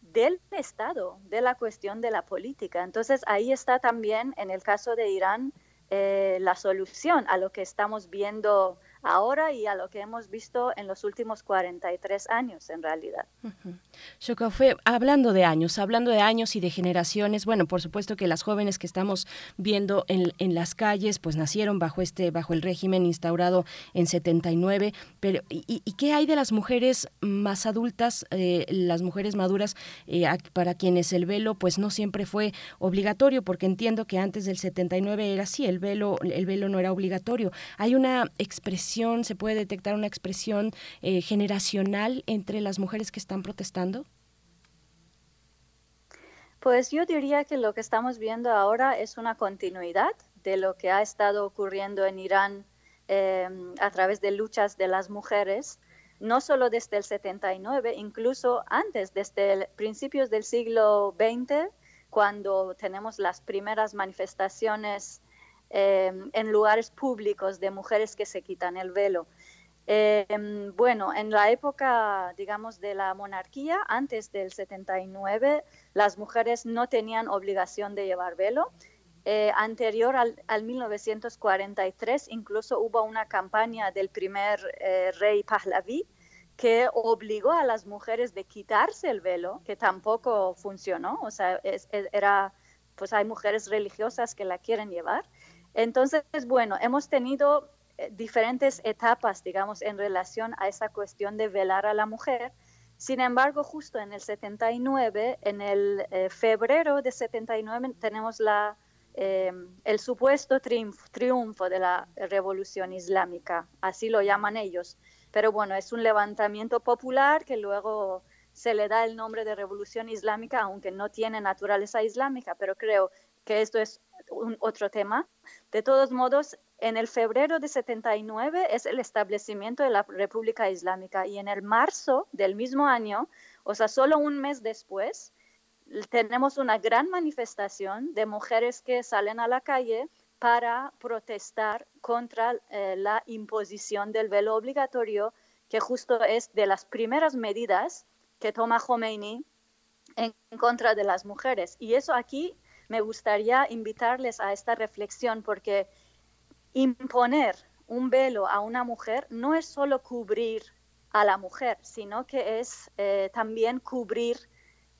del Estado, de la cuestión de la política. Entonces ahí está también, en el caso de Irán, eh, la solución a lo que estamos viendo ahora y a lo que hemos visto en los últimos 43 años en realidad. Shoko, fue hablando de años, hablando de años y de generaciones, bueno, por supuesto que las jóvenes que estamos viendo en, en las calles, pues nacieron bajo este, bajo el régimen instaurado en 79, pero ¿y, qué hay de las mujeres más adultas, eh, las mujeres maduras, eh, para quienes el velo pues no siempre fue obligatorio, porque entiendo que antes del 79 era así, el velo, el velo no era obligatorio. Hay una expresión se puede detectar una expresión eh, generacional entre las mujeres que están protestando? Pues yo diría que lo que estamos viendo ahora es una continuidad de lo que ha estado ocurriendo en Irán em, a través de luchas de las mujeres, no solo desde el 79, incluso antes, desde principios del siglo XX, cuando tenemos las primeras manifestaciones Em, en lugares públicos de mujeres que se quitan el velo. Em, bueno, en la época, digamos, de la monarquía, antes del 79, las mujeres no tenían obligación de llevar velo. Eh, anterior al, 1943, incluso hubo una campaña del primer eh, rey Pahlavi que obligó a las mujeres de quitarse el velo, que tampoco funcionó. O sea, era, pues hay mujeres religiosas que la quieren llevar. Entonces, bueno, hemos tenido eh, diferentes etapas, digamos, en relación a esa cuestión de velar a la mujer. Sin embargo, justo en el 79, en el eh, febrero de 79, tenemos la, eh, el supuesto triunfo, de la revolución islámica, así lo llaman ellos. Pero bueno, es un levantamiento popular que luego se le da el nombre de revolución islámica, aunque no tiene naturaleza islámica, pero creo que esto es un otro tema. De todos modos, en el febrero de 79 es el establecimiento de la República Islámica y en el marzo del mismo año, o sea, solo un mes después, tenemos una gran manifestación de mujeres que salen a la calle para protestar contra eh, la imposición del velo obligatorio, que justo es de las primeras medidas que toma Khomeini en contra de las mujeres. Y eso aquí me gustaría invitarles a esta reflexión porque imponer un velo a una mujer no es solo cubrir a la mujer, sino que es eh, también cubrir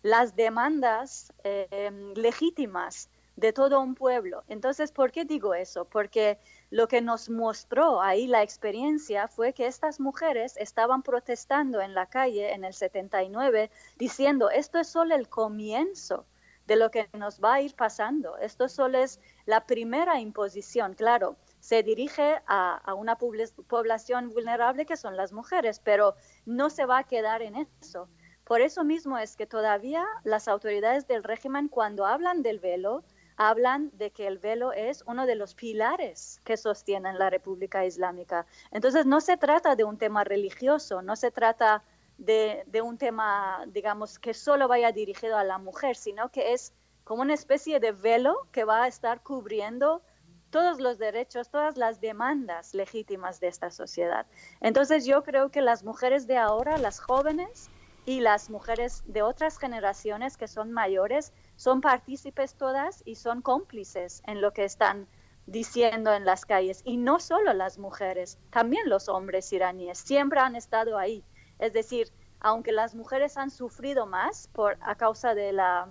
las demandas eh, legítimas de todo un pueblo. Entonces, ¿por qué digo eso? Porque lo que nos mostró ahí la experiencia fue que estas mujeres estaban protestando en la calle en el 79 diciendo, esto es solo el comienzo de lo que nos va a ir pasando. Esto solo es la primera imposición, claro, se dirige a, una población vulnerable que son las mujeres, pero no se va a quedar en eso. Por eso mismo es que todavía las autoridades del régimen cuando hablan del velo, hablan de que el velo es uno de los pilares que sostienen la República Islámica. Entonces no se trata de un tema religioso, no se trata de, un tema, digamos, que solo vaya dirigido a la mujer, sino que es como una especie de velo que va a estar cubriendo todos los derechos, todas las demandas legítimas de esta sociedad. Entonces yo creo que las mujeres de ahora, las jóvenes y las mujeres de otras generaciones que son mayores, son partícipes todas y son cómplices en lo que están diciendo en las calles. Y no solo las mujeres, también los hombres iraníes siempre han estado ahí. Es decir, aunque las mujeres han sufrido más por a causa de la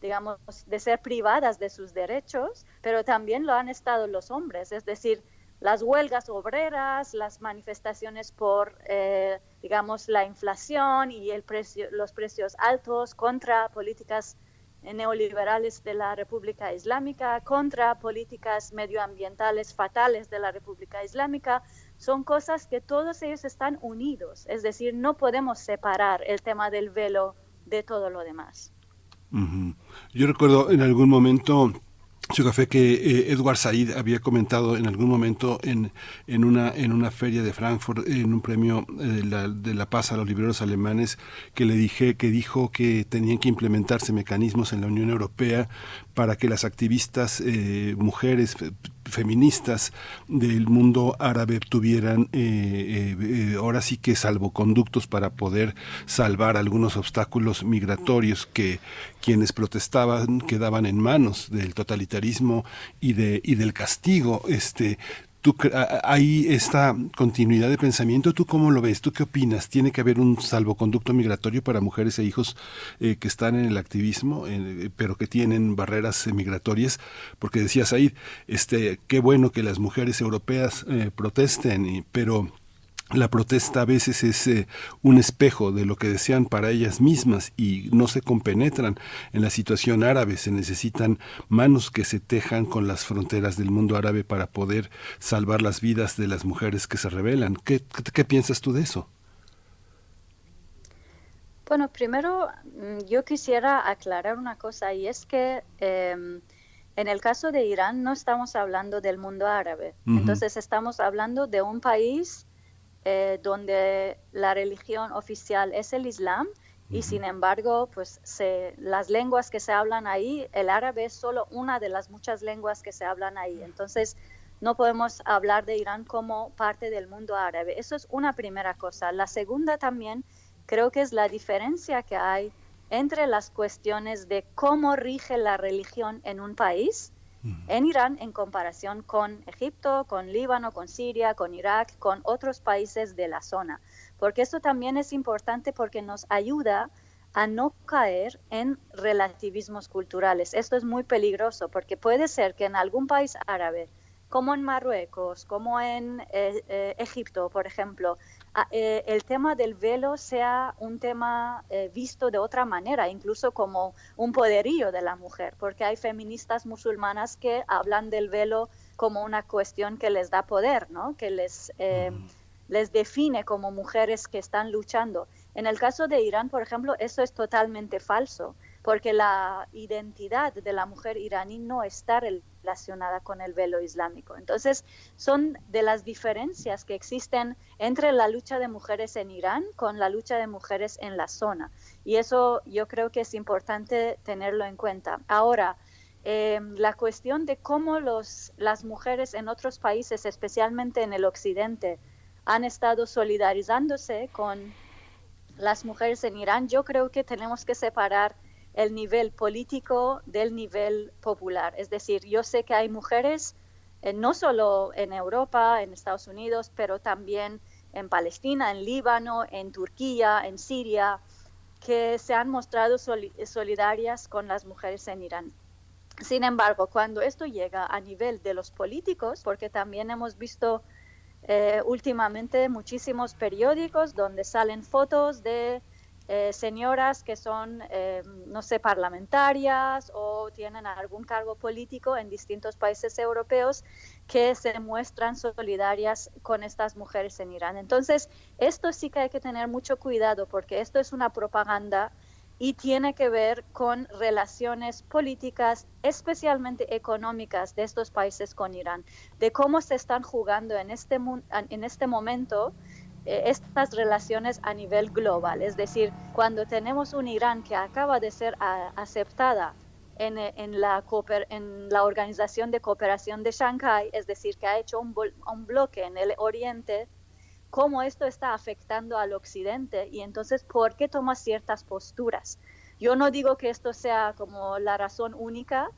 digamos de ser privadas de sus derechos, pero también lo han estado los hombres, es decir, las huelgas obreras, las manifestaciones por, eh, digamos, la inflación y el precio, los precios altos contra políticas neoliberales de la República Islámica, contra políticas medioambientales fatales de la República Islámica, son cosas que todos ellos están unidos, es decir, no podemos separar el tema del velo de todo lo demás. Yo recuerdo en algún momento su café que eh, Edward Said había comentado en algún momento en, en, una, en una feria de Frankfurt, en un premio eh, de, la, de, la, paz a los libreros alemanes, que le dije que dijo que tenían que implementarse mecanismos en la Unión Europea para que las activistas eh, mujeres feministas del mundo árabe tuvieran eh, eh, ahora sí que salvoconductos para poder salvar algunos obstáculos migratorios que quienes protestaban quedaban en manos del totalitarismo y de y del castigo este ¿Tú, hay esta continuidad de pensamiento, ¿tú cómo lo ves? ¿Tú qué opinas? ¿Tiene que haber un salvoconducto migratorio para mujeres e hijos eh, que están en el activismo, eh, pero que tienen barreras migratorias? Porque decías ahí, este, qué bueno que las mujeres europeas eh, protesten, pero la protesta a veces es eh, un espejo de lo que desean para ellas mismas y no se compenetran. En la situación árabe se necesitan manos que se tejan con las fronteras del mundo árabe para poder salvar las vidas de las mujeres que se rebelan. ¿Qué, qué, piensas tú de eso? Bueno, primero mm, yo quisiera aclarar una cosa y es que eh, en el caso de Irán no estamos hablando del mundo árabe. Uh -huh. Entonces estamos hablando de un país eh, donde la religión oficial es el Islam y sin embargo, pues se, las lenguas que se hablan ahí, el árabe es solo una de las muchas lenguas que se hablan ahí. Entonces, no podemos hablar de Irán como parte del mundo árabe. Eso es una primera cosa. La segunda también creo que es la diferencia que hay entre las cuestiones de cómo rige la religión en un país en Irán en comparación con Egipto, con Líbano, con Siria, con Irak, con otros países de la zona. Porque esto también es importante porque nos ayuda a no caer en relativismos culturales. Esto es muy peligroso porque puede ser que en algún país árabe, como en Marruecos, como en eh, eh, Egipto, por ejemplo, eh, el tema del velo sea un tema eh, visto de otra manera, incluso como un poderío de la mujer, porque hay feministas musulmanas que hablan del velo como una cuestión que les da poder, ¿no? que les, eh, les define como mujeres que están luchando. En el caso de Irán, por ejemplo, eso es totalmente falso porque la identidad de la mujer iraní no está relacionada con el velo islámico. Entonces, son de las diferencias que existen entre la lucha de mujeres en Irán con la lucha de mujeres en la zona. Y eso yo creo que es importante tenerlo en cuenta. Ahora, eh, la cuestión de cómo los, las mujeres en otros países, especialmente en el occidente, han estado solidarizándose con las mujeres en Irán, yo creo que tenemos que separar el nivel político del nivel popular. Es decir, yo sé que hay mujeres, eh, no solo en Europa, en Estados Unidos, pero también en Palestina, en Líbano, en Turquía, en Siria, que se han mostrado soli solidarias con las mujeres en Irán. Sin embargo, cuando esto llega a nivel de los políticos, porque también hemos visto eh, últimamente muchísimos periódicos donde salen fotos de eh, señoras que son, eh, no sé, parlamentarias o tienen algún cargo político en distintos países europeos que se muestran solidarias con estas mujeres en Irán. Entonces, esto sí que hay que tener mucho cuidado porque esto es una propaganda y tiene que ver con relaciones políticas, especialmente económicas, de estos países con Irán, de cómo se están jugando en este, en este momento estas relaciones a nivel global. Es decir, cuando tenemos un Irán que acaba de ser a, aceptada en, eh, en, la en, la Organización de Cooperación de Shanghái, es decir, que ha hecho un, un bloque en el Oriente, cómo esto está afectando al Occidente y entonces por qué toma ciertas posturas. Yo no digo que esto sea como la razón única,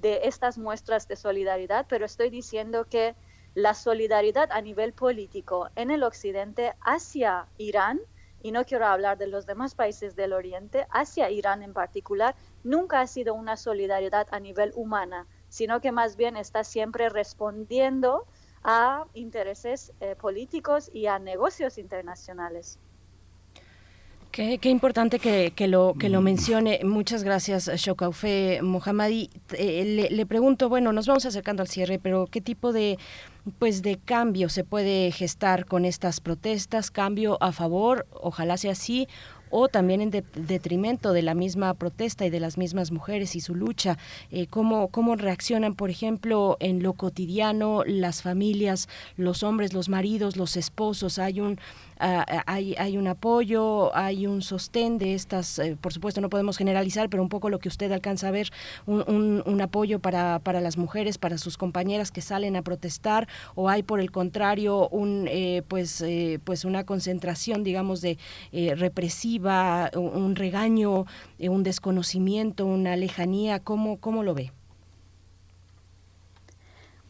de estas muestras de solidaridad, pero estoy diciendo que la solidaridad a nivel político en el occidente hacia Irán, y no quiero hablar de los demás países del oriente, hacia Irán en particular, nunca ha sido una solidaridad a nivel humana, sino que más bien está siempre respondiendo a intereses eh, políticos y a negocios internacionales. Qué, importante que, lo, que lo mencione. Muchas gracias, Shokaufe Mohammadi. Eh, le, pregunto, bueno, nos vamos acercando al cierre, pero ¿qué tipo de, pues, de cambio se puede gestar con estas protestas? ¿Cambio a favor? Ojalá sea así o también en detrimento de la misma protesta y de las mismas mujeres y su lucha. Eh, cómo, ¿Cómo reaccionan, por ejemplo, en lo cotidiano las familias, los hombres, los maridos, los esposos? Hay un hay, hay un apoyo, hay un sostén de estas, eh, por supuesto no podemos generalizar, pero un poco lo que usted alcanza a ver, un, un, apoyo para, para, las mujeres, para sus compañeras que salen a protestar, o hay por el contrario un, eh, pues, eh, pues una concentración, digamos, de represiva, un, regaño, un desconocimiento, una lejanía, ¿cómo, cómo lo ve?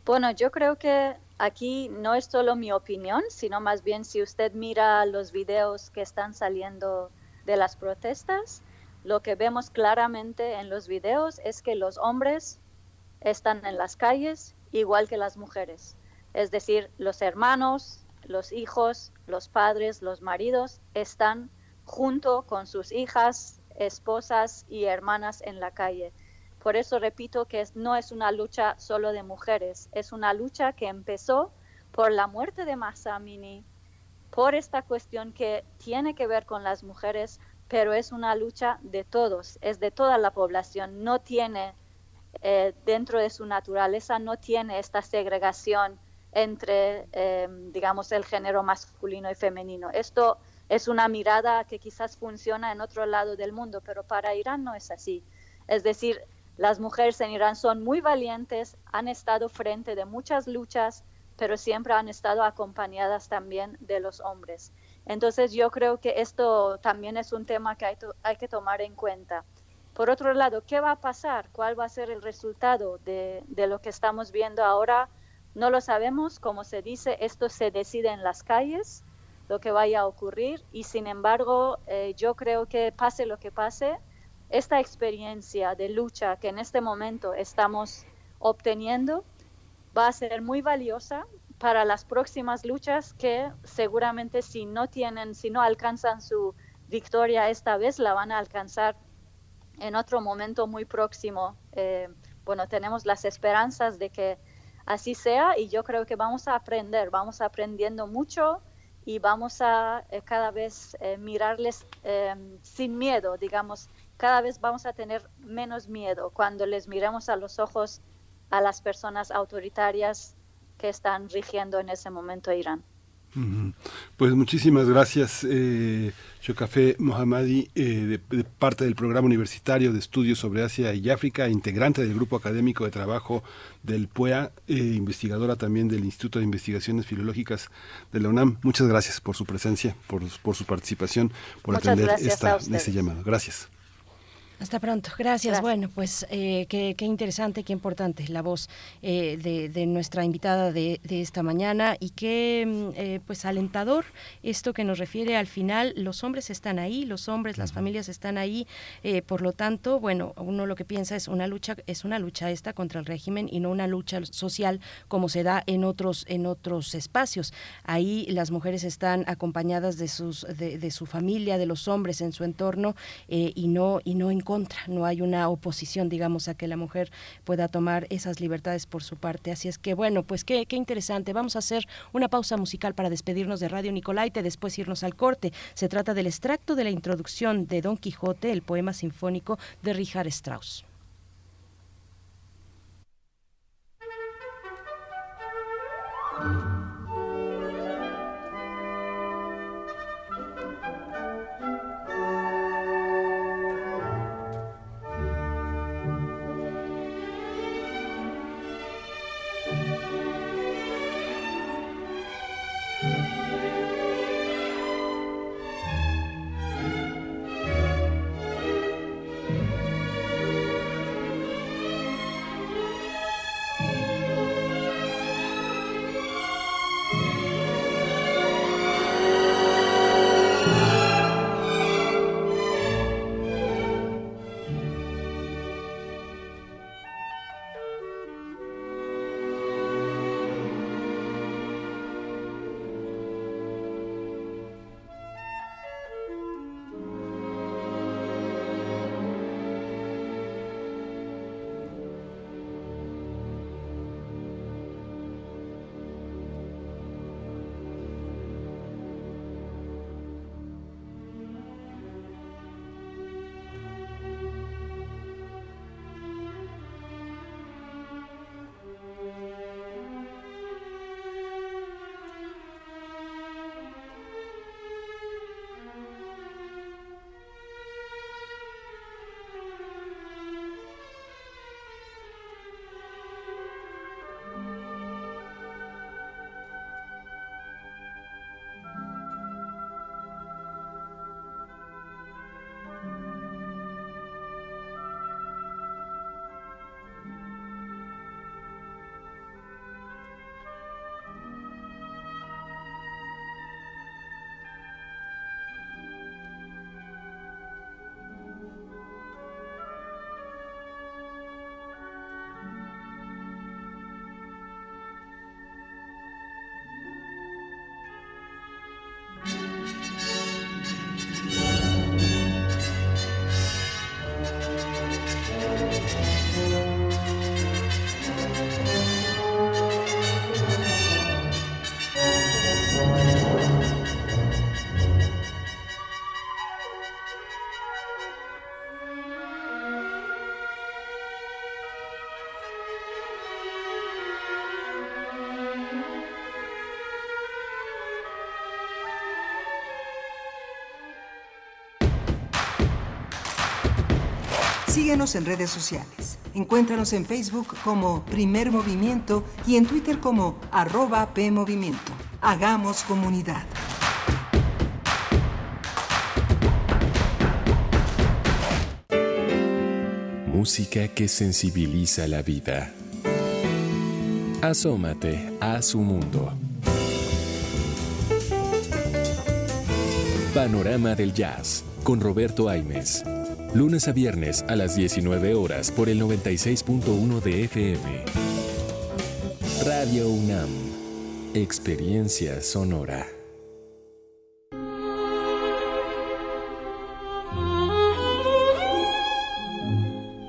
Bueno, yo creo que aquí no es solo mi opinión, sino más bien si usted mira los videos que están saliendo de las protestas, lo que vemos claramente en los videos es que los hombres están en las calles igual que las mujeres. Es decir, los hermanos, los hijos, los padres, los maridos están junto con sus hijas, esposas y hermanas en la calle. Por eso repito que no es una lucha solo de mujeres, es una lucha que empezó por la muerte de Masamini, por esta cuestión que tiene que ver con las mujeres, pero es una lucha de todos, es de toda la población, no tiene eh, dentro de su naturaleza, no tiene esta segregación entre, em, digamos, el género masculino y femenino. Esto es una mirada que quizás funciona en otro lado del mundo, pero para Irán no es así. Es decir, las mujeres en Irán son muy valientes, han estado frente de muchas luchas, pero siempre han estado acompañadas también de los hombres. Entonces yo creo que esto también es un tema que hay, que tomar en cuenta. Por otro lado, ¿qué va a pasar? ¿Cuál va a ser el resultado de, de lo que estamos viendo ahora? No lo sabemos, como se dice, esto se decide en las calles, lo que vaya a ocurrir, y sin embargo, eh, yo creo que pase lo que pase, esta experiencia de lucha que en este momento estamos obteniendo va a ser muy valiosa para las próximas luchas que seguramente si no tienen, si no alcanzan su victoria esta vez, la van a alcanzar en otro momento muy próximo. Eh, bueno, tenemos las esperanzas de que así sea y yo creo que vamos a aprender, vamos aprendiendo mucho y vamos a eh, cada vez eh, mirarles sin miedo, digamos, cada vez vamos a tener menos miedo cuando les miremos a los ojos a las personas autoritarias que están rigiendo en ese momento Irán. Pues muchísimas gracias, eh, Chocafe Mohammadi, eh, de, parte del programa universitario de estudios sobre Asia y África, integrante del grupo académico de trabajo del PUEA, eh, investigadora también del Instituto de Investigaciones Filológicas de la UNAM. Muchas gracias por su presencia, por, su participación, por atender esta, este llamado. Gracias. Hasta pronto, gracias. Bueno, pues eh, qué, interesante, qué importante la voz eh, de, nuestra invitada de, esta mañana y qué mm, eh, pues alentador esto que nos refiere al final, los hombres están ahí, los hombres, las familias están ahí, por lo tanto, bueno, uno lo que piensa es una lucha, es una lucha esta contra el régimen y no una lucha social como se da en otros, en otros espacios. Ahí las mujeres están acompañadas de sus, de, su familia, de los hombres en su entorno y no, y no en contra, no hay una oposición, digamos, a que la mujer pueda tomar esas libertades por su parte. Así es que, bueno, pues qué, interesante. Vamos a hacer una pausa musical para despedirnos de Radio Nicolaita y después irnos al corte. Se trata del extracto de la introducción de Don Quijote, el poema sinfónico de Richard Strauss. Síguenos en redes sociales. Encuéntranos en Facebook como Primer Movimiento y en Twitter como arroba PMovimiento. Hagamos comunidad. Música que sensibiliza la vida. Asómate a su mundo. Panorama del Jazz con Roberto Aimes. Lunes a viernes a las 19 horas por el 96.1 de FM. Radio UNAM. Experiencia sonora.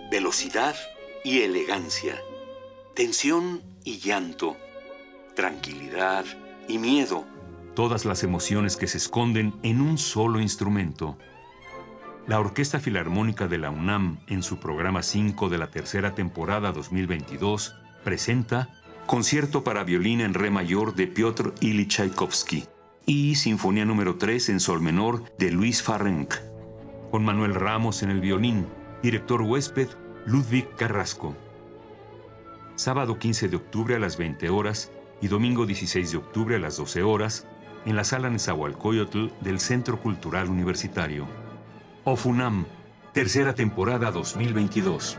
Velocidad y elegancia. Tensión y llanto. Tranquilidad y miedo. Todas las emociones que se esconden en un solo instrumento. La Orquesta Filarmónica de la UNAM, en su programa 5 de la tercera temporada 2022, presenta Concierto para violín en re mayor de Piotr Ilyich Tchaikovsky y Sinfonía número 3 en sol menor de Luis Farrenc, con Manuel Ramos en el violín, director huésped Ludwig Carrasco. Sábado 15 de octubre a las 20 horas y domingo 16 de octubre a las 12 horas en la sala Nezahualcóyotl del Centro Cultural Universitario. OFUNAM, tercera temporada 2022.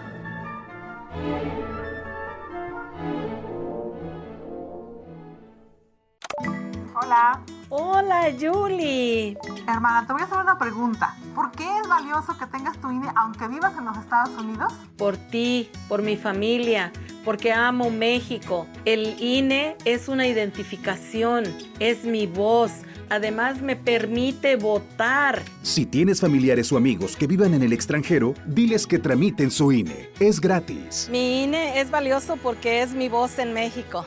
Hola. Hola, Julie. Hermana, te voy a hacer una pregunta. ¿Por qué es valioso que tengas tu INE aunque vivas en los Estados Unidos? Por ti, por mi familia, porque amo México. El INE es una identificación, es mi voz. Además me permite votar. Si tienes familiares o amigos que vivan en el extranjero, diles que tramiten su INE. Es gratis. Mi INE es valioso porque es mi voz en México.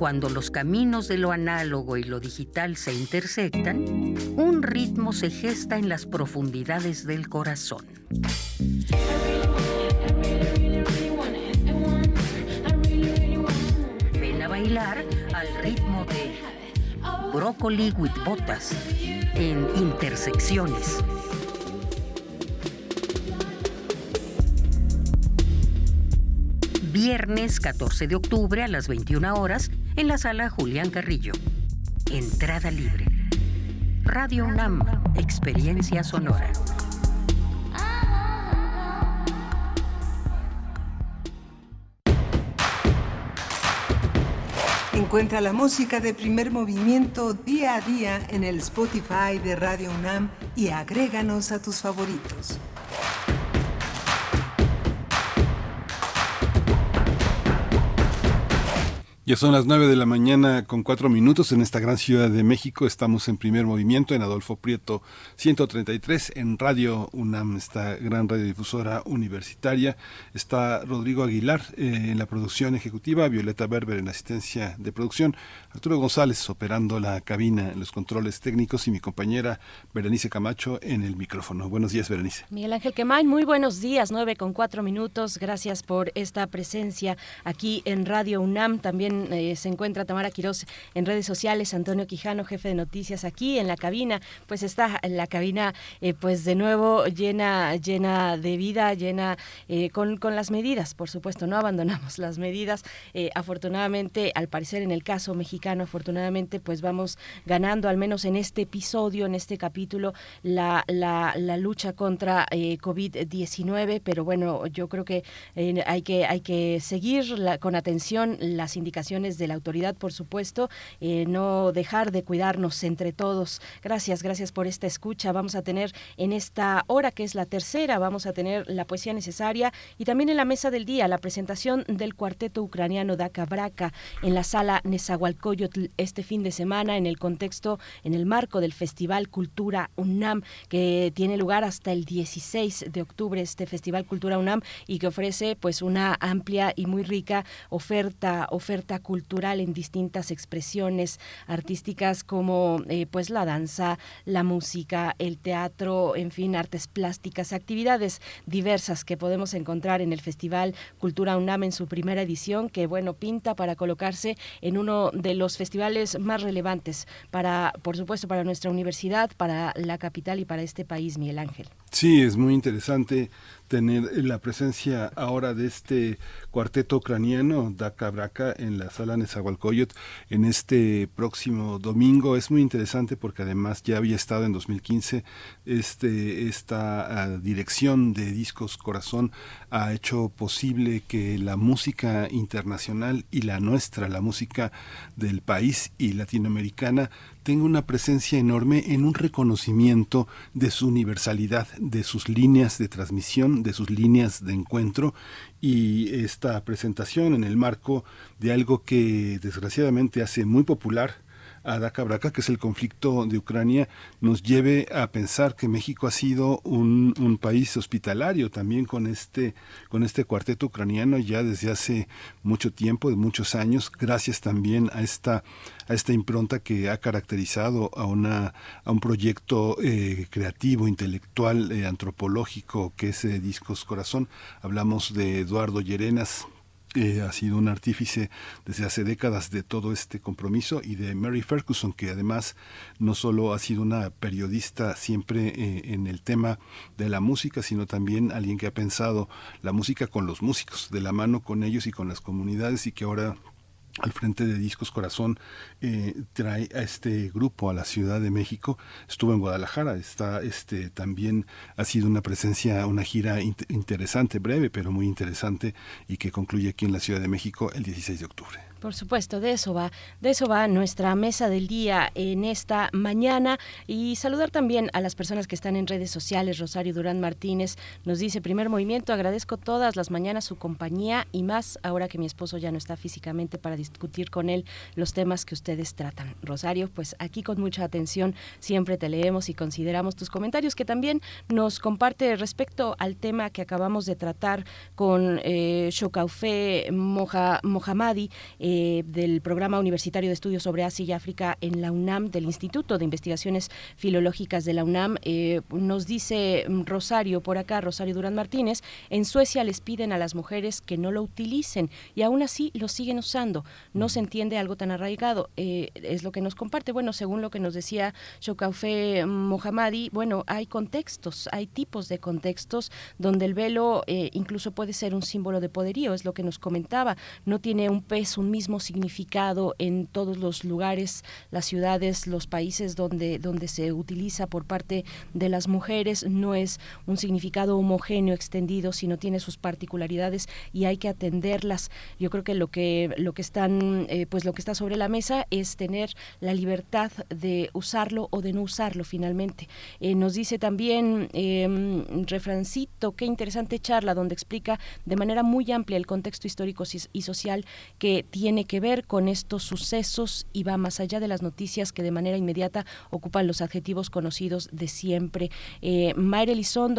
Cuando los caminos de lo análogo y lo digital se intersectan, un ritmo se gesta en las profundidades del corazón. Ven a bailar al ritmo de Broccoli with Botas en Intersecciones. Viernes 14 de octubre a las 21 horas en la sala Julián Carrillo. Entrada libre. Radio UNAM, Experiencia Sonora. Encuentra la música de primer movimiento día a día en el Spotify de Radio UNAM y agréganos a tus favoritos. Ya son las 9 de la mañana con cuatro minutos en esta gran ciudad de México. Estamos en primer movimiento en Adolfo Prieto 133 en Radio UNAM, esta gran radiodifusora universitaria. Está Rodrigo Aguilar eh, en la producción ejecutiva, Violeta Berber en la asistencia de producción, Arturo González operando la cabina en los controles técnicos y mi compañera Berenice Camacho en el micrófono. Buenos días, Berenice. Miguel Ángel Quemain, muy buenos días, 9 con cuatro minutos. Gracias por esta presencia aquí en Radio UNAM. También eh, se encuentra Tamara Quirós en redes sociales, Antonio Quijano, jefe de noticias aquí en la cabina, pues está la cabina eh, pues de nuevo llena, llena de vida, llena eh, con, con, las medidas, por supuesto, no abandonamos las medidas. afortunadamente, al parecer en el caso mexicano, afortunadamente, pues vamos ganando, al menos en este episodio, en este capítulo, la, la, la lucha contra COVID-19, pero bueno, yo creo que hay que hay que seguir con atención las indicaciones de la autoridad, por supuesto, eh, no dejar de cuidarnos entre todos. Gracias, gracias por esta escucha. Vamos a tener en esta hora, que es la tercera, vamos a tener la poesía necesaria y también en la mesa del día la presentación del cuarteto ucraniano Daka Braka en la sala Nezahualcóyotl este fin de semana en el contexto, en el marco del Festival Cultura UNAM, que tiene lugar hasta el 16 de octubre, este Festival Cultura UNAM, y que ofrece pues una amplia y muy rica oferta, oferta cultural en distintas expresiones artísticas como eh, pues la danza, la música, el teatro, en fin, artes plásticas, actividades diversas que podemos encontrar en el Festival Cultura UNAM en su primera edición, que bueno, pinta para colocarse en uno de los festivales más relevantes para, por supuesto, para nuestra universidad, para la capital y para este país, Miguel Ángel. Sí, es muy interesante tener la presencia ahora de este cuarteto ucraniano, Daka Braka, en la sala Nezahualcóyotl en este próximo domingo. Es muy interesante porque además ya había estado en 2015 este, esta uh, dirección de Discos Corazón ha hecho posible que la música internacional y la nuestra, la música del país y latinoamericana, tenga una presencia enorme en un reconocimiento de su universalidad, de sus líneas de transmisión, de sus líneas de encuentro. Y esta presentación en el marco de algo que desgraciadamente hace muy popular a Daka Braka, que es el conflicto de Ucrania, nos lleve a pensar que México ha sido un, un, país hospitalario también con este, con este cuarteto ucraniano ya desde hace mucho tiempo, de muchos años, gracias también a esta, a esta impronta que ha caracterizado a, una, a un proyecto eh, creativo, intelectual, eh, antropológico que es eh, Discos Corazón. Hablamos de Eduardo Llerenas, eh, ha sido un artífice desde hace décadas de todo este compromiso y de Mary Ferguson, que además no solo ha sido una periodista siempre eh, en el tema de la música, sino también alguien que ha pensado la música con los músicos, de la mano con ellos y con las comunidades y que ahora al frente de Discos Corazón eh, trae a este grupo a la Ciudad de México. Estuvo en Guadalajara, está este también ha sido una presencia, una gira in interesante, breve, pero muy interesante y que concluye aquí en la Ciudad de México el 16 de octubre. Por supuesto, de eso va, de eso va nuestra mesa del día en esta mañana y saludar también a las personas que están en redes sociales. Rosario Durán Martínez nos dice, primer movimiento, agradezco todas las mañanas su compañía y más ahora que mi esposo ya no está físicamente para discutir con él los temas que ustedes tratan. Rosario, pues aquí con mucha atención siempre te leemos y consideramos tus comentarios que también nos comparte respecto al tema que acabamos de tratar con eh, Shokaufe. Eh, eh, del Programa Universitario de Estudios sobre Asia y África en la UNAM, del Instituto de Investigaciones Filológicas de la UNAM. Eh, nos dice Rosario por acá, Rosario Durán Martínez, en Suecia les piden a las mujeres que no lo utilicen y aún así lo siguen usando. No se entiende algo tan arraigado. Eh, es lo que nos comparte. Bueno, según lo que nos decía Shokaufe Mohammadi, bueno, hay contextos, hay tipos de contextos donde el velo incluso puede ser un símbolo de poderío, es lo que nos comentaba. No tiene un peso, un significado en todos los lugares, las ciudades, los países donde, donde se utiliza por parte de las mujeres. No es un significado homogéneo, extendido, sino tiene sus particularidades y hay que atenderlas. Yo creo que lo que, lo que están, eh, pues lo que está sobre la mesa es tener la libertad de usarlo o de no usarlo finalmente. Eh, nos dice también eh, Refrancito, qué interesante charla donde explica de manera muy amplia el contexto histórico y social que tiene tiene que ver con estos sucesos y va más allá de las noticias que de manera inmediata ocupan los adjetivos conocidos de siempre. Eh, Mayra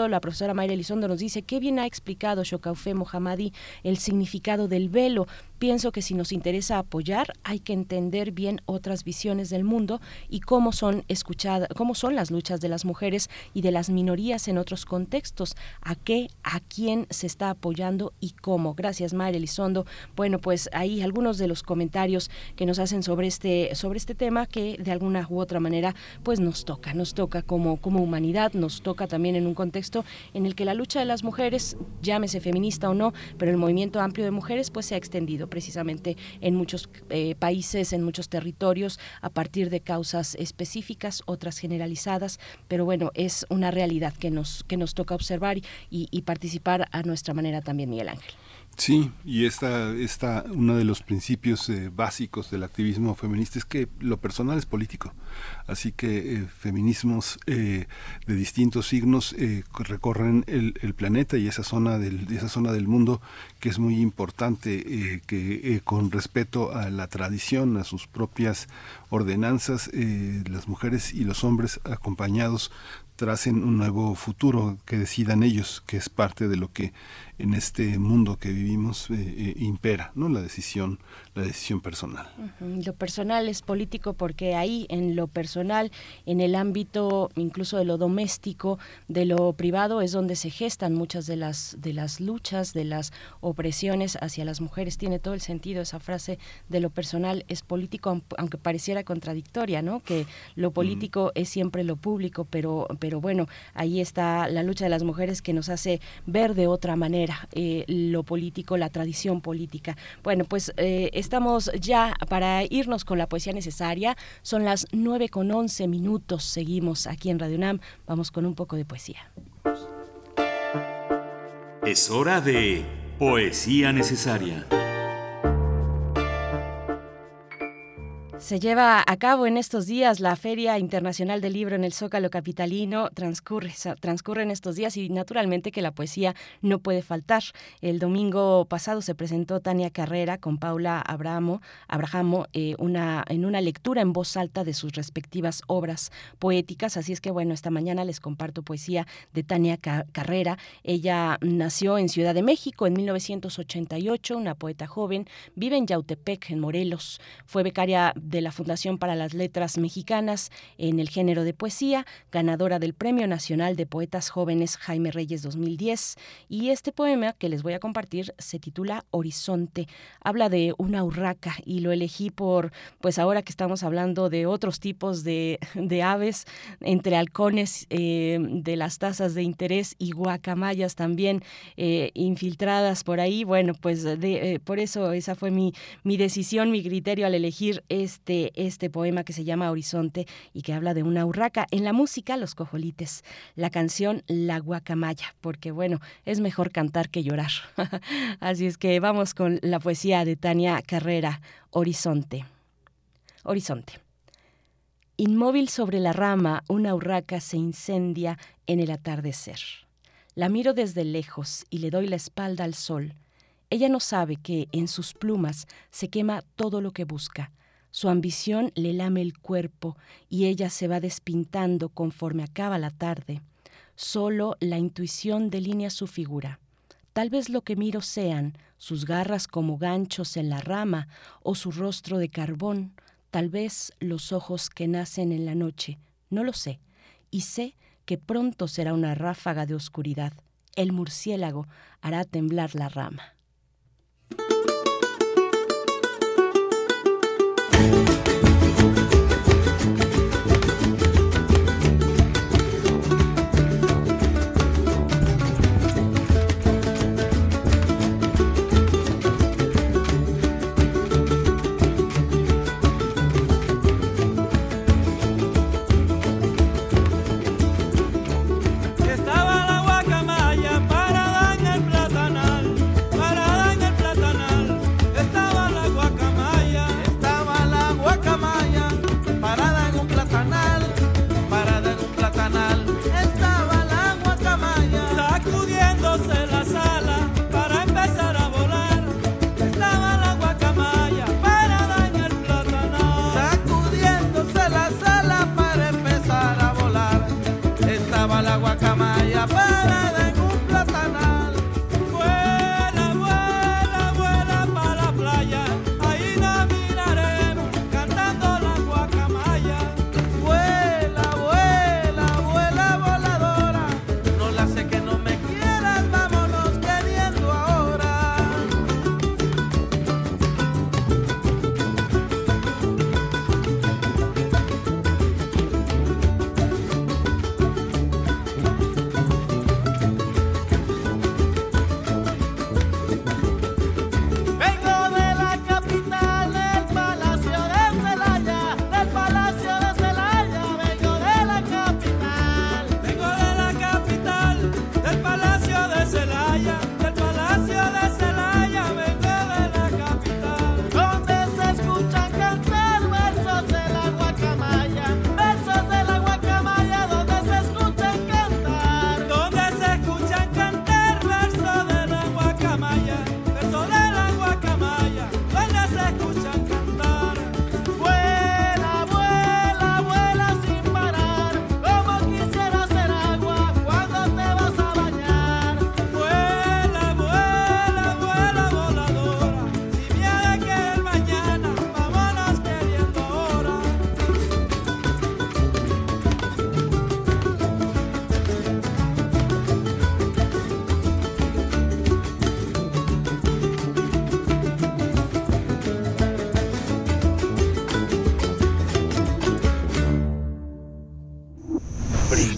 la profesora Mayra Elizondo nos dice, qué bien ha explicado Shokaufe Mohammadi el significado del velo. Pienso que si nos interesa apoyar, hay que entender bien otras visiones del mundo y cómo son escuchadas, cómo son las luchas de las mujeres y de las minorías en otros contextos, a qué, a quién se está apoyando y cómo. Gracias, Mayra Elizondo. Bueno, pues ahí algunos de los comentarios que nos hacen sobre este, sobre este tema que de alguna u otra manera pues nos toca, nos toca como, como humanidad, nos toca también en un contexto en el que la lucha de las mujeres, llámese feminista o no, pero el movimiento amplio de mujeres pues se ha extendido precisamente en muchos eh, países, en muchos territorios, a partir de causas específicas, otras generalizadas, pero bueno, es una realidad que nos, que nos toca observar y, y participar a nuestra manera también, Miguel Ángel. Sí, y esta, esta uno de los principios eh, básicos del activismo feminista es que lo personal es político. Así que eh, feminismos eh, de distintos signos recorren el, planeta y esa zona del, esa zona del mundo que es muy importante que con respeto a la tradición, a sus propias ordenanzas, las mujeres y los hombres acompañados tracen un nuevo futuro que decidan ellos, que es parte de lo que en este mundo que vivimos eh, eh, impera, ¿no? La decisión, la decisión personal. Lo personal es político porque ahí en lo personal, en el ámbito incluso de lo doméstico, de lo privado es donde se gestan muchas de las de las luchas, de las opresiones hacia las mujeres. Tiene todo el sentido esa frase de lo personal es político, aunque pareciera contradictoria, ¿no? Que lo político es siempre lo público, pero pero bueno, ahí está la lucha de las mujeres que nos hace ver de otra manera eh, lo político, la tradición política. Bueno, pues eh, estamos ya para irnos con la poesía necesaria. Son las 9 con 11 minutos. Seguimos aquí en Radio UNAM. Vamos con un poco de poesía. Es hora de poesía necesaria. Se lleva a cabo en estos días la Feria Internacional del Libro en el Zócalo Capitalino. Transcurre, transcurre en estos días y naturalmente que la poesía no puede faltar. El domingo pasado se presentó Tania Carrera con Paula Abrahamo eh, una, en una lectura en voz alta de sus respectivas obras poéticas. Así es que bueno, esta mañana les comparto poesía de Tania Carrera. Ella nació en Ciudad de México en 1988, una poeta joven, vive en Yautepec, en Morelos. Fue becaria de la Fundación para las Letras Mexicanas en el género de poesía, ganadora del Premio Nacional de Poetas Jóvenes Jaime Reyes 2010. Y este poema que les voy a compartir se titula Horizonte. Habla de una urraca y lo elegí por, pues ahora que estamos hablando de otros tipos de, aves, entre halcones eh, de las tasas de interés y guacamayas también eh, infiltradas por ahí. Bueno, pues de, eh, por eso esa fue mi, mi decisión, mi criterio al elegir este este, este poema que se llama Horizonte y que habla de una urraca. En la música, Los Cojolites. La canción La Guacamaya, porque bueno, es mejor cantar que llorar. Así es que vamos con la poesía de Tania Carrera, Horizonte. Horizonte. Inmóvil sobre la rama, una urraca se incendia en el atardecer. La miro desde lejos y le doy la espalda al sol. Ella no sabe que en sus plumas se quema todo lo que busca, su ambición le lame el cuerpo y ella se va despintando conforme acaba la tarde. Solo la intuición delinea su figura. Tal vez lo que miro sean sus garras como ganchos en la rama o su rostro de carbón, tal vez los ojos que nacen en la noche, no lo sé, y sé que pronto será una ráfaga de oscuridad. El murciélago hará temblar la rama.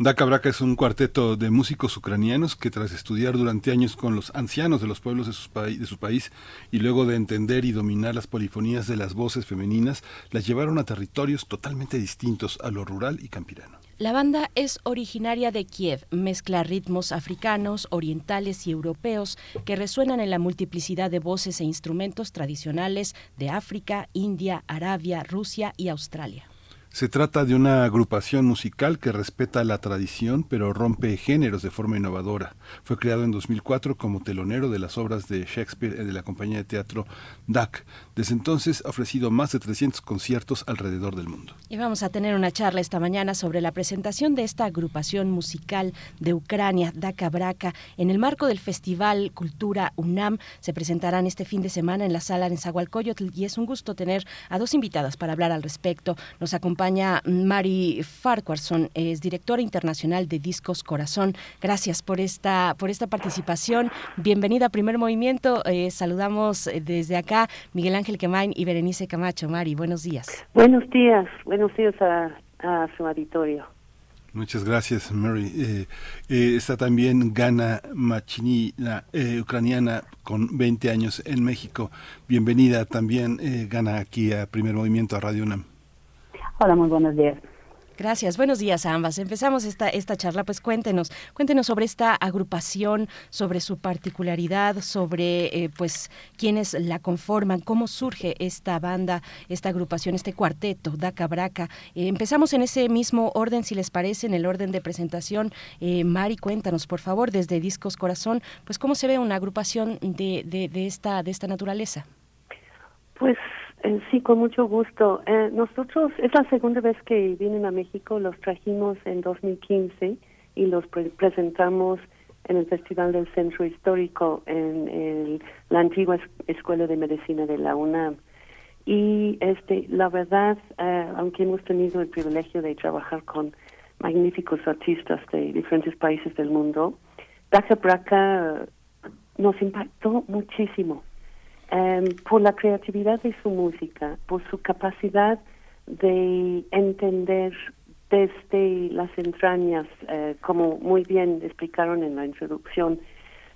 Daka Braka es un cuarteto de músicos ucranianos que tras estudiar durante años con los ancianos de los pueblos de, de, su país y luego de entender y dominar las polifonías de las voces femeninas, las llevaron a territorios totalmente distintos a lo rural y campirano. La banda es originaria de Kiev, mezcla ritmos africanos, orientales y europeos que resuenan en la multiplicidad de voces e instrumentos tradicionales de África, India, Arabia, Rusia y Australia. Se trata de una agrupación musical que respeta la tradición pero rompe géneros de forma innovadora. Fue creado en 2004 como telonero de las obras de Shakespeare de la compañía de teatro DAC. Desde entonces ha ofrecido más de 300 conciertos alrededor del mundo. Y vamos a tener una charla esta mañana sobre la presentación de esta agrupación musical de Ucrania, Daka Braka, en el marco del Festival Cultura UNAM. Se presentarán este fin de semana en la sala en Zahualcoyotl y es un gusto tener a dos invitadas para hablar al respecto. Nos acompaña acompaña Mari Farquharson, es directora internacional de Discos Corazón. Gracias por esta, por esta participación. Bienvenida a Primer Movimiento. Eh, saludamos eh, desde acá Miguel Ángel Quemain y Berenice Camacho. Mari, buenos días. Buenos días, buenos días a, su auditorio. Muchas gracias, Mary. Eh, está también Gana Machini, la ucraniana con 20 años en México. Bienvenida también, Gana, aquí a Primer Movimiento, a Radio UNAM. Hola, muy buenos días. Gracias, buenos días a ambas. Empezamos esta, esta charla, pues cuéntenos, cuéntenos sobre esta agrupación, sobre su particularidad, sobre eh, pues quiénes la conforman, cómo surge esta banda, esta agrupación, este cuarteto, Daca Braca. Eh, empezamos en ese mismo orden, si les parece, en el orden de presentación. Eh, Mari, cuéntanos, por favor, desde Discos Corazón, pues cómo se ve una agrupación de, de, de esta, de esta naturaleza. Pues eh, sí, con mucho gusto. Eh, nosotros, es la segunda vez que vienen a México, los trajimos en 2015 y los presentamos en el Festival del Centro Histórico en el, la antigua Escuela de Medicina de la UNAM. Y este, la verdad, eh, aunque hemos tenido el privilegio de trabajar con magníficos artistas de diferentes países del mundo, Daca Braca nos impactó muchísimo Em, por la creatividad de su música, por su capacidad de entender desde las entrañas, eh, como muy bien explicaron en la introducción,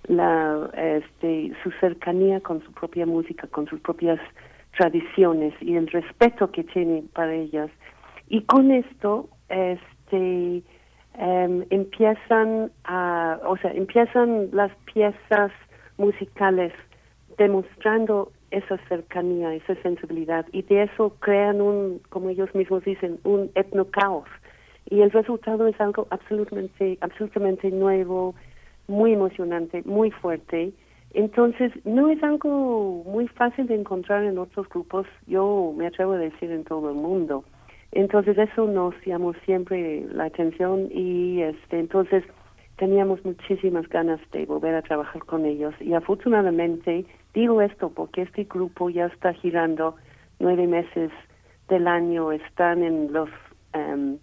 la, este, su cercanía con su propia música, con sus propias tradiciones y el respeto que tiene para ellas. Y con esto, este, em, empiezan a, o sea, empiezan las piezas musicales demostrando esa cercanía, esa sensibilidad, y de eso crean un, como ellos mismos dicen, un etnocaos. Y el resultado es algo absolutamente, absolutamente nuevo, muy emocionante, muy fuerte. Entonces, no es algo muy fácil de encontrar en otros grupos, yo me atrevo a decir en todo el mundo. Entonces, eso nos llamó siempre la atención y este, entonces teníamos muchísimas ganas de volver a trabajar con ellos y afortunadamente Digo esto porque este grupo ya está girando nueve meses del año, están en los em,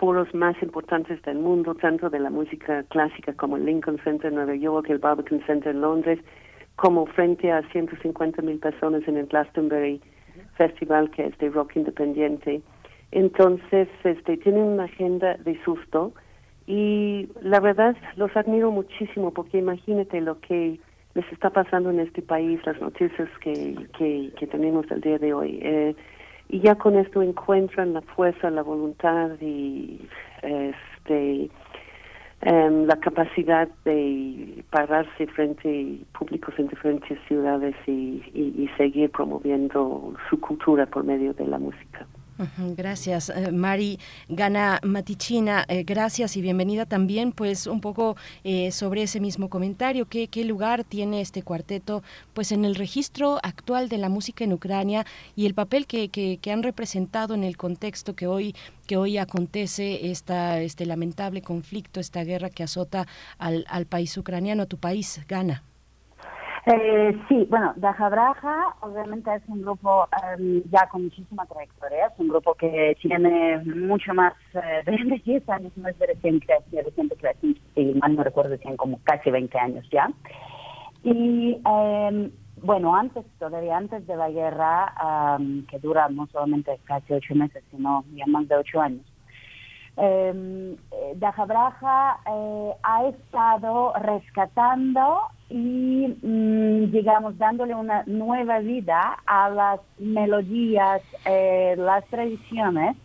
foros más importantes del mundo, tanto de la música clásica como el Lincoln Center en Nueva York, el Barbican Center en Londres, como frente a 150 mil personas en el Glastonbury Festival, que es de rock independiente. Entonces, este, tienen una agenda de susto y la verdad los admiro muchísimo porque imagínate lo que les está pasando en este país, las noticias que, que, tenemos el día de hoy. Eh, y ya con esto encuentran la fuerza, la voluntad y este, em, la capacidad de pararse frente a públicos en diferentes ciudades y, y seguir promoviendo su cultura por medio de la música. Gracias, eh, Mari Gana Matichina. Eh, gracias y bienvenida también, pues un poco eh, sobre ese mismo comentario. ¿Qué, ¿Qué lugar tiene este cuarteto, pues en el registro actual de la música en Ucrania y el papel que, que, han representado en el contexto que hoy que hoy acontece esta, este lamentable conflicto, esta guerra que azota al, al país ucraniano, a tu país, Gana? Eh, sí, bueno, Dajabraja obviamente es un grupo em, ya con muchísima trayectoria, es un grupo que tiene mucho más eh, de 10 años, es de recién creación, si mal no recuerdo, tienen como casi 20 años ya. Y em, bueno, antes, todavía antes de la guerra, que dura no solamente casi ocho meses, sino ya más de ocho años, eh, Dajabraja eh, ha estado rescatando y, mm, digamos, dándole una nueva vida a las melodías, eh, las tradiciones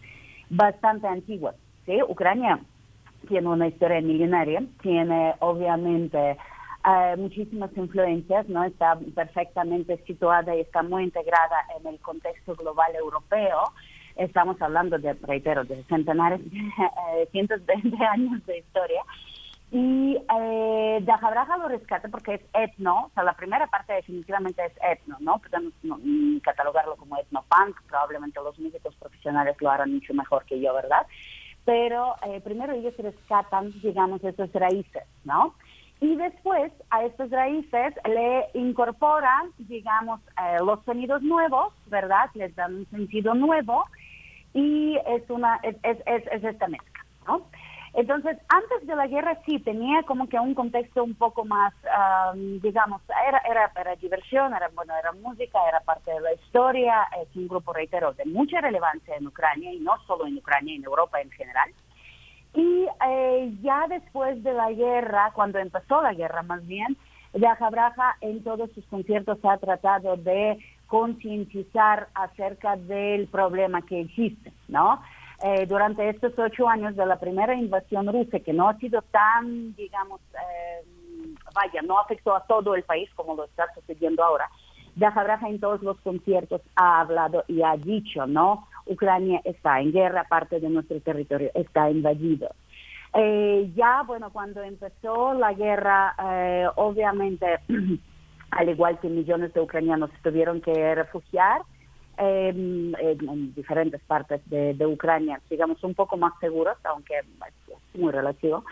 bastante antiguas. ¿sí? Ucrania tiene una historia milenaria, tiene obviamente eh, muchísimas influencias, ¿no? Está perfectamente situada y está muy integrada en el contexto global europeo. Estamos hablando de, reitero, de centenares, eh, cientos de, años de historia. Y eh, Dajabraja lo rescata porque es etno, o sea, la primera parte definitivamente es etno, ¿no? Podemos catalogarlo como etnopunk, probablemente los músicos profesionales lo harán mucho mejor que yo, ¿verdad? Pero eh, primero ellos rescatan, digamos, esas raíces, ¿no? Y después a estas raíces le incorporan, digamos, eh, los sonidos nuevos, ¿verdad? Les dan un sentido nuevo y es una es, es, es, esta mezcla, ¿no? Entonces, antes de la guerra sí tenía como que un contexto un poco más, digamos, era, era para diversión, era, bueno, era música, era parte de la historia, es un grupo, reitero, de mucha relevancia en Ucrania y no solo en Ucrania, en Europa en general. Y eh, ya después de la guerra, cuando empezó la guerra más bien, Yaja Braja en todos sus conciertos ha tratado de concientizar acerca del problema que existe, ¿no? Eh, durante estos ocho años de la primera invasión rusa, que no ha sido tan, digamos, eh, vaya, no afectó a todo el país como lo está sucediendo ahora, Yaja Braja en todos los conciertos ha hablado y ha dicho, ¿no? Ucrania está en guerra, parte de nuestro territorio está invadido. Eh, ya, bueno, cuando empezó la guerra, eh, obviamente, al igual que millones de ucranianos tuvieron que refugiar em, en, diferentes partes de, Ucrania, digamos, un poco más seguros, aunque es muy relativo.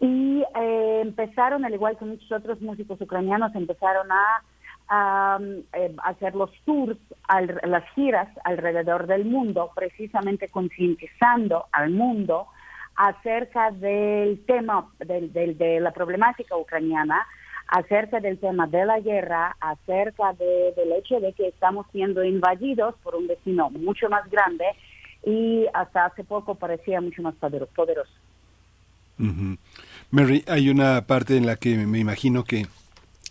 Y eh, empezaron, al igual que muchos otros músicos ucranianos, empezaron a a eh, hacer los tours, las giras alrededor del mundo, precisamente concientizando al mundo acerca del tema de la problemática ucraniana, acerca del tema de la guerra, acerca del hecho de que estamos siendo invadidos por un vecino mucho más grande y hasta hace poco parecía mucho más poderoso. Mary, hay una parte en la que me imagino que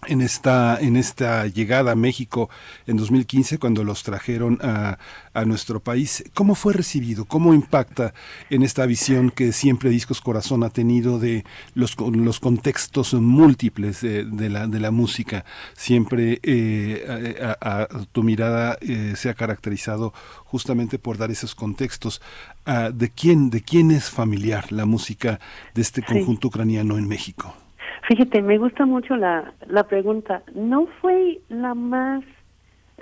en esta, en esta llegada a México en 2015, cuando los trajeron a, a, nuestro país. ¿Cómo fue recibido? ¿Cómo impacta en esta visión que siempre Discos Corazón ha tenido de los, los contextos múltiples de, la, de la música? Siempre eh, a, tu mirada eh, se ha caracterizado justamente por dar esos contextos. Ah, ¿De quién, ¿De quién es familiar la música de este conjunto ucraniano en México? Fíjate, me gusta mucho la, la pregunta. No fue la más,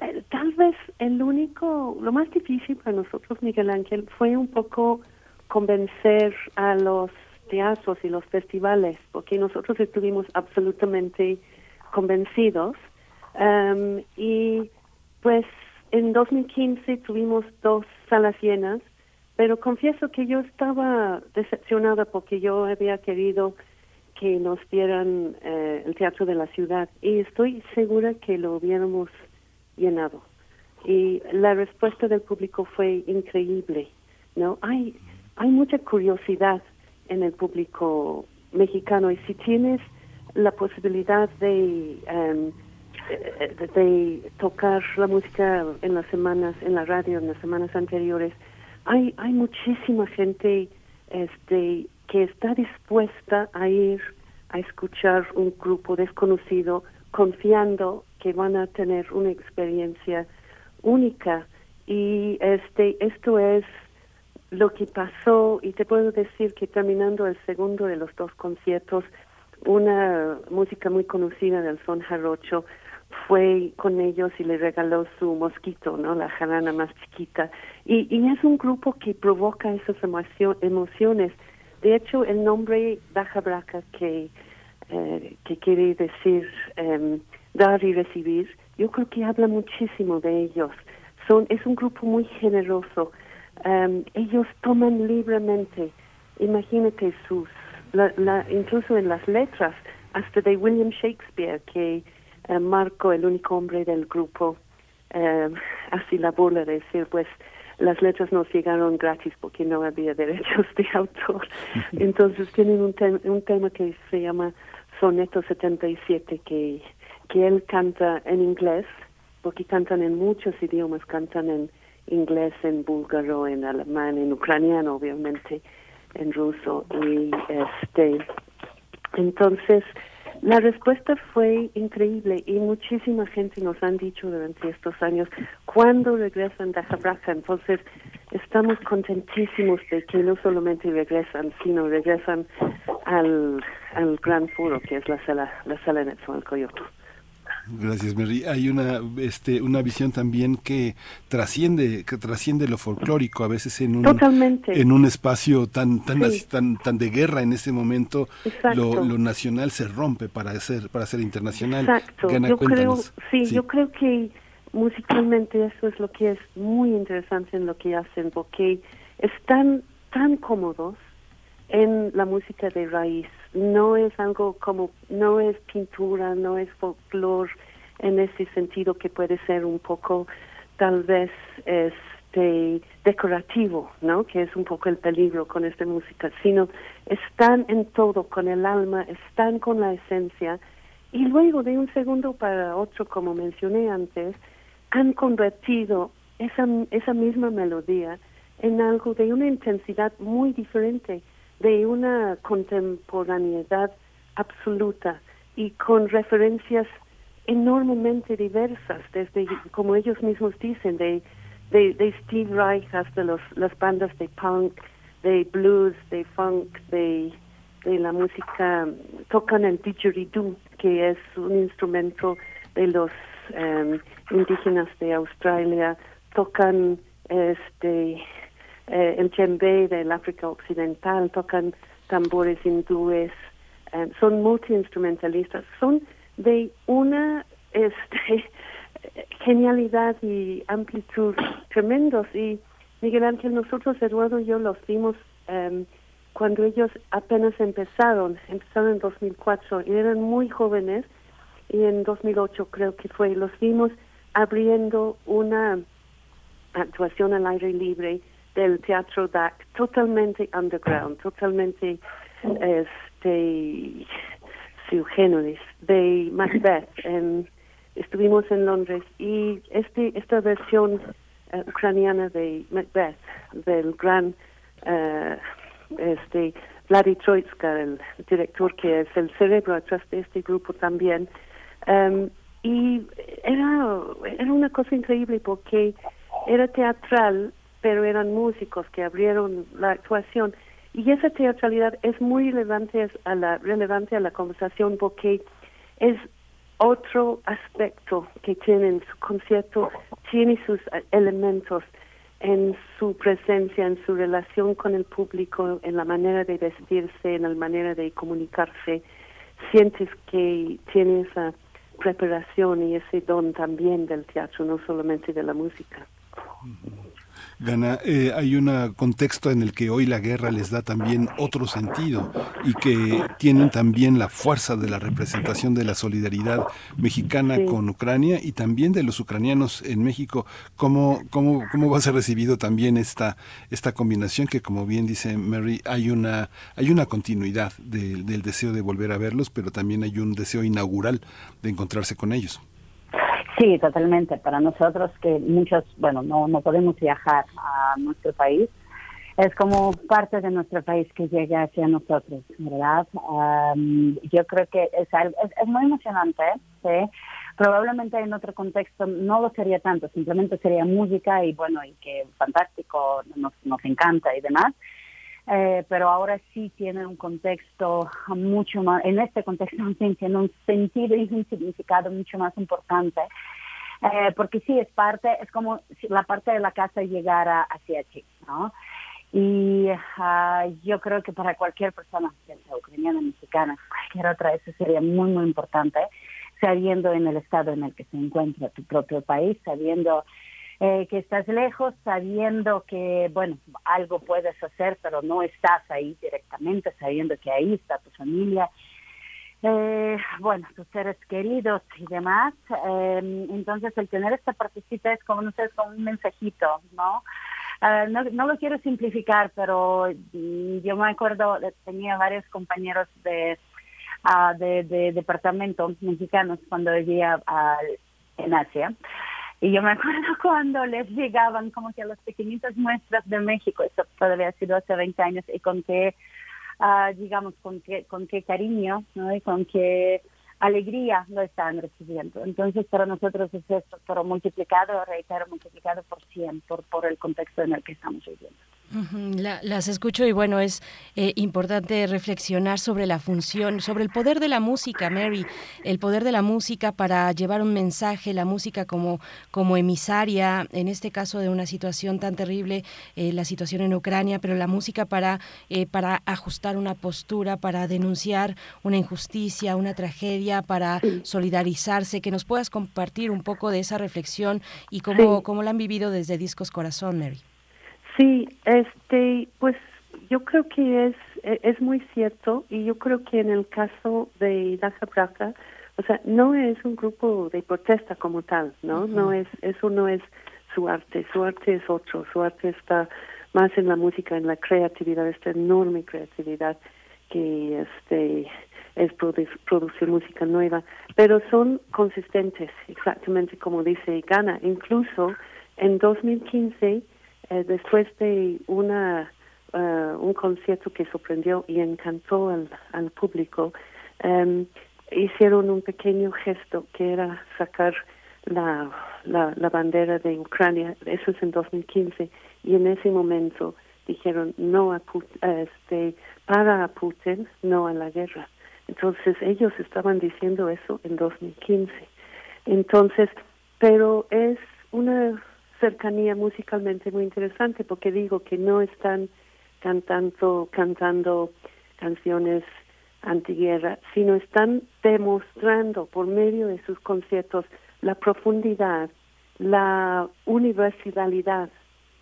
eh, tal vez el único, lo más difícil para nosotros, Miguel Ángel, fue un poco convencer a los teatros y los festivales, porque nosotros estuvimos absolutamente convencidos. Y pues en 2015 tuvimos dos salas llenas, pero confieso que yo estaba decepcionada porque yo había querido que nos dieran eh, el teatro de la ciudad y estoy segura que lo hubiéramos llenado. Y la respuesta del público fue increíble, ¿no? Hay, hay mucha curiosidad en el público mexicano y si tienes la posibilidad de, em, de, de, tocar la música en las semanas, en la radio, en las semanas anteriores, hay, hay muchísima gente este, que está dispuesta a ir a escuchar un grupo desconocido confiando que van a tener una experiencia única y este esto es lo que pasó y te puedo decir que terminando el segundo de los dos conciertos una música muy conocida del son jarocho fue con ellos y le regaló su mosquito, ¿no? La jarana más chiquita. Y, y es un grupo que provoca esas emociones de hecho, el nombre Baja Braca, que, eh, que quiere decir em, dar y recibir, yo creo que habla muchísimo de ellos. Son, es un grupo muy generoso. Em, ellos toman libremente, imagínate sus, la, incluso en las letras, hasta de William Shakespeare, que eh, Marco, el único hombre del grupo, eh, así la burla de decir, pues las letras nos llegaron gratis porque no había derechos de autor. Entonces tienen un, un tema que se llama Soneto 77 que, que él canta en inglés, porque cantan en muchos idiomas, cantan en inglés, en búlgaro, en alemán, en ucraniano obviamente, en ruso y este entonces la respuesta fue increíble y muchísima gente nos han dicho durante estos años cuándo regresan de Jabraca. Entonces, estamos contentísimos de que no solamente regresan, sino regresan al, al gran foro que es la sala, la sala en el. Gracias, Mary. Hay una, este, una visión también que trasciende, que trasciende lo folclórico, a veces en un, en un espacio tan, tan, tan, tan de guerra en ese momento, lo, lo, nacional se rompe para ser, para ser internacional. Exacto. yo creo, sí, yo creo que musicalmente eso es lo que es muy interesante en lo que hacen, porque están tan cómodos en la música de raíz. No es algo como, no es pintura, no es folclore en ese sentido que puede ser un poco tal vez este decorativo, ¿no? Que es un poco el peligro con esta música, sino están en todo, con el alma, están con la esencia. Y luego de un segundo para otro, como mencioné antes, han convertido esa, esa misma melodía en algo de una intensidad muy diferente de una contemporaneidad absoluta y con referencias enormemente diversas, desde, como ellos mismos dicen, de, de, Steve Reich hasta los, las bandas de punk, de blues, de funk, de, de la música, tocan el didgeridoo, que es un instrumento de los em, indígenas de Australia, tocan este eh, el djembe del África Occidental, tocan tambores hindúes, eh, son multiinstrumentalistas, son de una este, genialidad y amplitud tremendos. Y Miguel Ángel, nosotros, Eduardo y yo, los vimos em, cuando ellos apenas empezaron, empezaron en 2004 y eran muy jóvenes, y en 2008 creo que fue, los vimos abriendo una actuación al aire libre del teatro DAC totalmente underground, totalmente este su de Macbeth. estuvimos en Londres y este esta versión uh, ucraniana de Macbeth del gran uh, este Vladi Troitska, el director que es el cerebro atrás de este grupo también. Um, y era, era una cosa increíble porque era teatral pero eran músicos que abrieron la actuación. Y esa teatralidad es muy relevante a la, relevante a la conversación porque es otro aspecto que tiene en su concierto, tiene sus elementos en su presencia, en su relación con el público, en la manera de vestirse, en la manera de comunicarse. Sientes que tiene esa preparación y ese don también del teatro, no solamente de la música. Gana, eh, hay un contexto en el que hoy la guerra les da también otro sentido y que tienen también la fuerza de la representación de la solidaridad mexicana con Ucrania y también de los ucranianos en México. ¿Cómo, cómo, cómo va a ser recibido también esta, esta combinación que, como bien dice Mary, hay una, hay una continuidad del deseo de volver a verlos, pero también hay un deseo inaugural de encontrarse con ellos? Sí, totalmente. Para nosotros que muchos, bueno, no, no podemos viajar a nuestro país, es como parte de nuestro país que llega hacia nosotros, ¿verdad? yo creo que es, es, muy emocionante, ¿sí? Probablemente en otro contexto no lo sería tanto, simplemente sería música y bueno, y que fantástico, nos, nos encanta y demás. Eh, pero ahora sí tiene un contexto mucho más, en este contexto tiene un sentido y un significado mucho más importante, eh, porque sí es parte, es como si la parte de la casa llegara hacia aquí, ¿no? Y ah, yo creo que para cualquier persona, sea ucraniana, mexicana, cualquier otra, eso sería muy, muy importante sabiendo en el estado en el que se encuentra tu propio país, sabiendo eh, que estás lejos, sabiendo que, bueno, algo puedes hacer, pero no estás ahí directamente, sabiendo que ahí está tu familia, eh, bueno, tus seres queridos y demás. Eh, entonces, el tener esta partecita es como, no sé, como un mensajito, ¿no? Uh, no, no lo quiero simplificar, pero mm, yo me acuerdo, tenía varios compañeros de, uh, de, de, departamento mexicanos cuando vivía uh, en Asia. Y yo me acuerdo cuando les llegaban como que a las pequeñitas muestras de México, eso todavía ha sido hace 20 años, y con qué, digamos, con qué, con qué cariño, ¿no? Y con qué alegría lo están recibiendo. Entonces, para nosotros es esto, pero multiplicado, reitero, multiplicado por 100 por, por el contexto en el que estamos viviendo las escucho y bueno, es eh, importante reflexionar sobre la función, sobre el poder de la música, Mary, el poder de la música para llevar un mensaje, la música como, como emisaria, en este caso de una situación tan terrible, eh, la situación en Ucrania, pero la música para, eh, para ajustar una postura, para denunciar una injusticia, una tragedia, para solidarizarse, que nos puedas compartir un poco de esa reflexión y cómo, cómo la han vivido desde Discos Corazón, Mary. Sí, este, pues yo creo que es e, es muy cierto y yo creo que en el caso de Daja Braca, o sea, no es un grupo de protesta como tal, ¿no? No es eso no es su arte, su arte es otro, su arte está más en la música, en la creatividad, esta enorme creatividad que este es producir música nueva, pero son consistentes, exactamente como dice Gana. Incluso en 2015 eh, después de una uh, un concierto que sorprendió y encantó al, al público, um, hicieron un pequeño gesto que era sacar la, la, la, bandera de Ucrania, eso es en 2015, y en ese momento dijeron no a este, para Putin, no a la guerra. Entonces ellos estaban diciendo eso en 2015. Entonces, pero es una cercanía musicalmente muy interesante porque digo que no están cantando cantando canciones antiguerra, sino están demostrando por medio de sus conciertos la profundidad, la universalidad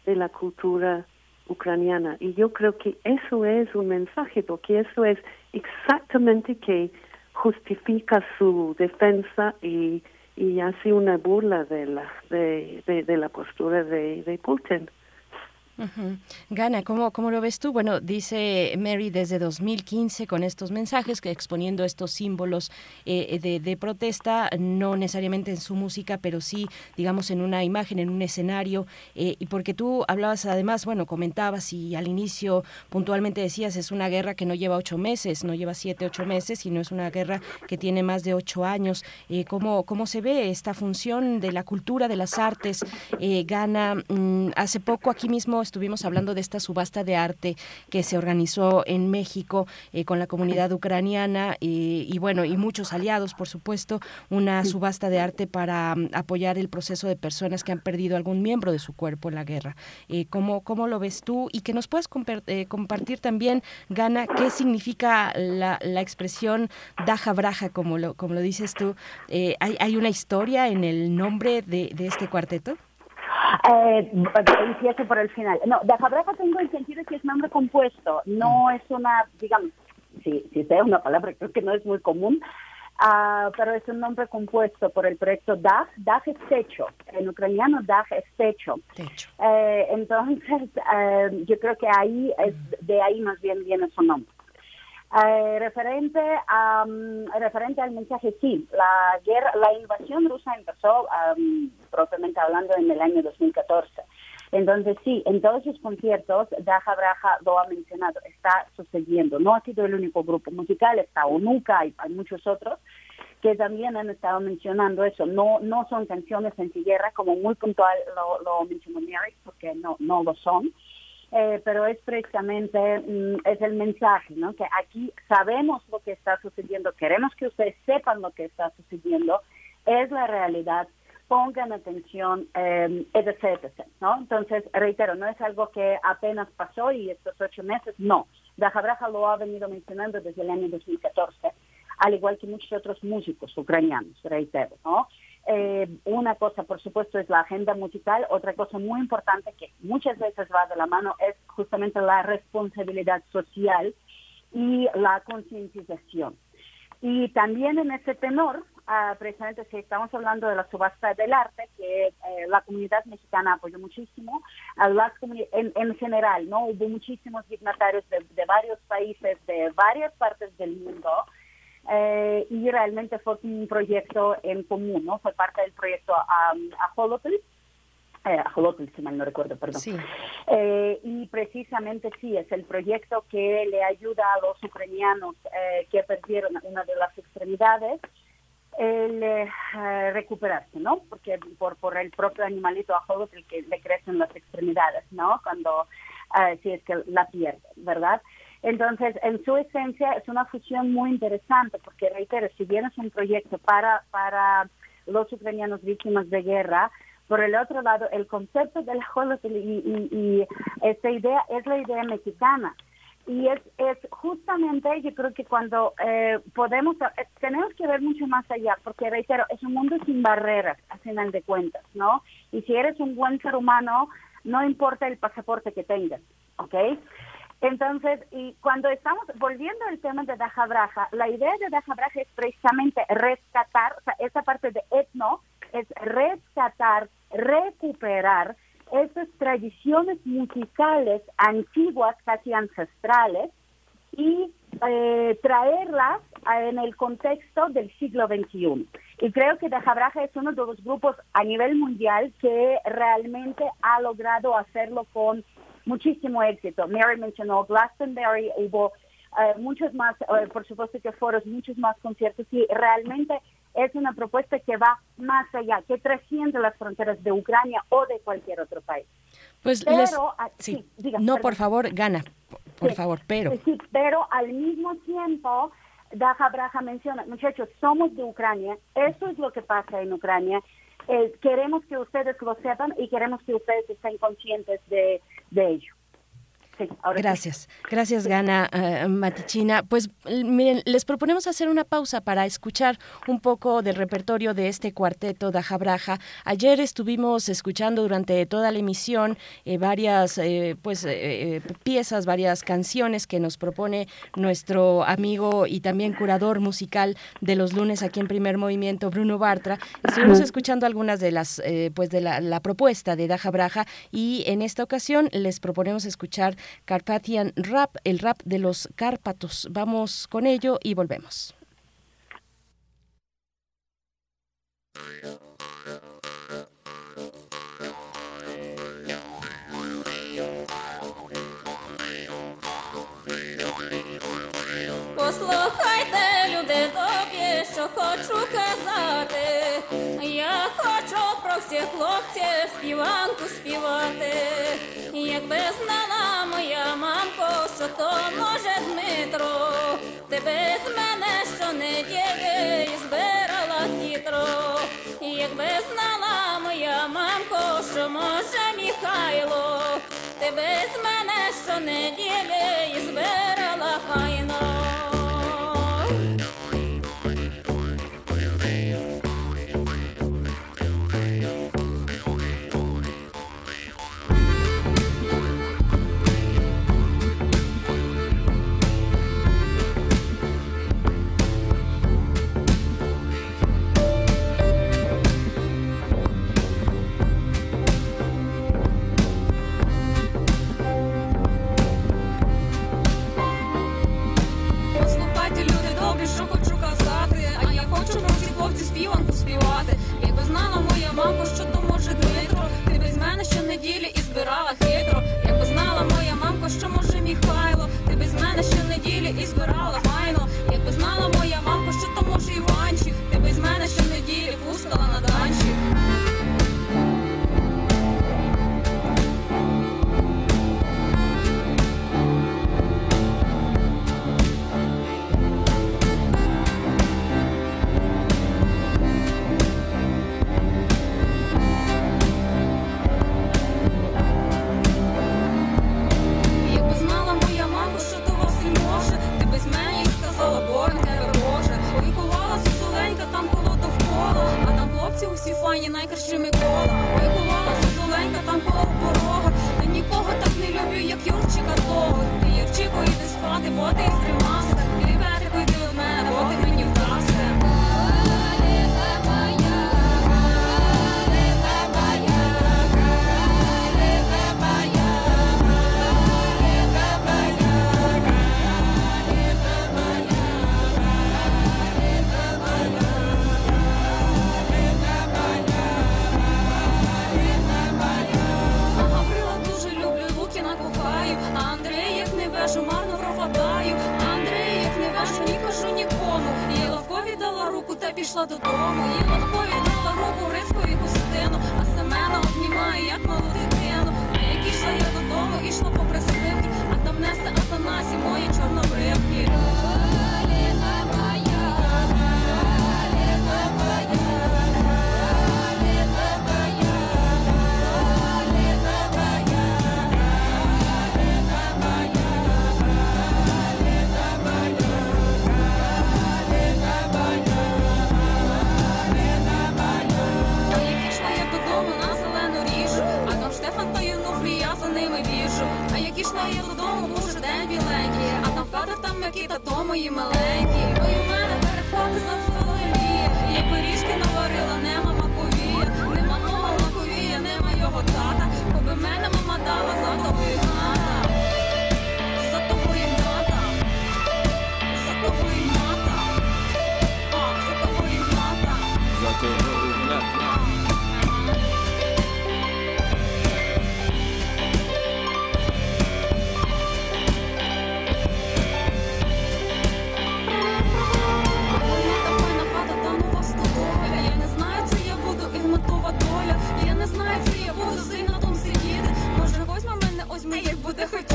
de la cultura ucraniana. Y yo creo que eso es un mensaje, porque eso es exactamente que justifica su defensa y y hace una burla de la de, de, la postura de, de Putin. Gana, ¿cómo, ¿cómo lo ves tú? Bueno, dice Mary desde 2015 con estos mensajes, que exponiendo estos símbolos eh, de, de, protesta, no necesariamente en su música, pero sí, digamos, en una imagen, en un escenario. Eh, y porque tú hablabas además, bueno, comentabas y al inicio puntualmente decías, es una guerra que no lleva ocho meses, no lleva siete, ocho meses, sino es una guerra que tiene más de ocho años. Eh, ¿cómo, ¿Cómo se ve esta función de la cultura, de las artes? Gana, mm, hace poco aquí mismo estuvimos hablando de esta subasta de arte que se organizó en México eh, con la comunidad ucraniana y, bueno, y muchos aliados, por supuesto, una subasta de arte para mm, apoyar el proceso de personas que han perdido algún miembro de su cuerpo en la guerra. Eh, ¿cómo, ¿Cómo lo ves tú? Y que nos puedas eh, compartir también, Gana, qué significa la, la expresión Daja Braja, como lo, como lo dices tú. ¿hay, ¿Hay una historia en el nombre de, de este cuarteto? Eh, empiezo por el final. No, de Jabraja tengo el sentido que es nombre compuesto, no mm. es una, digamos, si, si sea una palabra, creo que no es muy común, uh, pero es un nombre compuesto por el proyecto DAG. DAG es techo, en ucraniano DAG es techo. techo. Eh, entonces, eh, yo creo que ahí, es, de ahí más bien viene su nombre. Eh, referente a referente al mensaje sí la guerra la invasión rusa empezó propiamente hablando en el año 2014 entonces sí en todos sus conciertos Daja Braja lo ha mencionado está sucediendo. No ha sido el único grupo musical está Onuka y hay muchos otros que también han estado mencionando eso. No no son canciones guerra como muy puntual lo, lo mencionó Mary porque no no lo son eh, pero es precisamente, mm, es el mensaje, ¿no? Que aquí sabemos lo que está sucediendo, queremos que ustedes sepan lo que está sucediendo, es la realidad, pongan atención, eh, etc, etc. Entonces, reitero, no es algo que apenas pasó y estos ocho meses, no. Daja Braja lo ha venido mencionando desde el año 2014. al igual que muchos otros músicos ucranianos, reitero, ¿no? Eh, una cosa, por supuesto, es la agenda musical, otra cosa muy importante que muchas veces va de la mano es justamente la responsabilidad social y la concientización. Y también en ese tenor, ah, precisamente si estamos hablando de la subasta del arte, que eh, la comunidad mexicana apoyó muchísimo, las en, en, general, ¿no? Hubo muchísimos dignatarios de, de varios países, de varias partes del mundo, eh, y realmente fue un proyecto en común, ¿no? Fue parte del proyecto um, Ajolotl, eh, Ajolotl, si mal no recuerdo, perdón. Eh, y precisamente sí, es el proyecto que le ayuda a los ucranianos eh, que perdieron una de las extremidades el eh, recuperarse, ¿no? Porque por, por el propio animalito ajolotl que le crecen las extremidades, ¿no? Cuando, eh, si es que la pierde, ¿verdad? Entonces, en su esencia es una fusión muy interesante porque, reitero, si bien es un proyecto para, para los ucranianos víctimas de guerra, por el otro lado, el concepto del Holocaust y, y, y esta idea es la idea mexicana. Y es, es justamente, yo creo que cuando eh, podemos, eh, tenemos que ver mucho más allá, porque reitero, es un mundo sin barreras, a final de cuentas, ¿no? Y si eres un buen ser humano, no importa el pasaporte que tengas, ¿ok? Entonces, y cuando estamos volviendo al tema de Dajabraja, la idea de Dajabraja es precisamente rescatar, esa parte de etno es rescatar, recuperar esas tradiciones musicales antiguas, casi ancestrales, y eh, traerlas en el contexto del siglo XXI. Y creo que Dajabraja es uno de los grupos a nivel mundial que realmente ha logrado hacerlo con muchísimo éxito. Mary mencionó Glastonbury, hubo eh, muchos más, eh, por supuesto que foros, muchos más conciertos y realmente es una propuesta que va más allá, que trasciende las fronteras de Ucrania o de cualquier otro país. Pues pero, ah, sí, no, por favor, gana, por favor, pero. Sí, pero al mismo tiempo, Daja Braja menciona, muchachos, somos de Ucrania, eso es lo que pasa en Ucrania, eh, queremos que ustedes lo sepan y queremos que ustedes estén conscientes de, de ello. Gracias, gracias Gana uh, Matichina. Pues miren, les proponemos hacer una pausa para escuchar un poco del repertorio de este cuarteto Daja Braja. Ayer estuvimos escuchando durante toda la emisión eh, varias eh, pues eh, piezas, varias canciones que nos propone nuestro amigo y también curador musical de los lunes aquí en Primer Movimiento, Bruno Bartra. Estuvimos escuchando algunas de las pues de la, la propuesta de Daja Braja y en esta ocasión les proponemos escuchar Carpathian Rap, el rap de los Cárpatos. Vamos con ello y volvemos. Послухайте, люди добрі, що хочу казати. Я хочу про всіх хлопців співанку співати. Якби знала моя мамко, що то може Дмитро, ти без мене щонеділі збирала хитро. Якби знала моя мамко, що може Михайло, ти без мене щонеділі збирала хайно. мамо, що то може Дмитро. Ти без мене щонеділі і збирала хитро. Якби знала моя мамка, що може мій хай. Такі файні, найкращими кола. Ой, ховала зозуленька там коло порога. Та нікого так не люблю, як Юрчика того. Ти Юрчику, іди спати, бо ти стримався. Пішла додому. Єловкові дала руку Грицькові кустину, а Семена обнімає, як малу дитину. А як ішла я додому, ішла попри сливки, а там несе Атанасі мої чорнобривки. Макіта, то мої маленькі. Буде хотіти.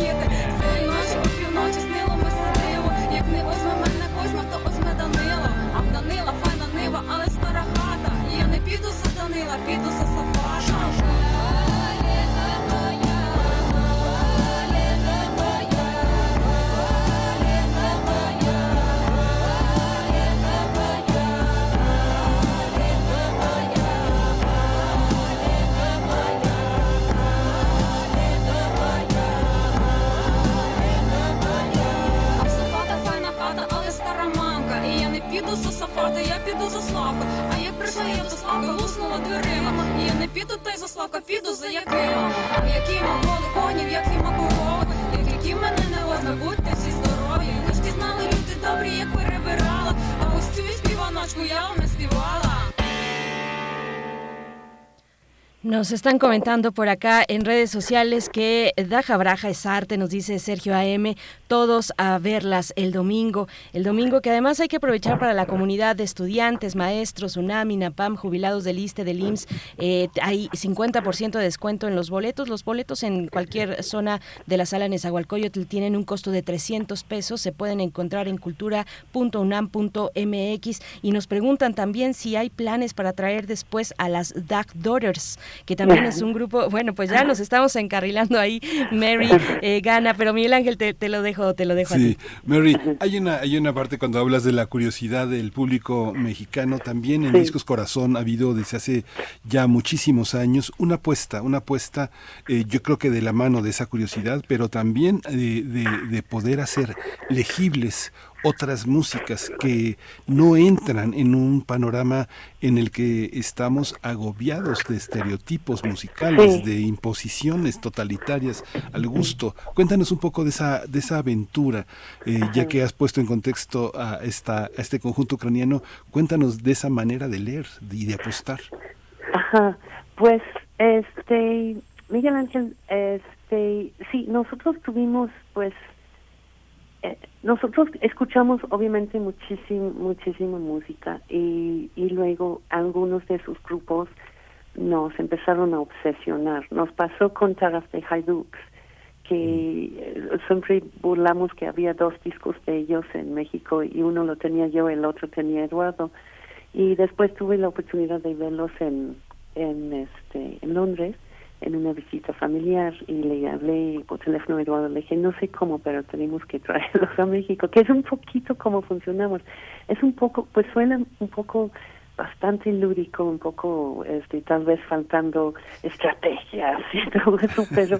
Піду за Славка. А як прийшла я до луснула дверима. Я не піду та й за Славка, піду за Якима. Які маколи конів, які макорови, як які мене не возьме, будьте всі здорові. Ви ж дізнали люди добрі, як перебирала. А ось цю співаночку я вам не співала. Nos están comentando por acá en redes sociales que Daja Braja es arte, nos dice Sergio AM, todos a verlas el domingo. El domingo que además hay que aprovechar para la comunidad de estudiantes, maestros, UNAM, INAPAM, jubilados del ISTE, del IMSS. Eh, hay 50% de descuento en los boletos. Los boletos en cualquier zona de la sala Nezahualcóyotl tienen un costo de 300 pesos. Se pueden encontrar en cultura.unam.mx y nos preguntan también si hay planes para traer después a las Duck Daughters que también es un grupo, bueno, pues ya nos estamos encarrilando ahí, Mary eh, Gana, pero Miguel Ángel te, te lo dejo, te lo dejo a Sí, ti. Mary, hay una, hay una parte cuando hablas de la curiosidad del público mexicano, también en Sí. Discos Corazón ha habido desde hace ya muchísimos años una apuesta, una apuesta eh, yo creo que de la mano de esa curiosidad, pero también de, de- de poder hacer legibles otras músicas que no entran en un panorama en el que estamos agobiados de estereotipos musicales, Sí. de imposiciones totalitarias al gusto. Cuéntanos un poco de esa, de esa aventura, eh, ya que has puesto en contexto a, esta, a este conjunto ucraniano, cuéntanos de esa manera de leer y de apostar. Ajá, pues, este, Miguel Ángel, este, sí, nosotros tuvimos, pues, nosotros escuchamos obviamente muchísimo, muchísima música y, y luego algunos de sus grupos nos empezaron a obsesionar. Nos pasó con Taras de Haiduks, que eh, siempre burlamos que había dos discos de ellos en México y uno lo tenía yo, el otro tenía Eduardo. Y después tuve la oportunidad de verlos en, en, este, en Londres en una visita familiar y le hablé por teléfono a Eduardo, le dije, no sé cómo, pero tenemos que traerlos a México, que es un poquito como funcionamos. Es un poco, pues suena un poco bastante lúdico, un poco, este, tal vez faltando estrategias y todo eso, pero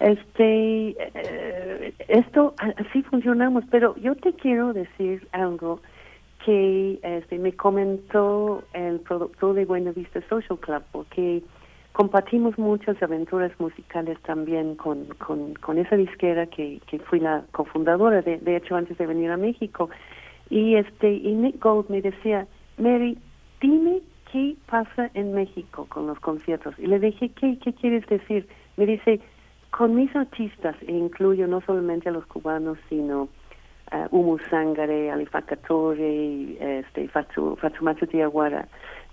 este, eh, esto así funcionamos. Pero yo te quiero decir algo que este, me comentó el productor de Buena Vista Social Club, porque compartimos muchas aventuras musicales también con, con, esa disquera que, que fui la cofundadora, de, de hecho, antes de venir a México. Y, este, y Nick Gold me decía, Mary, dime qué pasa en México con los conciertos. Y le dije, ¿qué, qué quieres decir? Me dice, con mis artistas, e incluyo no solamente a los cubanos, sino uh, Umu Sangare, Alifacatore, este, Fatsu, Fatsumachu Diaguara,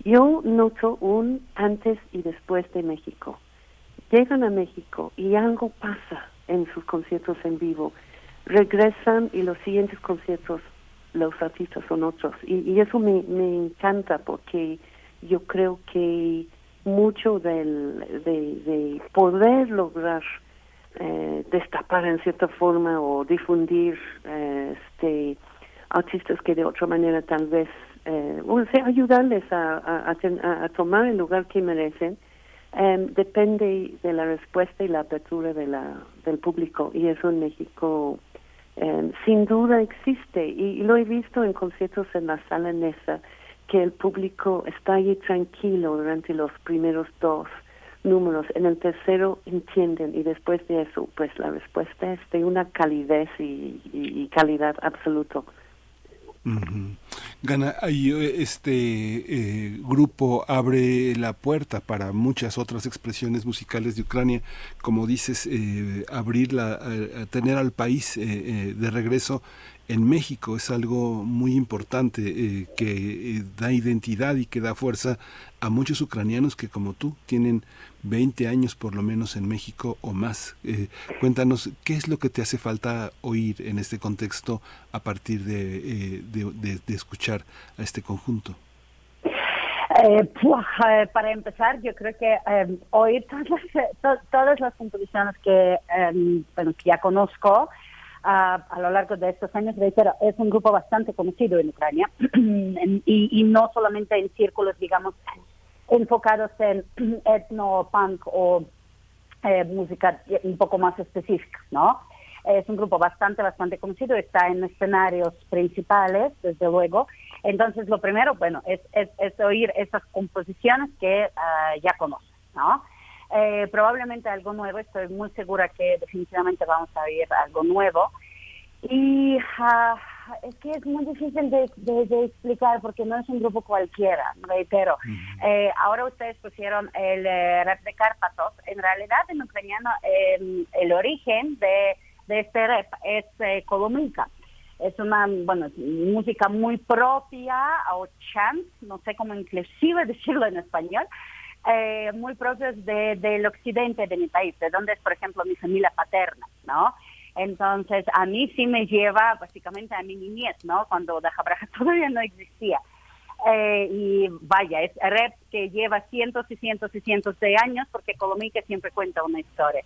yo noto un antes y después de México. Llegan a México y algo pasa en sus conciertos en vivo. Regresan y los siguientes conciertos los artistas son otros. Y, eso me, me encanta porque yo creo que mucho del, de, poder lograr eh, destapar en cierta forma o difundir eh, este artistas que de otra manera tal vez eh, o sea, ayudarles a, a, tomar el lugar que merecen em, depende de la respuesta y la apertura de la, del público y eso en México Em, sin duda existe y, lo he visto en conciertos en la sala Nesa que el público está allí tranquilo durante los primeros dos números, en el tercero entienden y después de eso pues la respuesta es de una calidez y, calidad absoluto. Gana, este eh, grupo abre la puerta para muchas otras expresiones musicales de Ucrania, como dices, eh, abrirla, tener al país eh, de regreso en México es algo muy importante eh, que eh, da identidad y que da fuerza a muchos ucranianos que como tú tienen 20 años por lo menos en México o más. Eh, cuéntanos, ¿qué es lo que te hace falta oír en este contexto a partir de, de, escuchar a este conjunto? para empezar, yo creo que oír todas las, todas las composiciones que, bueno, que ya conozco, a, lo largo de estos años. Reitero, es un grupo bastante conocido en Ucrania y, no solamente en círculos, digamos, enfocados en etno, punk o eh, música un poco más específica, ¿no? Es un grupo bastante, bastante conocido, está en escenarios principales, desde luego. Entonces, lo primero, bueno, es, es, oír esas composiciones que ah, ya conoces, ¿no? Eh, probablemente algo nuevo, estoy muy segura que definitivamente vamos a ver algo nuevo. Y ah, es que es muy difícil de, explicar porque no es un grupo cualquiera, reitero. Eh, ahora ustedes pusieron el eh, rap de Cárpatos. En realidad, en ucraniano, em, el origen de, este rap es eh, Es una, bueno, música muy propia, o chant, no sé cómo inclusive decirlo en español, eh, muy propios de, del occidente de mi país, de donde es, por ejemplo, mi familia paterna, ¿no? Entonces, a mí sí me lleva básicamente a mi niñez, ¿no? Cuando Dajabraja todavía no existía. Eh, y vaya, es rap que lleva cientos y cientos y cientos de años porque Colomique siempre cuenta una historia.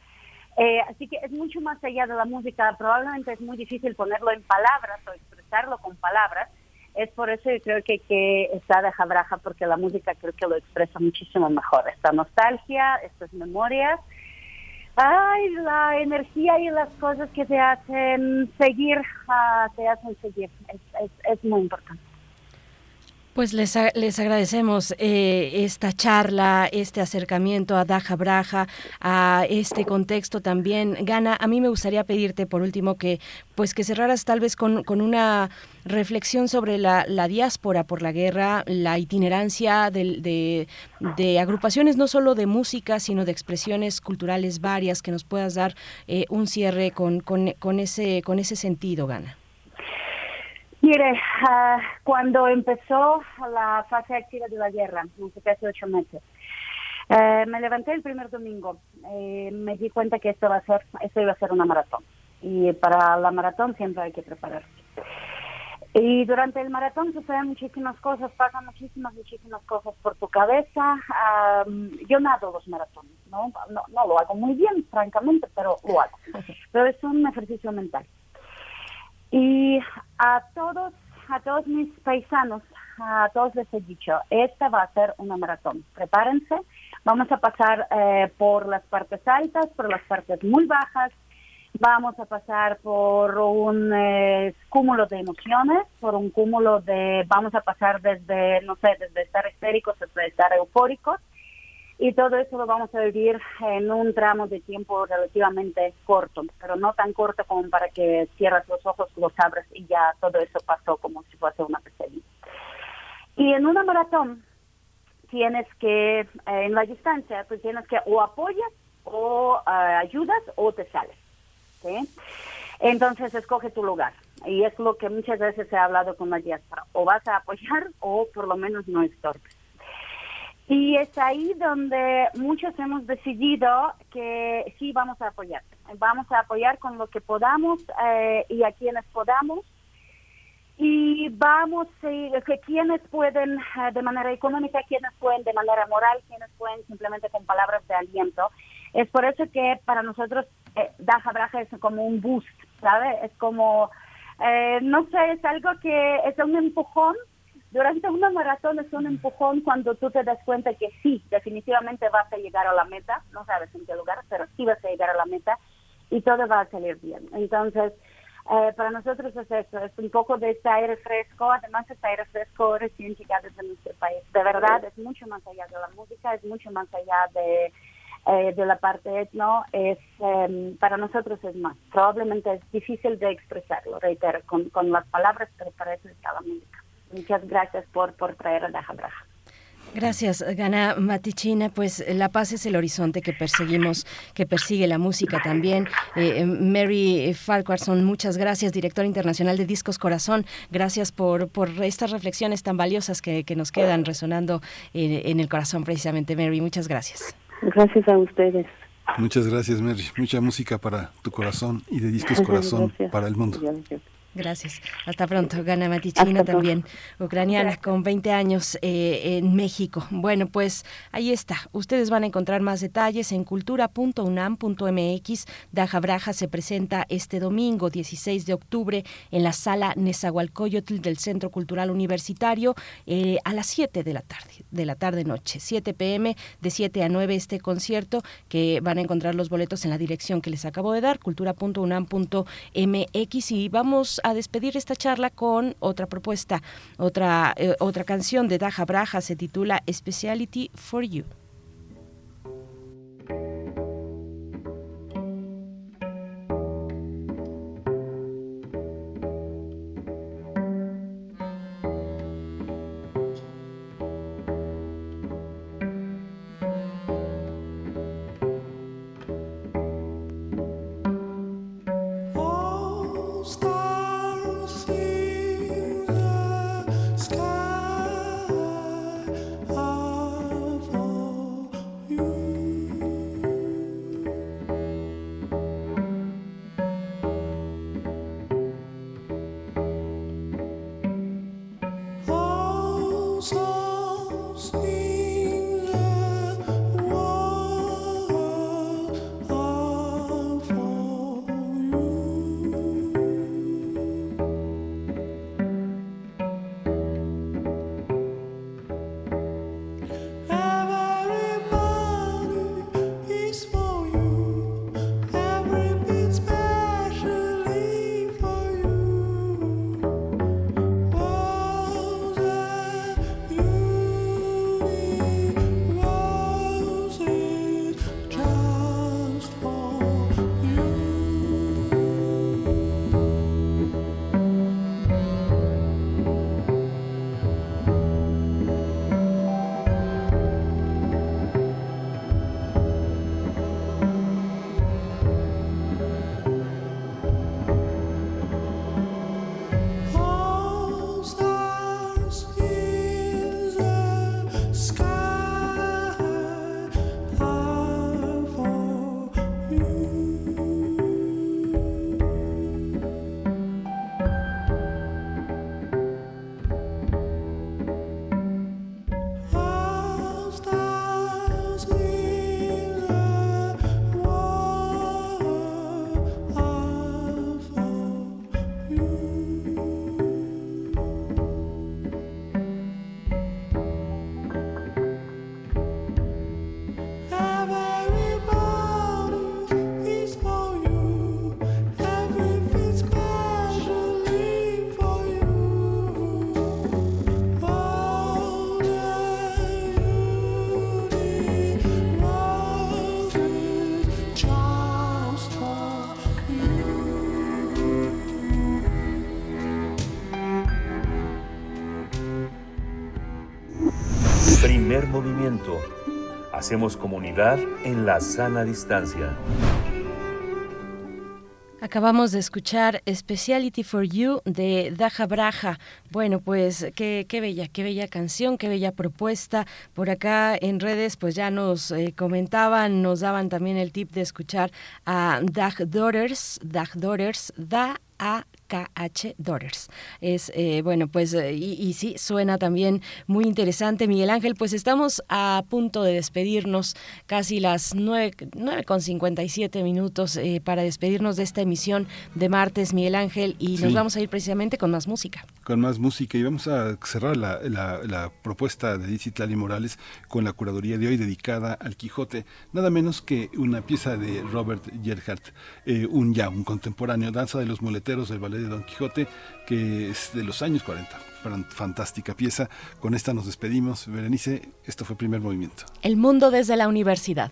Eh, así que es mucho más allá de la música, probablemente es muy difícil ponerlo en palabras o expresarlo con palabras, es por eso que creo que, que está de Jabraja, porque la música creo que lo expresa muchísimo mejor. Esta nostalgia, estas memorias, ay, la energía y las cosas que te hacen seguir, uh, te hacen seguir. Es, es, es muy importante. Pues les, les agradecemos eh, esta charla, este acercamiento a Daja Braja, a este contexto también. Gana, a mí me gustaría pedirte por último que pues que cerraras tal vez con, con una reflexión sobre la, la, diáspora por la guerra, la itinerancia de, de, agrupaciones no solo de música, sino de expresiones culturales varias, que nos puedas dar eh, un cierre con, con, con, ese, con ese sentido, Gana. Mire, ah, cuando empezó la fase activa de la guerra, hace ocho meses, eh, me levanté el primer domingo, eh, me di cuenta que esto va a ser, esto iba a ser una maratón. Y para la maratón siempre hay que prepararse. Y durante el maratón suceden muchísimas cosas, pasan muchísimas, muchísimas cosas por tu cabeza. yo nado los maratones, ¿no? ¿no? No lo hago muy bien, francamente, pero lo hago. Pero es un ejercicio mental. Y a todos, a todos mis paisanos, a todos les he dicho, esta va a ser una maratón. Prepárense, vamos a pasar eh, por las partes altas, por las partes muy bajas, vamos a pasar por un eh, cúmulo de emociones, por un cúmulo de, vamos a pasar desde, no sé, desde estar histéricos hasta estar eufóricos y todo eso lo vamos a vivir en un tramo de tiempo relativamente corto, pero no tan corto como para que cierres los ojos, los abres y ya todo eso pasó como si fuese una pesadilla. Y en una maratón tienes que, eh, en la distancia, pues tienes que o apoyas o eh, ayudas o te sales. Entonces escoge tu lugar. Y es lo que muchas veces he hablado con la diáspora. O vas a apoyar o por lo menos no estorbes. Y es ahí donde muchos hemos decidido que sí vamos a apoyar. Vamos a apoyar con lo que podamos eh, y a quienes podamos. Y vamos, eh, que quienes pueden eh, de manera económica, quienes pueden de manera moral, quienes pueden simplemente con palabras de aliento. Es por eso que para nosotros eh, Daja Braja es como un boost, ¿sabe? Es como, eh, no sé, es algo que es un empujón. Durante una maratón es un empujón cuando tú te das cuenta que sí, definitivamente vas a llegar a la meta, no sabes en qué lugar, pero sí vas a llegar a la meta y todo va a salir bien. Entonces, eh, para nosotros es eso, es un poco de este aire fresco, además este aire fresco recién llegado desde nuestro país. De verdad, es mucho más allá de la música, es mucho más allá de eh, de la parte etno es em, para nosotros es más. Probablemente es difícil de expresarlo, reitero, con, con las palabras, pero para eso está la música. Muchas gracias por, por traer a Daja Braja. Gracias, Gana Matichina. Pues la paz es el horizonte que perseguimos, que persigue la música también. Eh, Mary Farquharson, muchas gracias, directora internacional de Discos Corazón. Gracias por, por estas reflexiones tan valiosas que, que nos quedan resonando en, en el corazón precisamente, Mary. Muchas gracias. Gracias a ustedes. Muchas gracias, Mary. Mucha música para tu corazón y de discos corazón para el mundo. Gracias. Hasta pronto. Gana Matichina también, ucraniana, con 20 años eh, en México. Bueno, pues ahí está. Ustedes van a encontrar más detalles en cultura.unam.mx. Daja Braja se presenta este domingo, 16 de octubre, en la sala Nezahualcóyotl del Centro Cultural Universitario eh, a las 7 de la tarde, de la tarde-noche. 7 pm, de 7 a 9 este concierto, que van a encontrar los boletos en la dirección que les acabo de dar, cultura.unam.mx. Y vamos a despedir esta charla con otra propuesta, otra, eh, otra canción de Daja Braja, se titula Speciality for You. Hacemos comunidad en la sana distancia. Acabamos de escuchar Speciality for You de Daja Braja. Bueno, pues qué, qué, bella, qué bella canción, qué bella propuesta. Por acá en redes pues ya nos eh, comentaban, nos daban también el tip de escuchar a Dag Daughters, Dag Daughters, Da a KH Daughters. Es, eh, bueno, pues, eh, y, y, sí, suena también muy interesante. Miguel Ángel, pues estamos a punto de despedirnos, casi las 9, 9 con 57 minutos eh, para despedirnos de esta emisión de martes, Miguel Ángel, y nos vamos a ir precisamente con más música. Con más música, y vamos a cerrar la, propuesta de Tlali Morales con la curaduría de hoy dedicada al Quijote, nada menos que una pieza de Robert Gerhardt, un ya, un contemporáneo, Danza de los Muleteros del Ballet de Don Quijote, que es de los años 40. Fantástica pieza. Con esta nos despedimos. Berenice, esto fue primer movimiento. El mundo desde la universidad.